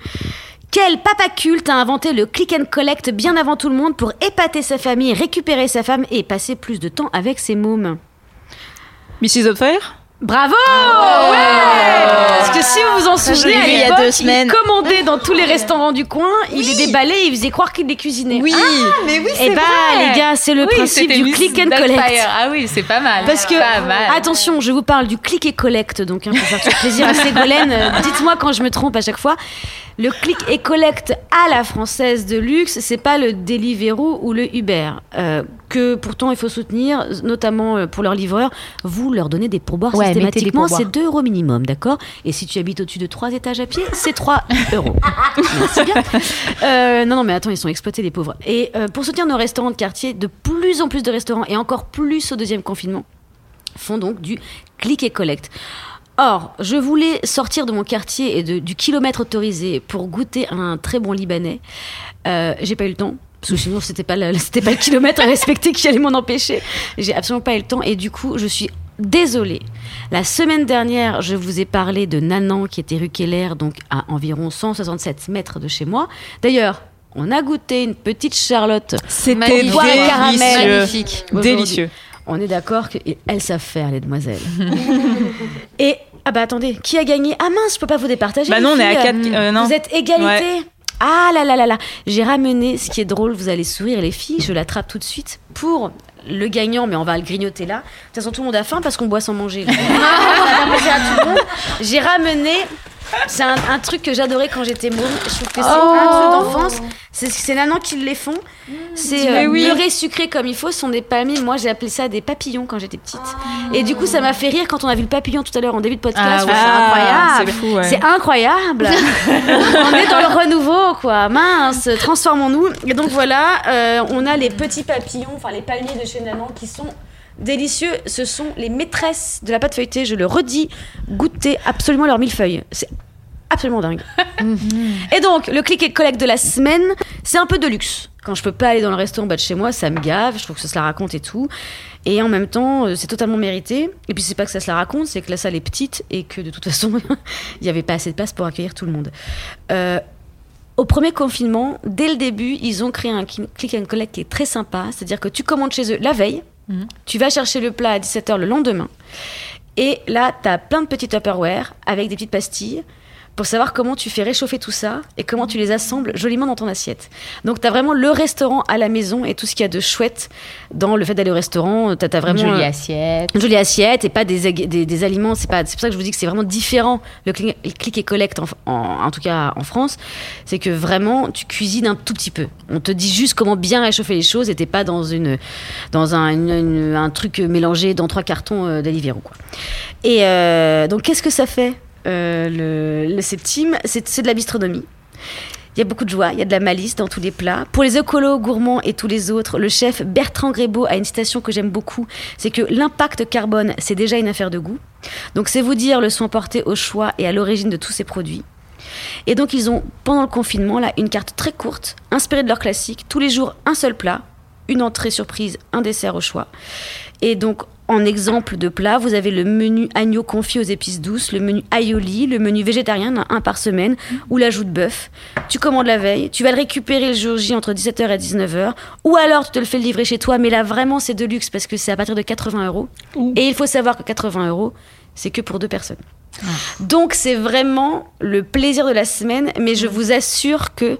Quel papa culte a inventé le click and collect bien avant tout le monde pour épater sa famille, récupérer sa femme et passer plus de temps avec ses mômes? Mrs. Upfire Bravo Ouais Parce que si vous vous en Ça, souvenez, à il y a deux semaines. il commandait dans tous les restaurants du coin, il les déballait et il faisait croire qu'il les cuisinait. Oui, mais oui, Et bah les gars, c'est le Oui, principe du click and collect. Ah oui, c'est pas mal. Parce que, Pas mal. attention, je vous parle du click et collect, donc hein, pour faire tout plaisir à Ségolène, euh, dites-moi quand je me trompe à chaque fois. Le click et collect à la française de luxe, c'est pas le Deliveroo ou le Uber, euh, que pourtant il faut soutenir, notamment euh, pour leurs livreurs. Vous leur donnez des pourboires Ouais, systématiquement, c'est 2 euros minimum, d'accord? Et si tu habites au-dessus de 3 étages à pied, c'est 3 euros. Merci bien. Euh, non, non, mais attends, ils sont exploités, les pauvres. Et euh, pour soutenir nos restaurants de quartier, de plus en plus de restaurants, et encore plus au deuxième confinement, font donc du click et collect. Or, je voulais sortir de mon quartier et de- du kilomètre autorisé pour goûter un très bon libanais. Euh, J'ai pas eu le temps. Parce que sinon, c'était pas, le- c'était pas le kilomètre à respecter qui allait m'en empêcher. J'ai absolument pas eu le temps. Et du coup, je suis désolée. La semaine dernière, je vous ai parlé de Nanan, qui était rue Keller, donc à environ 167 mètres de chez moi. D'ailleurs, on a goûté une petite Charlotte. C'était délicieux. Magnifique. Délicieux. On est d'accord qu'elles savent faire, les demoiselles. Et, ah bah attendez, qui a gagné? Ah mince, je peux pas vous départager. Bah non, on est à filles. 4. non. Vous êtes égalité Ouais. Ah là là là là J'ai ramené, ce qui est drôle, vous allez sourire les filles, je l'attrape tout de suite pour le gagnant, mais on va le grignoter là. De toute façon, tout le monde a faim parce qu'on boit sans manger. J'ai ramené, c'est un, un truc que j'adorais quand j'étais môme. Je trouve que c'est un truc d'enfance. C'est Nanan qui les font. C'est euh, oui. beurré sucré comme il faut. Ce sont des palmiers. Moi, j'ai appelé ça des papillons quand j'étais petite. Et du coup, ça m'a fait rire quand on a vu le papillon tout à l'heure en début de podcast. Ah ouais. fais, c'est incroyable. C'est fou, ouais. C'est incroyable. on est dans le renouveau, quoi. Mince, transformons-nous. Et donc voilà, euh, on a les petits papillons, enfin les palmiers de chez Nanan qui sont délicieux. Ce sont les maîtresses de la pâte feuilletée. Je le redis, goûtez absolument leur millefeuille. C'est absolument dingue. et donc, le click et collect de la semaine, c'est un peu de luxe. Quand je peux pas aller dans le restaurant en bas de chez moi, ça me gave. Je trouve que ça se la raconte et tout. Et en même temps, euh, c'est totalement mérité. Et puis, c'est pas que ça se la raconte, c'est que la salle est petite et que de toute façon, il n'y avait pas assez de place pour accueillir tout le monde. Euh, au premier confinement, dès le début, ils ont créé un click and collect qui est très sympa. C'est-à-dire que tu commandes chez eux la veille, Mhm. tu vas chercher le plat à 17h le lendemain. Et là, tu as plein de petits Tupperware avec des petites pastilles pour savoir comment tu fais réchauffer tout ça et comment tu les assembles joliment dans ton assiette. Donc, tu as vraiment le restaurant à la maison et tout ce qu'il y a de chouette dans le fait d'aller au restaurant. Tu as, vraiment. Une jolie euh, assiette. une jolie assiette et pas des, des, des aliments. C'est pour ça que je vous dis que c'est vraiment différent le click, le click et collect, en, en, en tout cas en France. C'est que vraiment, tu cuisines un tout petit peu. On te dit juste comment bien réchauffer les choses et t'es pas dans, une, dans un, une- une- un truc mélangé dans trois cartons euh, d'Aliviero. Et euh, donc, qu'est-ce que ça fait, le, le septime c'est, c'est de la bistronomie. Il y a beaucoup de joie, il y a de la malice dans tous les plats. Pour les écolos, gourmands et tous les autres, le chef Bertrand Grébeau a une citation que j'aime beaucoup, c'est que l'impact carbone, c'est déjà une affaire de goût. Donc c'est vous dire le soin porté au choix et à l'origine de tous ces produits. Et donc ils ont, pendant le confinement, là, une carte très courte, inspirée de leur classique, tous les jours un seul plat, une entrée surprise, un dessert au choix. Et donc, en exemple de plat, vous avez le menu agneau confit aux épices douces, le menu aioli, le menu végétarien, un par semaine, ou l'ajout de bœuf. Tu commandes la veille, tu vas le récupérer le jour J entre 17h et 19h, ou alors tu te le fais livrer chez toi, mais là vraiment c'est de luxe parce que c'est à partir de 80 euros. Et il faut savoir que 80 euros, c'est que pour deux personnes. Donc c'est vraiment le plaisir de la semaine, mais je vous assure que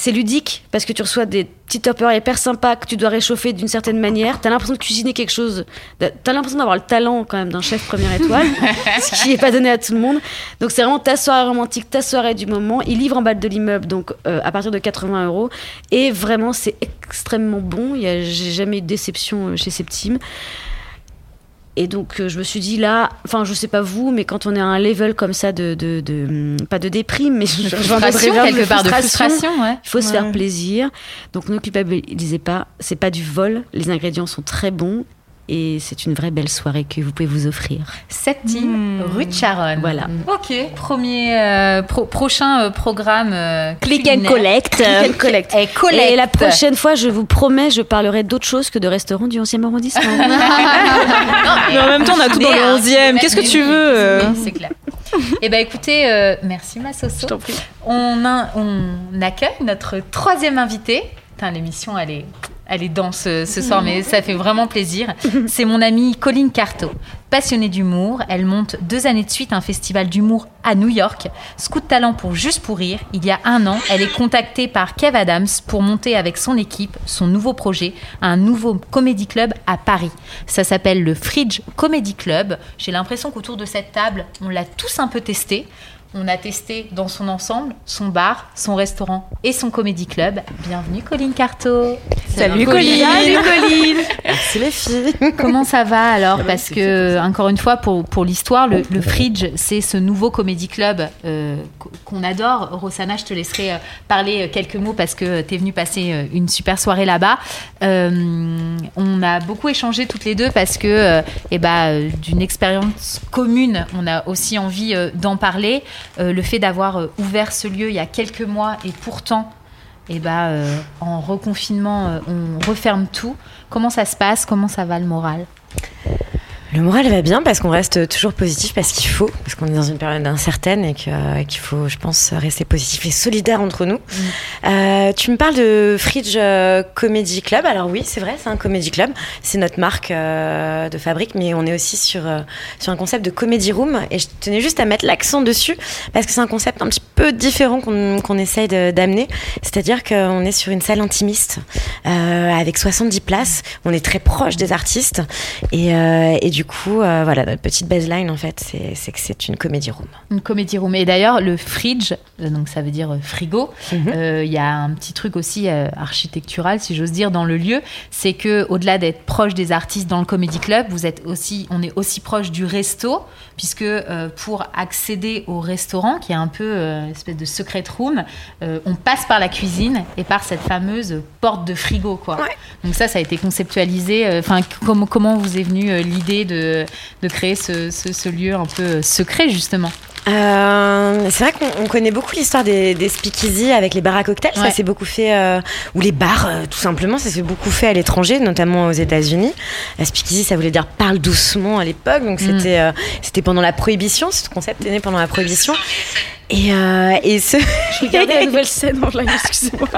c'est ludique parce que tu reçois des petits toppers hyper sympas que tu dois réchauffer d'une certaine manière. T'as l'impression de cuisiner quelque chose. T'as l'impression d'avoir le talent quand même d'un chef première étoile, ce qui n'est pas donné à tout le monde. Donc c'est vraiment ta soirée romantique, ta soirée du moment. Ils livrent en bas de l'immeuble, donc euh, à partir de 80 euros. Et vraiment c'est extrêmement bon. J'ai jamais eu de déception euh, chez Septime. Et donc, euh, je me suis dit là, enfin, je sais pas vous, mais quand on est à un level comme ça de, de, de- hum, pas de déprime, mais je- je- Frustration, vraiment quelque part, de frustration, ouais. il faut se faire plaisir. Donc ne culpabilisez pas. C'est pas du vol. Les ingrédients sont très bons et c'est une vraie belle soirée que vous pouvez vous offrir. Septime, rue de Charonne. Voilà. Ok. Premier, euh, pro- prochain euh, programme. euh, Click and collect. Click and collect. Et collect. Et la prochaine fois, je vous promets, je parlerai d'autre chose que de restaurants du 11e arrondissement. Mais en même temps, on a tout dans le 11e. Qu'est-ce que tu veux c'est clair. Eh ben écoutez, euh, merci ma Soso. On, a- on accueille notre troisième invité. Putain, l'émission, elle est, elle est dense euh, ce soir, mais ça fait vraiment plaisir. C'est mon amie Colline Carto. Passionnée d'humour, elle monte deux années de suite un festival d'humour à New York. Scout talent pour Juste pour rire. Il y a un an, elle est contactée par Kev Adams pour monter avec son équipe son nouveau projet, un nouveau comédie club à Paris. Ça s'appelle le Fridge Comedy Club. J'ai l'impression qu'autour de cette table, on l'a tous un peu testé. On a testé dans son ensemble son bar, son restaurant et son comédie club. Bienvenue Colline Carto. Salut, Colline. Salut Colline. Merci les filles. Comment ça va alors? Parce que, encore une fois, pour, pour l'histoire, le, le Fridge, c'est ce nouveau comédie club euh, qu- qu'on adore. Rosanna, je te laisserai euh, parler euh, quelques mots parce que tu es venue passer euh, une super soirée là-bas. Euh, on a beaucoup échangé toutes les deux parce que, euh, eh ben, euh, d'une expérience commune, on a aussi envie euh, d'en parler. Le fait d'avoir ouvert ce lieu il y a quelques mois et pourtant bah, euh, en reconfinement, on referme tout. Comment ça se passe? Comment ça va le moral? Le moral va bien parce qu'on reste toujours positif parce qu'il faut, parce qu'on est dans une période incertaine et qu'il faut, je pense, rester positif et solidaire entre nous. Euh, tu me parles de Fridge euh, Comedy Club. Alors oui, c'est vrai, c'est un comedy club. C'est notre marque euh, de fabrique, mais on est aussi sur, euh, sur un concept de comedy room. Et je tenais juste à mettre l'accent dessus parce que c'est un concept un petit peu différent qu'on qu'on essaye d'amener. C'est-à-dire qu'on est sur une salle intimiste avec 70 places. On est très proche des artistes et, et du coup, euh, voilà, notre petite baseline en fait, c'est que c'est une comédie room. Une comédie room. Et d'ailleurs, le fridge, donc ça veut dire euh, frigo, euh, il y a un petit truc aussi euh, architectural, si j'ose dire, dans le lieu. C'est que au-delà d'être proche des artistes dans le comédie club, vous êtes aussi, on est aussi proche du resto, puisque pour accéder au restaurant, qui est un peu une espèce de secret room, on passe par la cuisine et par cette fameuse porte de frigo, quoi. Donc ça, ça a été conceptualisé. Enfin, comment comment vous est venue l'idée de, de créer ce, ce- ce lieu un peu euh, secret, justement Euh, c'est vrai qu'on on connaît beaucoup l'histoire des, des speakeasy avec les bars à cocktails. Ça s'est beaucoup fait, euh, ou les bars, euh, tout simplement, ça s'est beaucoup fait à l'étranger, notamment aux États-Unis. La speakeasy, ça voulait dire parle doucement à l'époque. Donc Mm. c'était c'était pendant la prohibition. Ce concept est né pendant la prohibition. Et, euh, et ce. Je regardais la nouvelle scène en excusez-moi.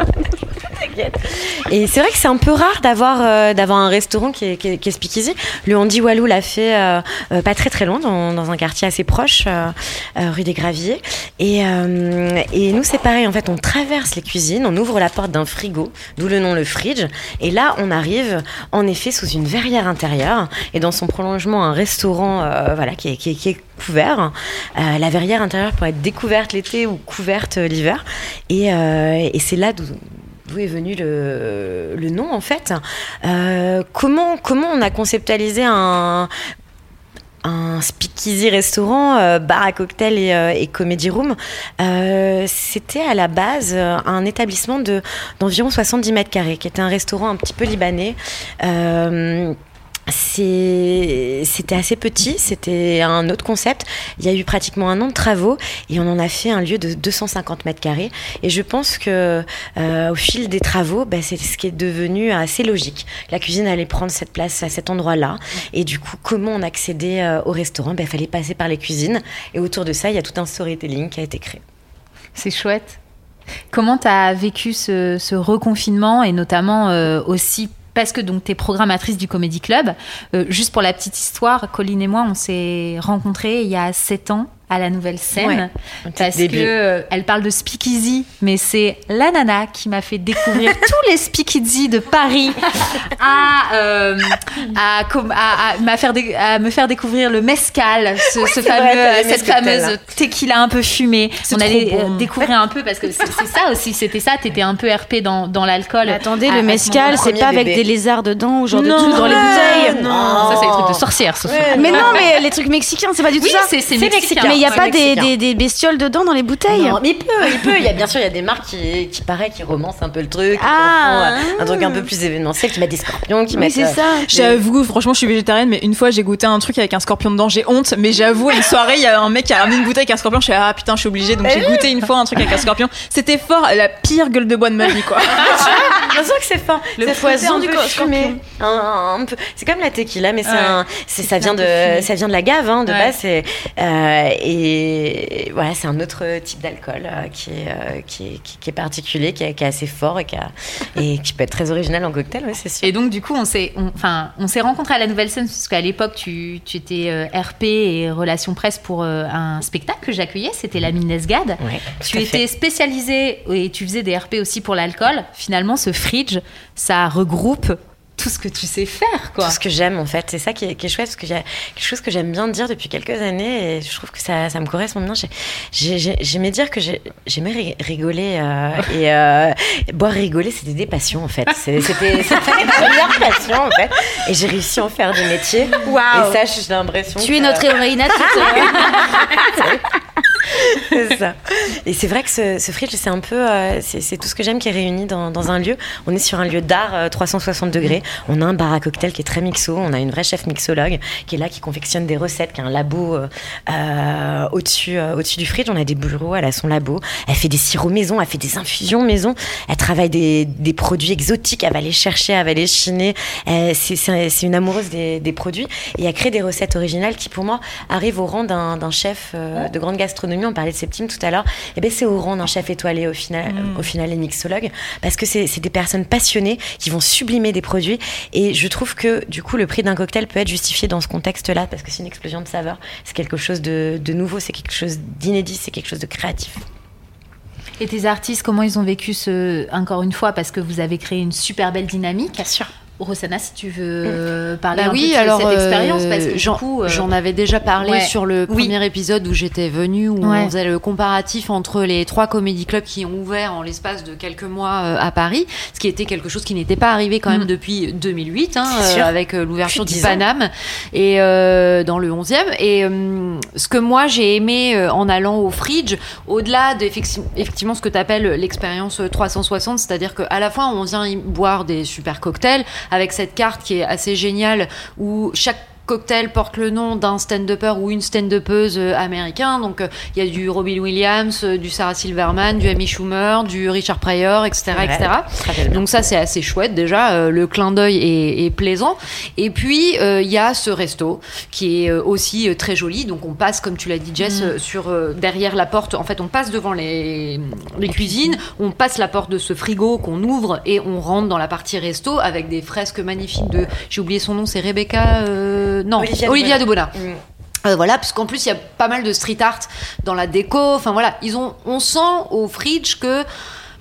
Et c'est vrai que c'est un peu rare d'avoir euh, d'avoir un restaurant qui est, qui est, qui est speakeasy. Le Andy Walou l'a fait euh, pas très très loin, dans, dans un quartier assez proche, euh, rue des Graviers. Et, et nous, c'est pareil. En fait, on traverse les cuisines, on ouvre la porte d'un frigo, d'où le nom le fridge. Et là, on arrive en effet sous une verrière intérieure et dans son prolongement, un restaurant voilà, est- qui est couvert. Euh, la verrière intérieure peut être découverte l'été ou couverte euh, l'hiver. Et, euh, et c'est là d'où est venu le, nom en fait. Comment, comment on a conceptualisé un, un speakeasy restaurant, bar à cocktail et, comedy room? C'était à la base un établissement de d'environ 70 mètres carrés, qui était un restaurant un petit peu libanais. C'était assez petit, c'était un autre concept. Il y a eu pratiquement un an de travaux et on en a fait un lieu de 250 mètres carrés. Et je pense que euh, au fil des travaux, bah, c'est ce qui est devenu assez logique. La cuisine allait prendre cette place à cet endroit-là. Et du coup, comment on accédait euh, au restaurant? Il fallait passer par les cuisines. Et autour de ça, il y a tout un storytelling qui a été créé. C'est chouette. Comment tu as vécu ce, ce reconfinement et notamment euh, aussi parce que donc tu es programmatrice du Comedy Club. Euh, juste pour la petite histoire, Colline et moi, on s'est rencontrés il y a sept ans à la nouvelle scène Ouais. parce début. que euh, elle parle de speakeasy, mais c'est la nana qui m'a fait découvrir tous les speakeasy de Paris à, euh, à, com- à- à m'a faire dé- à me faire découvrir le mezcal, ce, ce c'est fameux, vrai, les cette fameuse tequila un peu fumée. On allait euh, bon. découvrir un peu parce que c'est ça aussi, c'était ça. T'étais un peu RP dans, dans l'alcool. Attendez, le ce mezcal, c'est pas avec des lézards dedans ou genre de Non, trucs dans les bouteilles. non. Ça, c'est des trucs de sorcières. Mais non, mais les trucs mexicains, c'est pas du tout Oui, ça. C'est mexicain. Mais n'y a pas des, mexicain. des, des bestioles dedans dans les bouteilles. Non, mais il peut, il peut. Il y a bien sûr, il y a des marques qui, qui paraît, qui romancent un peu le truc, qui Ah. font, euh, un truc un peu plus événementiel, qui mettent des scorpions, qui Oui, mettent. c'est euh, ça. J'avoue, franchement, je suis végétarienne, mais une fois j'ai goûté un truc avec un scorpion dedans, j'ai honte. Mais j'avoue, une soirée, il y a un mec qui a ramené une bouteille avec un scorpion. Je suis ah putain, je suis obligée. Donc j'ai goûté une fois un truc avec un scorpion. C'était fort, la pire gueule de bois de ma vie, quoi. Bien sûr que c'est fort. Le poison du scorpion. C'est comme la tequila, mais c'est ça vient de ça vient de la gave hein, de Ouais. base. Euh, et voilà, c'est un autre type d'alcool euh, qui, est, euh, qui, est, qui- qui est particulier, qui est, qui est assez fort et qui, a- et qui peut être très original en cocktail, ouais, c'est sûr. Et donc, du coup, on s'est, on- enfin, on s'est rencontrés à la Nouvelle Scène parce qu'à l'époque, tu, tu étais euh, RP et relations presse pour euh, un spectacle que j'accueillais. C'était la Minesgade. Ouais, Tu étais spécialisé et tu faisais des RP aussi pour l'alcool. Finalement, ce fridge, ça regroupe tout ce que tu sais faire, quoi. Tout ce que j'aime en fait, c'est ça qui est, qui est chouette parce que j'ai quelque chose que j'aime bien dire depuis quelques années et je trouve que ça, ça me correspond bien. J'ai- j'ai- j'ai- J'aimais dire que j'ai- j'aimais ri- rigoler euh, et euh, boire rigoler, c'était des passions en fait. C'était mes premières passions en fait et j'ai réussi à en faire des métiers. Et ça, j'ai l'impression. Tu es notre héroïne à ça. Et c'est vrai que ce, ce fridge, c'est un peu, euh, c'est tout ce que j'aime qui est réuni dans, un lieu. On est sur un lieu d'art euh, 360 degrés. On a un bar à cocktail qui est très mixo. On a une vraie chef mixologue qui est là, qui confectionne des recettes, qui a un labo euh, euh, au-dessus, euh, au-dessus du fridge. On a des bureaux, elle a son labo. Elle fait des sirops maison, elle fait des infusions maison. Elle travaille des, produits exotiques. Elle va les chercher, elle va les chiner. Euh, c'est- une amoureuse des, des produits et elle crée des recettes originales qui, pour moi, arrivent au rang d'un chef euh, de grande gastronomie. On parlait de Septime tout à l'heure. Et ben c'est au rang d'un chef étoilé au final, au final les mixologues, parce que c'est c'est des personnes passionnées qui vont sublimer des produits. Et je trouve que du coup le prix d'un cocktail peut être justifié dans ce contexte-là, parce que c'est une explosion de saveurs. C'est quelque chose de, de nouveau, c'est quelque chose d'inédit, c'est quelque chose de créatif. Et tes artistes, comment ils ont vécu ce, encore une fois, parce que vous avez créé une super belle dynamique. Bien sûr. Rossana, si tu veux euh, parler Bah un oui, peu de alors cette expérience, euh, parce que j'en du coup, euh, j'en avais déjà parlé ouais. sur le Oui. premier épisode où j'étais venue, où Ouais. on faisait le comparatif entre les trois comédie clubs qui ont ouvert en l'espace de quelques mois euh, à Paris, ce qui était quelque chose qui n'était pas arrivé quand même Mm. depuis 2008, hein, euh, avec l'ouverture du de 10 ans. Paname et euh, dans le 11e. Et ce que moi j'ai aimé en allant au Fridge, au-delà d'effectivement effectivement ce que tu appelles l'expérience 360, c'est-à-dire qu'à la fois on vient y boire des super cocktails avec cette carte qui est assez géniale où chaque cocktail porte le nom d'un stand-upper ou une stand-upeuse euh, américain. Donc euh, il y a du Robin Williams, euh, du Sarah Silverman, du Amy Schumer, du Richard Pryor, etc. Ouais, etc. Donc ça c'est assez chouette déjà, euh, le clin d'œil est, est plaisant. Et puis euh, il y a ce resto qui est aussi euh, très joli. Donc on passe, comme tu l'as dit Jess, euh, sur euh, derrière la porte. En fait, on passe devant les, les cuisines, on passe la porte de ce frigo qu'on ouvre et on rentre dans la partie resto avec des fresques magnifiques de. J'ai oublié son nom, c'est Rebecca. Euh, non, Olivia Olivia, de Bona. Mm. Euh, voilà, parce qu'en plus il y a pas mal de street art dans la déco. Enfin voilà, ils ont, on sent au fridge que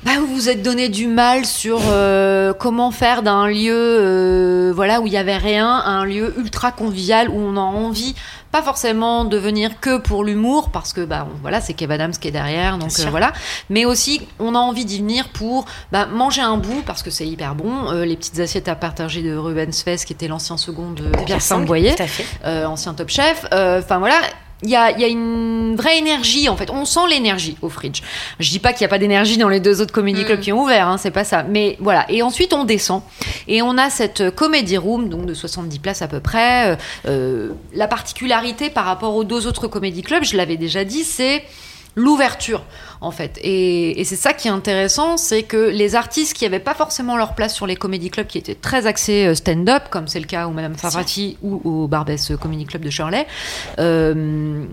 bah, vous vous êtes donné du mal sur euh, comment faire d'un lieu, euh, voilà, où il y avait rien, un lieu ultra convivial où on a envie, pas forcément de venir que pour l'humour, parce que bah on- voilà, c'est Kev Adams qui est derrière, donc euh, voilà. Mais aussi, on a envie d'y venir pour bah, manger un bout parce que c'est hyper bon. Euh, les petites assiettes à partager de Rubens Fest, qui était l'ancien second de, Pierre Saint-Boyer euh, ancien top chef. Euh, Enfin voilà. Il y a, il y a une vraie énergie en fait. On sent l'énergie au fridge. Je dis pas qu'il n'y a pas d'énergie dans les deux autres comédie clubs qui ont ouvert, hein, c'est pas ça. Mais voilà. Et ensuite on descend et on a cette comédie room donc de 70 places à peu près. Euh, euh, la particularité par rapport aux deux autres comédie clubs, je l'avais déjà dit, c'est l'ouverture en fait. Et, et c'est ça qui est intéressant c'est que les artistes qui n'avaient pas forcément leur place sur les comédie clubs qui étaient très axés euh, stand-up comme c'est le cas au Madame Favrati ou au Barbès Comedy Club de Shirley euh,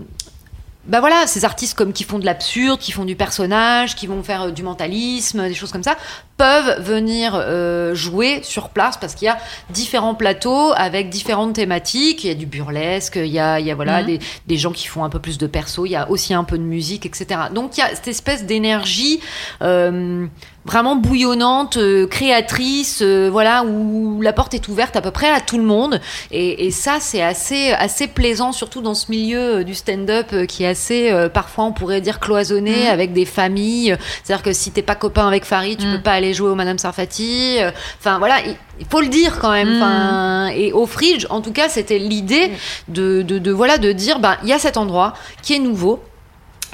bah voilà, ces artistes comme qui font de l'absurde, qui font du personnage, qui vont faire euh, du mentalisme, des choses comme ça, peuvent venir euh, jouer sur place parce qu'il y a différents plateaux avec différentes thématiques. Il y a du burlesque, il y a, il y a voilà, Mhm. des, des gens qui font un peu plus de perso, il y a aussi un peu de musique, etc. Donc il y a cette espèce d'énergie euh, vraiment bouillonnante, euh, créatrice, voilà, où la porte est ouverte à peu près à tout le monde. Et, et ça, c'est assez, assez plaisant, surtout dans ce milieu du stand-up qui est assez, parfois, on pourrait dire cloisonné, Mhm. avec des familles. C'est-à-dire que si t'es pas copain avec Farid, tu Mhm. peux pas aller jouer au Madame Sarfati. Euh, Enfin, voilà, il, faut le dire quand même. Enfin, et au Fridge, en tout cas, c'était l'idée de, de, de, voilà, de dire, ben, il y a cet endroit qui est nouveau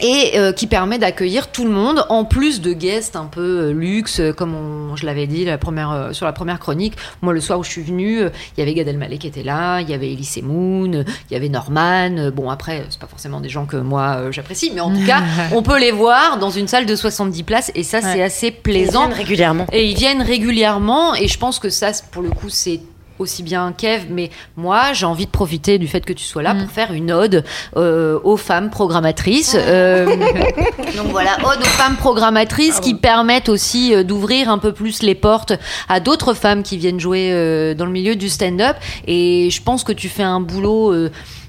et euh, qui permet d'accueillir tout le monde en plus de guests un peu euh, luxe euh, comme on- je l'avais dit la première, euh, sur la première chronique. Moi le soir où je suis venue euh, il y avait Gad Elmaleh qui était là il y avait Elise Moon il y avait Norman bon après c'est pas forcément des gens que moi euh, j'apprécie mais en tout cas on peut les voir dans une salle de 70 places et ça c'est assez plaisant. Ils viennent régulièrement. et ils viennent régulièrement et je pense que ça pour le coup c'est aussi bien Kev, mais moi j'ai envie de profiter du fait que tu sois là pour faire une ode euh, aux femmes programmatrices. Euh, donc voilà, ode aux femmes programmatrices qui permettent aussi euh, d'ouvrir un peu plus les portes à d'autres femmes qui viennent jouer euh, dans le milieu du stand-up. Et je pense que tu fais un boulot.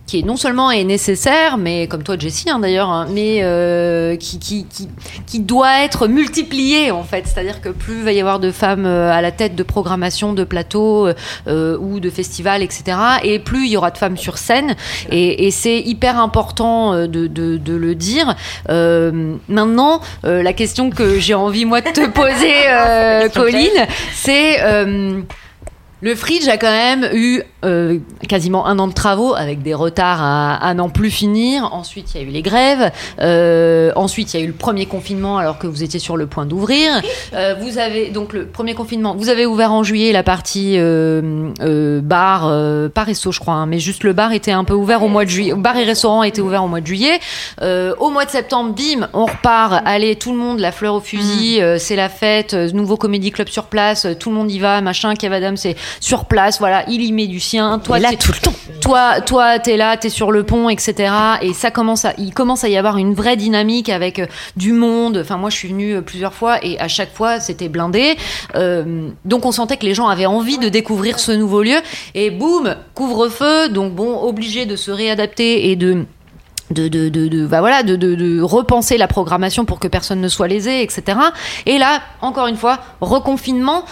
Euh, qui est non seulement est nécessaire, mais comme toi Jessie hein, d'ailleurs, hein, mais euh, qui, qui, qui, qui doit être multiplié en fait. C'est-à-dire que plus il va y avoir de femmes euh, à la tête de programmation, de plateaux euh, ou de festivals, etc., et plus il y aura de femmes sur scène. Et, et c'est hyper important euh, de, de, de le dire. Euh, maintenant, euh, la question que j'ai envie moi de te poser, euh, Colline, c'est euh, le Fridge a quand même eu euh, quasiment un an de travaux avec des retards à, à n'en plus finir. Ensuite, il y a eu les grèves. Euh, ensuite, il y a eu le premier confinement alors que vous étiez sur le point d'ouvrir. Euh, vous avez donc le premier confinement. Vous avez ouvert en juillet la partie bar, pas resto, je crois, hein, mais juste le bar était un peu ouvert au mois de juillet. Bar et restaurant étaient ouverts au mois de juillet. Au mois de septembre, bim, on repart. Allez, tout le monde, la fleur au fusil, euh, c'est la fête. nouveau comédie club sur place. tout le monde y va, machin. Kev Adams c'est sur place. Voilà, il y met du Toi, là, tout le temps. toi, toi, t'es là, t'es sur le pont, etc. Et ça commence à, il commence à y avoir une vraie dynamique avec euh, du monde. Enfin, moi, je suis venue euh, plusieurs fois et à chaque fois, c'était blindé. Euh, donc, on sentait que les gens avaient envie de découvrir ce nouveau lieu. Et boum, couvre-feu. Donc, bon, obligé de se réadapter et de de, de, de, de- bah voilà, de, de, de repenser la programmation pour que personne ne soit lésé, etc. Et là, encore une fois, reconfinement.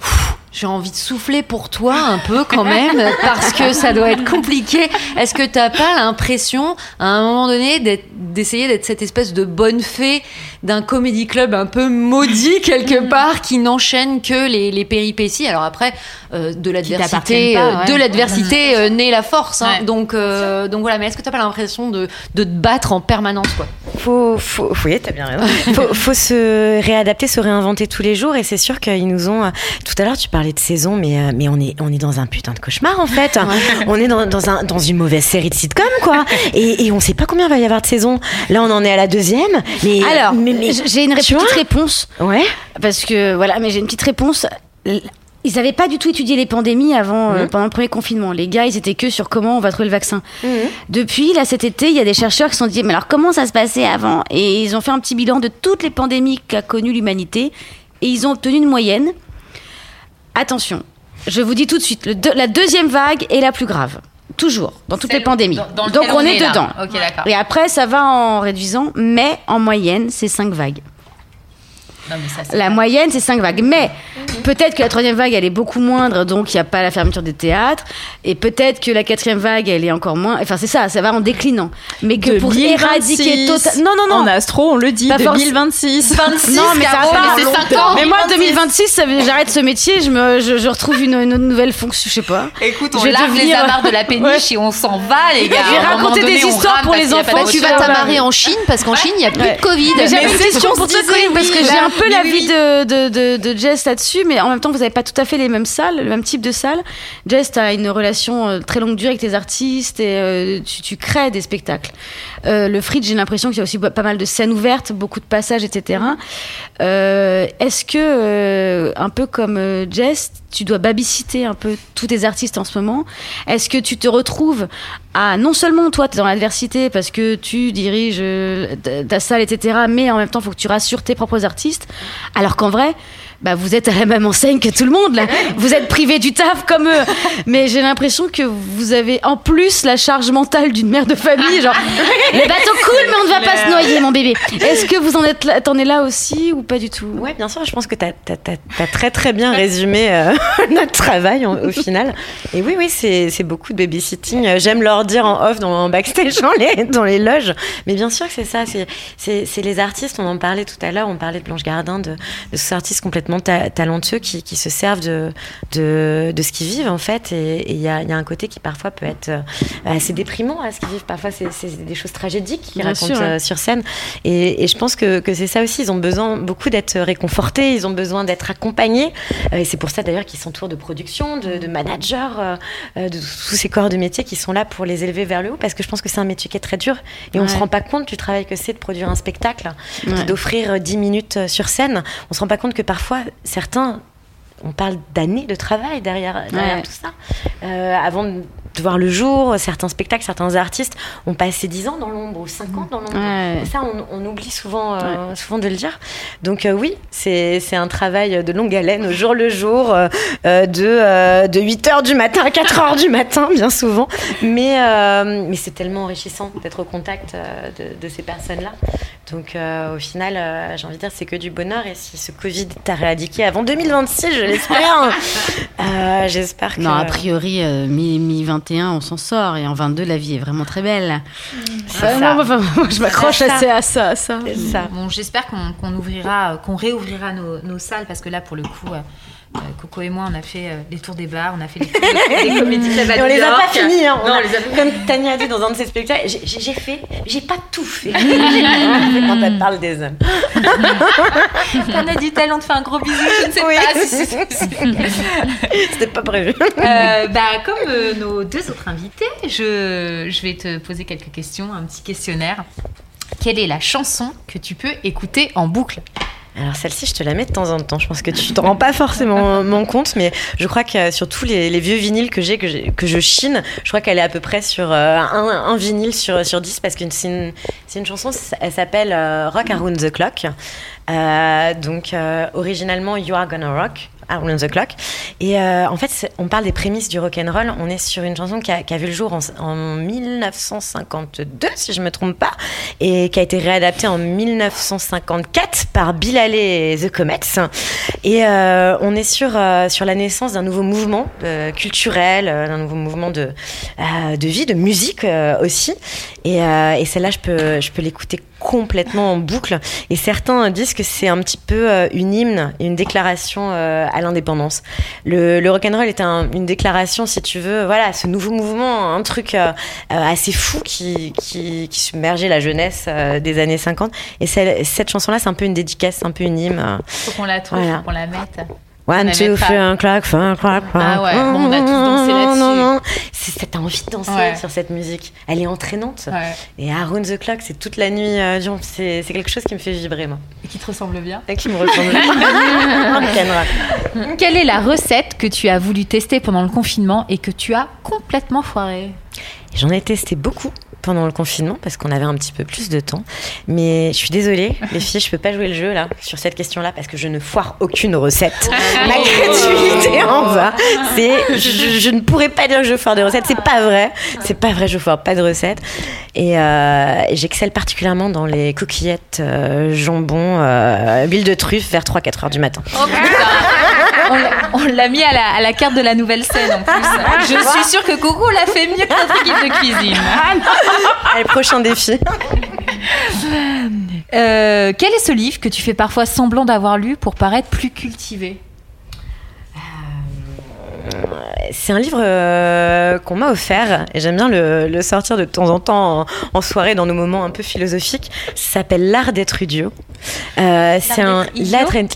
Pff, J'ai envie de souffler pour toi un peu quand même, parce que ça doit être compliqué. Est-ce que t'as pas l'impression, à un moment donné, d'essayer d'être cette espèce de bonne fée d'un comédie club un peu maudit quelque part, qui n'enchaîne que les, les péripéties Alors après, euh, de l'adversité, t'appartiennent pas, euh, ouais. de l'adversité euh, naît la force. hein. Ouais. Donc, euh, donc voilà. Mais est-ce que t'as pas l'impression de, de te battre en permanence, quoi? Faut, faut, faut- oui, t'as bien raison. Faut, faut se réadapter, se réinventer tous les jours. Et c'est sûr qu'ils nous ont. euh, Tout à l'heure, tu parlais de saison, mais, euh, mais on, est, on est dans un putain de cauchemar, en fait. on est dans, dans, un, dans une mauvaise série de sitcom, quoi. Et, et on sait pas combien va y avoir de saisons. Là, on en est à la deuxième. Mais, Alors, mais, mais- j'ai une petite réponse. Ouais. Parce que, voilà, mais j'ai une petite réponse. Ils n'avaient pas du tout étudié les pandémies avant, euh, pendant le premier confinement. Les gars, ils étaient que sur comment on va trouver le vaccin. Depuis, là, cet été, il y a des chercheurs qui se sont dit, mais alors comment ça se passait avant? Et ils ont fait un petit bilan de toutes les pandémies qu'a connues l'humanité. Et ils ont obtenu une moyenne. Attention, je vous dis tout de suite, le la deuxième vague est la plus grave. Toujours, dans toutes les pandémies. dans Donc on est dedans. Et après, ça va en réduisant, mais en moyenne, c'est 5 vagues. Non, mais ça, c'est La moyenne, c'est 5 vagues. Mais peut-être que la troisième vague, elle est beaucoup moindre, donc il n'y a pas la fermeture des théâtres. Et peut-être que la quatrième vague, elle est encore moins. Enfin, c'est ça, ça va en déclinant. Mais que pour 2026, éradiquer totalement. Non, non, non. En astro, on le dit, Pas forc- 2026. non, mais ça va pas. mais c'est cinq ans. Mais moi, 2026, ça veut- j'arrête ce métier, je, me, je, je retrouve une, une nouvelle fonction, je sais pas. Écoute, on Je lave les amarres de la péniche et on s'en va, les gars. Je vais raconter donné, des histoires pour les enfants, tu Tu vas t'amarrer en Chine parce qu'en Chine, il n'y a plus de Covid. Mais une question pour toi, parce que j'ai un peu Mais l'avis oui. de, de, de, de Jess là-dessus, mais en même temps, vous n'avez pas tout à fait les mêmes salles, le même type de salle. Jess, tu as une relation euh, très longue durée avec tes artistes et euh, tu, tu crées des spectacles. Euh, le Fridge, j'ai l'impression qu'il y a aussi pas mal de scènes ouvertes, beaucoup de passages, etc. Euh, Est-ce que, un peu comme Jess, tu dois babysitter un peu tous tes artistes en ce moment? Est-ce que tu te retrouves à non seulement toi, tu es dans l'adversité parce que tu diriges euh, ta- ta salle, etc., mais en même temps, il faut que tu rassures tes propres artistes, alors qu'en vrai, bah vous êtes à la même enseigne que tout le monde là. Vous êtes privé du taf comme eux. Mais j'ai l'impression que vous avez en plus la charge mentale d'une mère de famille. Genre, le bateau coule, mais on ne va pas se noyer, mon bébé. Est-ce que vous en êtes là, t'en es là aussi ou pas du tout? Ouais, bien sûr. Je pense que tu as, très très bien résumé euh, notre travail en- au final. Et oui, oui, c'est beaucoup de babysitting. Euh, J'aime leur dire en off, dans, en backstage, dans les, dans les loges. Mais bien sûr que c'est ça. c'est les artistes. On en parlait tout à l'heure. On parlait de Blanche Gardin, de, de ces artistes complètement ta- talentueux qui, qui se servent de, de, de ce qu'ils vivent en fait. Et il y a, il y a un côté qui parfois peut être euh, assez déprimant à ce qu'ils vivent. Parfois, c'est des choses tragédiques qu'ils racontent sûr, euh, sur scène. Et, et je pense que, que c'est ça aussi. Ils ont besoin beaucoup d'être réconfortés, ils ont besoin d'être accompagnés. Euh, et c'est pour ça d'ailleurs qu'ils s'entourent de production, de, de managers, de tous ces corps de métier qui sont là pour les élever vers le haut. Parce que je pense que c'est un métier qui est très dur. Et on Ouais. se rend pas compte du travail que c'est de produire un spectacle, Ouais. d'offrir euh, 10 minutes sur scène. On se rend pas compte que parfois, certains on parle d'années de travail derrière, derrière Ouais. tout ça. Euh, avant de de voir le jour, certains spectacles, certains artistes ont passé 10 ans dans l'ombre ou 5 ans dans l'ombre. Ouais. Ça, on, on oublie souvent, euh, souvent de le dire. Donc euh, oui, c'est un travail de longue haleine, au jour le jour, euh, de, de 8 heures du matin à 4 heures du matin, bien souvent. Mais, mais c'est tellement enrichissant d'être au contact de, de ces personnes-là. Donc au final, j'ai envie de dire, c'est que du bonheur. Et si ce Covid t'a réadiqué avant 2026, je l'espère, j'espère que... Non, a priori, euh, mi- mi-21, on s'en sort. Et en 22, la vie est vraiment très belle. Euh, ça. non, enfin, moi, je m'accroche assez à ça. à ça. ça. Bon, j'espère qu'on ouvrira, euh, qu'on réouvrira nos, nos salles parce que là, pour le coup, euh, Coco et moi, on a fait euh, les tours des bars, on a fait les comédies clubs à Et on les a pas finis, hein. On Non, a- on les a pas Comme Tania a dit dans un de ses spectacles, j'ai- j'ai j'ai fait, j'ai pas tout fait. Quand elle parle des hommes. Tania dit-elle, on te fait un gros bisou, je ne sais Oui. pas si C'était pas prévu. Euh, bah, comme euh, nos deux autres invités, je, je vais te poser quelques questions, un petit questionnaire. Quelle est la chanson que tu peux écouter en boucle? Alors celle-ci, je te la mets de temps en temps. Je pense que tu te rends pas forcément mon compte, mais je crois que sur tous les, les vieux vinyles que j'ai, que, que je chine, je crois qu'elle est à peu près sur euh, un, un vinyle sur, sur 10 parce que c'est une, chanson, elle s'appelle euh, Rock Around the Clock. Euh, donc euh, originalement You Are Gonna Rock. Around the Clock. Et euh, en fait, on parle des prémices du rock and roll. On est sur une chanson qui a, vu le jour en, en 1952, si je me trompe pas, et qui a été réadaptée en 1954 par Bill Haley et The Comets. Et euh, on est sur, euh, sur la naissance d'un nouveau mouvement culturel, d'un nouveau mouvement de, de vie, de musique aussi. Et, et celle-là, je peux, je peux l'écouter complètement en boucle. Et certains disent que c'est un petit peu une hymne, une déclaration à l'indépendance. Le, le rock'n'roll est un- une déclaration, si tu veux, voilà, ce nouveau mouvement, un truc euh, euh, assez fou qui, qui, qui submergeait la jeunesse euh, des années 50. Et cette chanson-là, c'est un peu une dédicace, un peu une hymne. euh, Faut qu'on la trouve, Voilà. faut qu'on la mette. One, On two, three, un clac, fin, clac, clac. Ah ouais, bon, on a tous dansé là-dessus. Non, non, C'est t'as envie de danser Ouais. sur cette musique. Elle est entraînante. Ouais. Et Around the Clock, c'est toute la nuit. euh, c'est c'est quelque chose qui me fait vibrer, moi. Et qui te ressemble bien. Et qui me ressemble. Rock'n'roll. Quelle est la recette que tu as voulu tester pendant le confinement et que tu as complètement foiré? J'en ai testé beaucoup pendant le confinement parce qu'on avait un petit peu plus de temps. Mais je suis désolée, les filles, je peux pas jouer le jeu là sur cette question-là parce que je ne foire aucune recette. Ma créativité en va. C'est, je, je ne pourrais pas dire que je foire des recettes. C'est pas vrai. C'est pas vrai. Je foire pas de recettes. Et euh, j'excelle particulièrement dans les coquillettes, euh, jambon, euh, huile de truffe vers 3-4 heures du matin. Oh putain On l'a- mis à la, à la carte de la nouvelle scène en plus. Je suis sûre que Coco l'a fait mieux que notre équipe de cuisine. Allez, prochain défi. Euh, quel est ce livre que tu fais parfois semblant d'avoir lu pour paraître plus cultivé? C'est un livre euh, qu'on m'a offert et j'aime bien le, le sortir de temps en temps en, en soirée dans nos moments un peu philosophiques. Ça s'appelle L'art d'être idiot. Euh, c'est un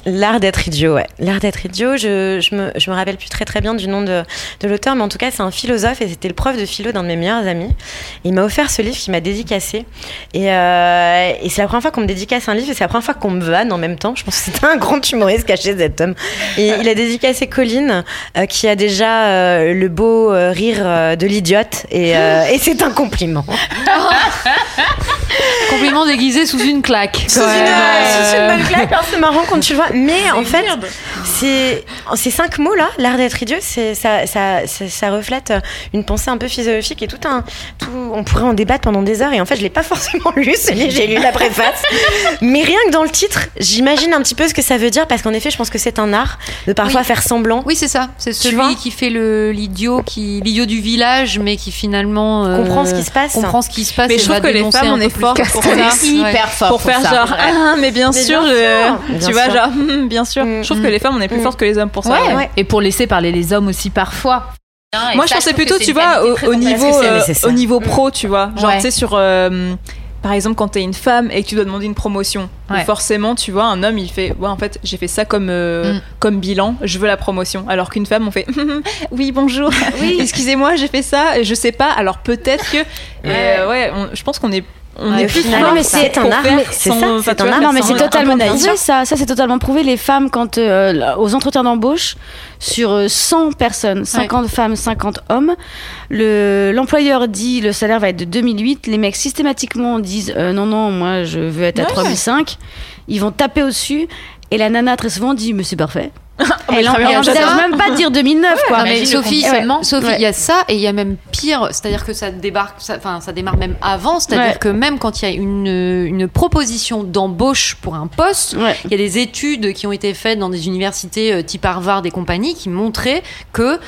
l'art d'être- idiot, ouais. L'art d'être idiot. Je, je me je me rappelle plus très très bien du nom de, de l'auteur, mais en tout cas c'est un philosophe et c'était le prof de philo d'un de mes meilleurs amis. Il m'a offert ce livre qui m'a dédicacé et, euh, et c'est la première fois qu'on me dédicace un livre et c'est la première fois qu'on me vanne en même temps. Je pense que c'était un grand humoriste caché cet homme. Et il a dédicacé Colline qui a déjà euh, le beau euh, rire euh, de l'idiote et, euh, et c'est un compliment. Compliment déguisé sous une claque. Sous une, sous une bonne claque. Alors, c'est marrant quand tu le vois. Mais en fait, c'est ces cinq mots là, l'art d'être idiot, c'est ça, ça, ça, ça reflète une pensée un peu philosophique et tout un, tout, on pourrait en débattre pendant des heures. Et en fait, je l'ai pas forcément lu, j'ai lu la préface, mais rien que dans le titre, j'imagine un petit peu ce que ça veut dire parce qu'en effet, je pense que c'est un art de parfois Oui. faire semblant. Oui, c'est ça. C'est celui qui fait le l'idiot, qui l'idiot du village, mais qui finalement euh, Comprend ce qui se passe. Comprend ce qui se passe. Mais et je trouve que les dénoncer femmes, on est que pour ça. ça. Ouais. pour faire genre ah mais bien Mais sûr bien bien tu vois genre hum, bien sûr Mm, je trouve mm. que les femmes on est plus Mm. fortes que les hommes pour ça Ouais. Ouais. Et pour laisser parler les hommes aussi parfois. Moi je ça, pensais trouve plutôt tu vois au, niveau euh, au niveau pro tu vois genre Ouais. tu sais sur euh, par exemple quand t'es une femme et que tu dois demander une promotion Ouais. forcément tu vois un homme il fait ouais en fait j'ai fait ça comme euh, Mm. comme bilan je veux la promotion alors qu'une femme on fait oui bonjour excusez-moi j'ai fait ça je sais pas alors peut-être que euh, ouais on- je pense qu'on est on Ouais, est plus final, mais c'est un art, c'est ça, c'est un art. Non, mais c'est totalement prouvé, ça. Ça, c'est totalement prouvé. Les femmes, quand euh, aux entretiens d'embauche, sur euh, 100 personnes, 50 femmes, 50 hommes, le- l'employeur dit le salaire va être de 2008. Les mecs, systématiquement, disent euh, non, non, moi, je veux être à 3005. Ils vont taper au-dessus. Et la nana, très souvent, dit mais c'est parfait. J'adore. n'ose même pas dire 2009, quoi. Non, mais Sophie. Sophie, il Ouais. y a ça et il y a même pire, c'est-à-dire que ça débarque, enfin ça démarre même avant, c'est-à-dire Ouais. que même quand il y a une, une proposition d'embauche pour un poste, il y a des études qui ont été faites dans des universités euh, type Harvard et compagnie qui montraient que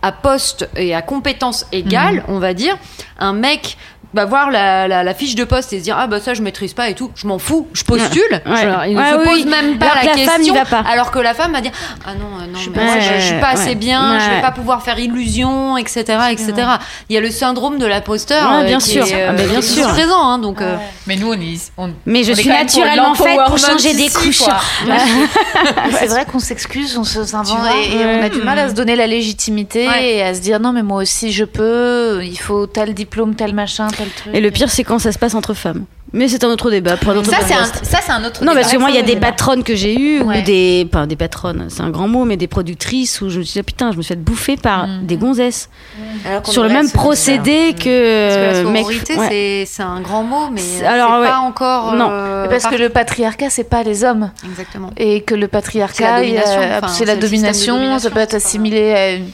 à poste et à compétences égales, on va dire, un mec va voir la, la- la fiche de poste et se dire ah bah ça je maîtrise pas et tout, je m'en fous, je postule. Ouais. Genre, il ne Ouais, se oui, pose oui. même pas Alors la, que la question. femme n'y va pas. Alors que la femme va dire ah non euh, non suis mais pas- je, je suis pas ouais, assez ouais. bien, je vais pas pouvoir faire illusion, etc., etc. Il y a le syndrome de l'imposteur. Ouais, euh, bien qui sûr. est, euh, Ah, mais bien sûr. présent, hein, donc. euh, Mais nous, on est. on- Mais je on suis naturellement faite pour changer des couches. c'est vrai qu'on s'excuse, on se s'invente et, on a du mal à se donner la légitimité et à se dire non mais moi aussi je peux, il faut tel diplôme, tel machin, truc. Et le pire, c'est quand ça se passe entre femmes. Mais c'est un autre débat pour un autre Ça, c'est un, podcast. ça, c'est un autre. Non, débat. parce que moi, il y a des débat. patronnes que j'ai eues, Ouais. ou des. Pas des patronnes, c'est un grand mot, mais des productrices où je me suis dit, putain, je me suis fait bouffer par Mm. des gonzesses. Sur le même procédé Parce que la euh, mec- sororité, ouais. c'est- un grand mot, mais C'est- ouais. pas encore. Non. euh, Mais parce par- que le patriarcat c'est pas les hommes Exactement. et que le patriarcat c'est la domination, ça peut être assimilé à une-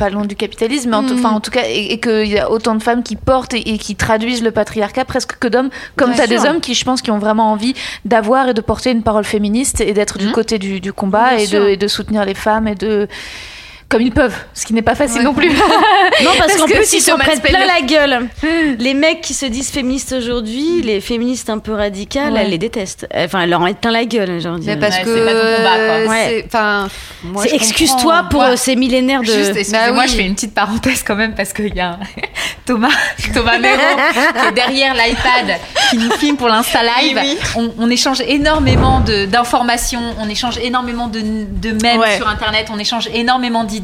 pas loin du capitalisme, mais en, en tout cas, et, et qu'il y a autant de femmes qui portent et, et qui traduisent le patriarcat presque que d'hommes, comme tu as des hommes qui, je pense, qui ont vraiment envie d'avoir et de porter une parole féministe et d'être du Mm. côté du, du combat et de, et de soutenir les femmes et de comme ils peuvent, ce qui n'est pas facile Ouais. non plus. Non, parce, Parce qu'en que plus, si ils s'en Thomas prennent plein la gueule. Les mecs qui se disent féministes aujourd'hui, les féministes un peu radicales, Ouais. elles les détestent. Enfin, elles leur en mettent plein la gueule, j'ai envie de Mais dire. parce Ouais, que. c'est moi, excuse-toi pour Ouais. euh, ces millénaires de. Juste, excusez-moi, Bah oui. je fais une petite parenthèse quand même parce qu'il y a un Thomas, Thomas Méro qui est derrière l'iPad qui nous filme pour l'Insta Live. Oui, On, on échange énormément de- d'informations, on échange énormément de, de mèmes Ouais. sur Internet, on échange énormément d'idées.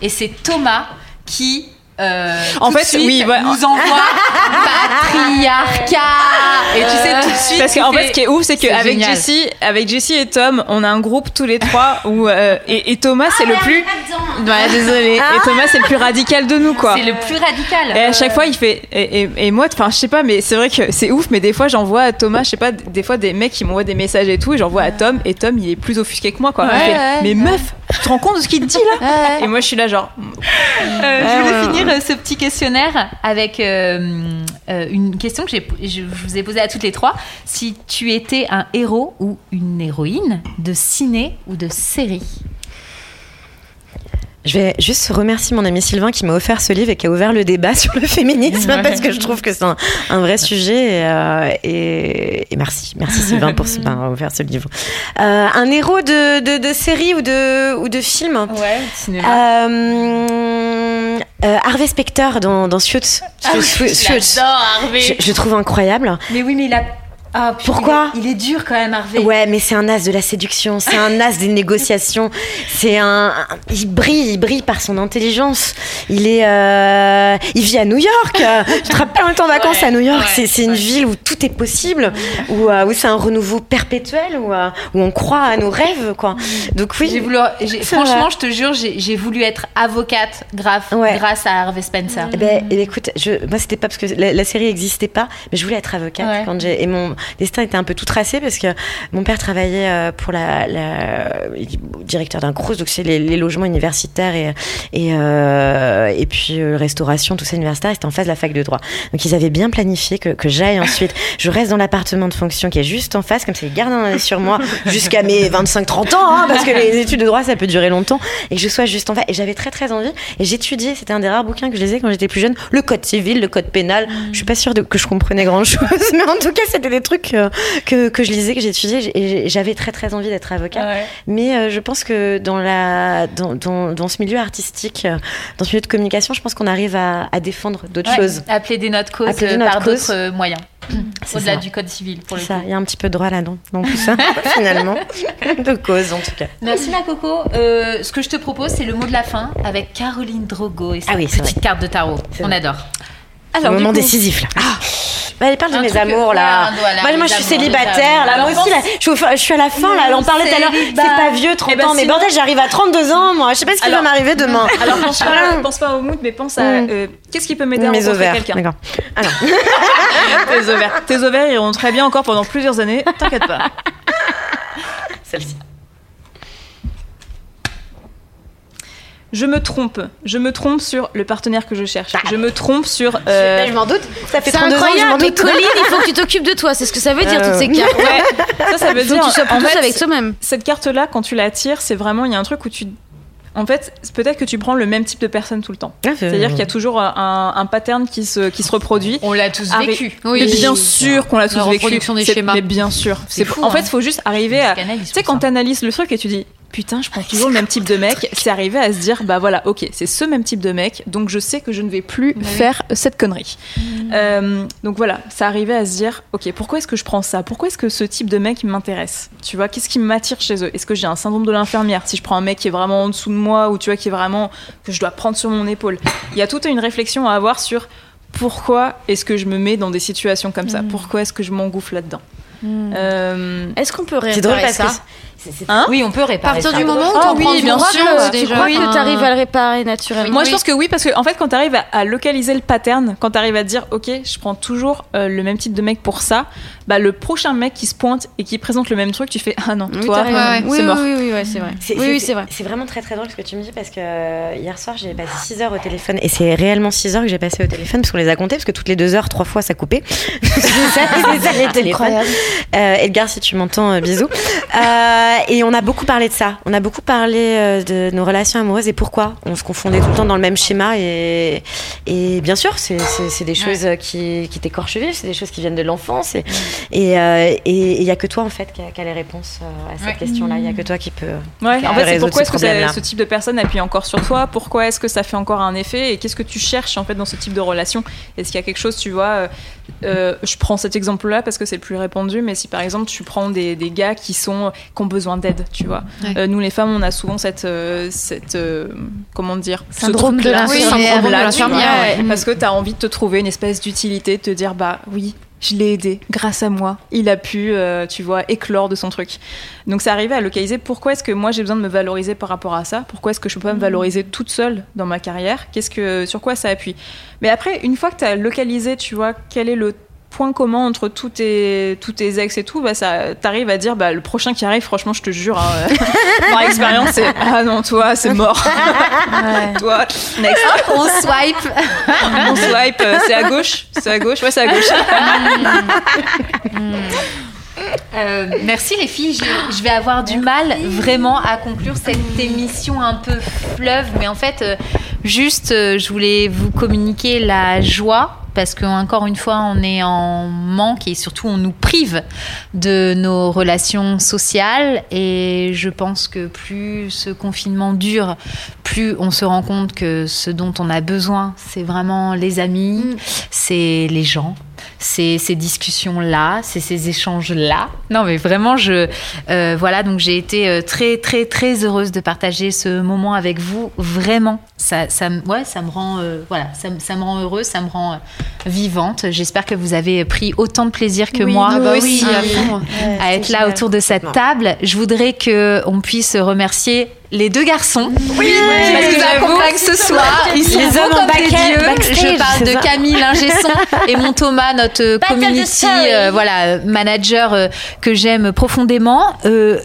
Et c'est Thomas qui. Euh, En fait, suite, oui, ouais. nous envoie patriarcat et tu sais tout de suite Parce qu'en fait, ce qui est ouf, c'est qu'avec. Jessie, avec Jessie et Tom, on a un groupe tous les trois où euh, et, et Thomas c'est le plus. Ouais, désolé. Et Thomas c'est le plus radical de nous, quoi. c'est le plus radical. Et à chaque fois, il fait. Et, et- et moi, enfin, je sais pas, mais c'est vrai que c'est ouf, mais des fois, j'envoie à Thomas, je sais pas, des fois, des mecs qui m'envoient des messages et tout, et j'envoie à Tom, et Tom, il est plus offusqué que moi, quoi. Il Ouais, fait, ouais, mais meuf, tu te rends compte de ce qu'il te dit là? Ouais. Et moi, je suis là, genre. Euh, je voulais finir ce petit questionnaire avec euh, euh, une question que je, vous ai posée à toutes les trois. Si tu étais un héros ou une héroïne de ciné ou de série? Je vais juste remercier mon ami Sylvain qui m'a offert ce livre et qui a ouvert le débat sur le féminisme Ouais. parce que je trouve que c'est un, un vrai sujet. Et, euh, et- et merci, merci Sylvain pour m'avoir offert ce livre. Euh, un héros de, de, de série ou de, ou de film? Ouais, cinéma. Euh, euh, Harvey Specter dans, dans Suits. Suits, Suits. Harvey. Je, je trouve incroyable. Mais oui, mais il a. Ah, puis Pourquoi il est, il est dur quand même, Harvey. Ouais, mais c'est un as de la séduction, c'est un as des négociations. C'est un, un- il brille, il brille par son intelligence. Il est, euh, il vit à New York. Tu te rappelles, on est en vacances Ouais, à New York? ouais, c'est une ouais. ville où tout est possible, où, euh, où c'est un renouveau perpétuel, où, euh, où on croit à nos rêves, quoi. Donc oui. J'ai voulu, franchement, je te jure, j'ai voulu être avocate grave, grâce à Harvey Spencer. Eh ben, écoute, je, moi c'était pas parce que la, la série n'existait pas, mais je voulais être avocate quand j'ai et mon destin était un peu tout tracé parce que mon père travaillait euh, pour la, la directeur d'un Crous, donc c'est les, les logements universitaires et et, euh, et puis euh, restauration, tout ça universitaire. C'était en face de la fac de droit. Donc ils avaient bien planifié que, que j'aille ensuite. Je reste dans l'appartement de fonction qui est juste en face, comme ça ils gardent un œil sur moi jusqu'à mes 25-30 ans, hein, parce que les études de droit ça peut durer longtemps, et que je sois juste en face. Et j'avais très très envie. Et j'étudiais, c'était un des rares bouquins que je lisais quand j'étais plus jeune, le code civil, le code pénal. Je suis pas sûre de, que je comprenais grand chose, mais en tout cas c'était des trucs euh, que, que je lisais, que j'étudiais, et j'avais très très envie d'être avocat. Mais euh, je pense que dans, la, dans, dans, dans ce milieu artistique, euh, dans ce milieu de communication, je pense qu'on arrive à, à défendre d'autres Ouais, choses. À plaider notre cause À plaider notre par cause. d'autres moyens. Au-delà ça. du code civil, pour le C'est ça, coup. il y a un petit peu de droit là-dedans, dans tout ça, finalement, de cause en tout cas. Merci ma coco. Euh, ce que je te propose, c'est le mot de la fin avec Caroline Drogo et sa Ah oui, petite carte de tarot. C'est On vrai. adore. C'est le moment décisif là. Bah, elle parle de mes amours là. Voilà, moi, moi, je suis célibataire là. Moi Alors, aussi là, je suis, à la fin là. Elle en parlait tout à l'heure. C'est pas vieux, 30 Eh ben, ans. Mais bordel, j'arrive à 32 ans moi. Je sais pas ce qui va m'arriver demain. Alors pense pas, Voilà. pense pas au mood, mais pense à Mm. euh, qu'est-ce qui peut m'aider à Mes rencontrer quelqu'un. D'accord. Alors, Tes ovaires. Tes ovaires iront très bien encore pendant plusieurs années. T'inquiète pas. celle-ci. Je me trompe. Je me trompe sur le partenaire que je cherche. Je me trompe sur. euh, Je m'en doute. Ça fait C'est 32 ans, je m'en incroyable, mais doute. Colline, il faut que tu t'occupes de toi. C'est ce que ça veut dire, Euh, toutes ces cartes. Ouais, ça, ça veut faut dire. que tu sois en plus douce fait, avec toi-même. cette carte-là, quand tu la tires, c'est vraiment, il y a un truc où tu. En fait, peut-être que tu prends le même type de personne tout le temps. Ah, C'est-à-dire qu'il y a toujours un, un pattern qui se, qui se reproduit. On l'a tous Arri- vécu. mais bien sûr qu'on l'a tous La vécu. reproduction des schémas. Mais bien sûr. C'est En fait, hein. il faut juste arriver à. Tu sais, quand t'analyses le truc et tu dis. Putain, je prends toujours le même type de mec. C'est arrivé à se dire, bah voilà, ok, c'est ce même type de mec, donc je sais que je ne vais plus faire cette connerie. Euh, donc voilà, ça arrivait à se dire, ok, pourquoi est-ce que je prends ça? Pourquoi est-ce que ce type de mec m'intéresse? Tu vois, qu'est-ce qui m'attire chez eux? Est-ce que j'ai un syndrome de l'infirmière? Si je prends un mec qui est vraiment en dessous de moi ou tu vois, qui est vraiment que je dois prendre sur mon épaule. Il y a toute une réflexion à avoir sur pourquoi est-ce que je me mets dans des situations comme ça? Pourquoi est-ce que je m'engouffre là-dedans? Euh, Est-ce qu'on peut réparer ça? Hein Oui, on peut À réparer partir ça. du moment où t'en oui, bien sûr. que- Tu crois que t'arrives à le réparer naturellement Moi, je pense que oui, parce que en fait, quand tu arrives à, à localiser le pattern, quand tu arrives à dire, ok, je prends toujours euh, le même type de mec pour ça, bah le prochain mec qui se pointe et qui présente le même truc, tu fais, ah non, Oui, toi, euh, Oui, c'est oui, mort. Oui, oui, ouais, c'est vrai. C'est, Oui, oui, c'est vrai. C'est vraiment très très drôle ce que tu me dis parce que euh, hier soir j'ai passé 6 heures au téléphone et c'est réellement 6 heures que j'ai passé au téléphone parce qu'on les a comptés parce que toutes les 2 heures, 3 fois ça coupait. c'est ça, les téléphones. Euh, Edgar, si tu m'entends, euh, bisous. Euh, et on a beaucoup parlé de ça. On a beaucoup parlé euh, de nos relations amoureuses et pourquoi on se confondait tout le temps dans le même schéma. Et, et bien sûr, c'est, c'est, c'est des choses euh, qui, qui t'écorchent vif, c'est des choses qui viennent de l'enfance. Et il euh, et, il y a que toi, en fait, qui a, qui a les réponses euh, à cette Ouais. question-là. Il y a que toi qui peut. Ouais, qui en fait, c'est pourquoi ce est-ce que ce type de personne appuie encore sur toi? Pourquoi est-ce que ça fait encore un effet? Et qu'est-ce que tu cherches en fait dans ce type de relation? Est-ce qu'il y a quelque chose, tu vois euh, euh, Je prends cet exemple-là parce que c'est le plus répandu, mais si par exemple tu prends des, des gars qui sont qui ont besoin d'aide, tu vois. Ouais. Euh, nous les femmes, on a souvent cette euh, cette euh, comment dire ce Syndrome de truc-là. l'infirmière. Oui, syndrome de Ouais, l'infirmière. Parce que tu as envie de te trouver une espèce d'utilité, de te dire bah oui. Je l'ai aidé, grâce à moi. Il a pu, euh, tu vois, éclore de son truc. Donc, c'est arrivé à localiser pourquoi est-ce que moi j'ai besoin de me valoriser par rapport à ça? Pourquoi est-ce que je peux pas me valoriser toute seule dans ma carrière? Qu'est-ce que, Sur quoi ça appuie? Mais après, une fois que tu as localisé, tu vois, quel est le point commun entre tous tes, tous tes ex et tout, bah ça, t'arrives à dire, bah le prochain qui arrive, franchement, je te jure, hein, euh, par expérience, c'est ah non, toi, c'est mort. toi, next. On swipe. On swipe, euh, c'est à gauche, c'est à gauche, ouais, c'est à gauche. Euh, merci les filles. Je, je vais avoir du mal vraiment à conclure cette émission un peu fleuve, mais en fait, juste, je voulais vous communiquer la joie. Parce que encore une fois, on est en manque et surtout on nous prive de nos relations sociales. Et je pense que plus ce confinement dure, plus on se rend compte que ce dont on a besoin, c'est vraiment les amis, c'est les gens, ces discussions-là, c'est ces échanges-là. Non, mais vraiment, je euh, voilà. Donc j'ai été euh, très très très heureuse de partager ce moment avec vous. Vraiment, ça ça me- ouais, ça me rend euh, voilà, ça, me- ça me rend heureuse, ça me rend euh, vivante. J'espère que vous avez pris autant de plaisir que Oui, moi oui, aussi. à fond. à être là autour de cette table. Je voudrais que on puisse remercier les deux garçons Oui, parce que accompagnent ce soir. Ils sont Les hommes comme des dieux. Je parle de. Camille, l'ingé et mon Thomas, notre community, euh, voilà, manager euh, que j'aime profondément. Euh,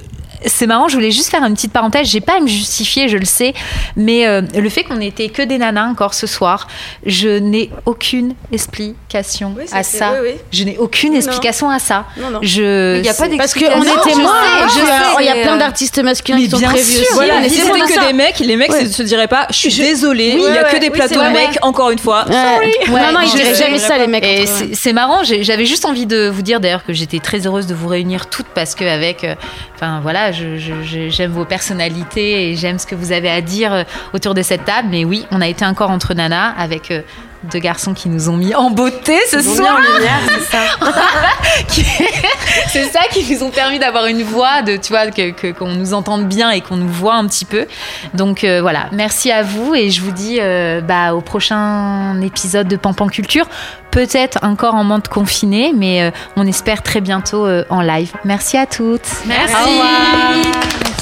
c'est marrant, je voulais juste faire une petite parenthèse. J'ai pas à me justifier, je le sais, mais euh, le fait qu'on n'était que des nanas encore ce soir, je n'ai aucune explication Oui, à ça. oui, oui. Je n'ai aucune Non. explication à ça. Non, non. Je. Il y a pas Parce qu'on d'explication. était moins. il y a- sais. il y a plein Euh, d'artistes masculins mais qui sont bien prévus sûr. Voilà, mais c'était que ça. des mecs, les mecs se- se diraient pas, je suis désolée, Oui, il y a ouais, que des oui, plateaux mecs, encore une fois. Ouais. Ouais, non, non, ils diraient jamais ça, les mecs. C'est marrant, j'avais juste envie de vous dire d'ailleurs que j'étais très heureuse de vous réunir toutes parce que avec, euh, enfin voilà, j'aime vos personnalités et j'aime ce que vous avez à dire euh, autour de cette table. Mais oui, on a été un corps entre nanas avec euh, deux garçons qui nous ont mis en beauté ce Ils soir. c'est ça. Ça qui nous ont permis d'avoir une voix, de tu vois, que que- qu'on nous entende bien et qu'on nous voit un petit peu. Donc euh, voilà, merci à vous et je vous dis euh, bah, au prochain épisode de Pampan Culture. Peut-être encore en monde confiné, mais euh, on espère très bientôt en live. Merci à toutes. Merci. Au revoir.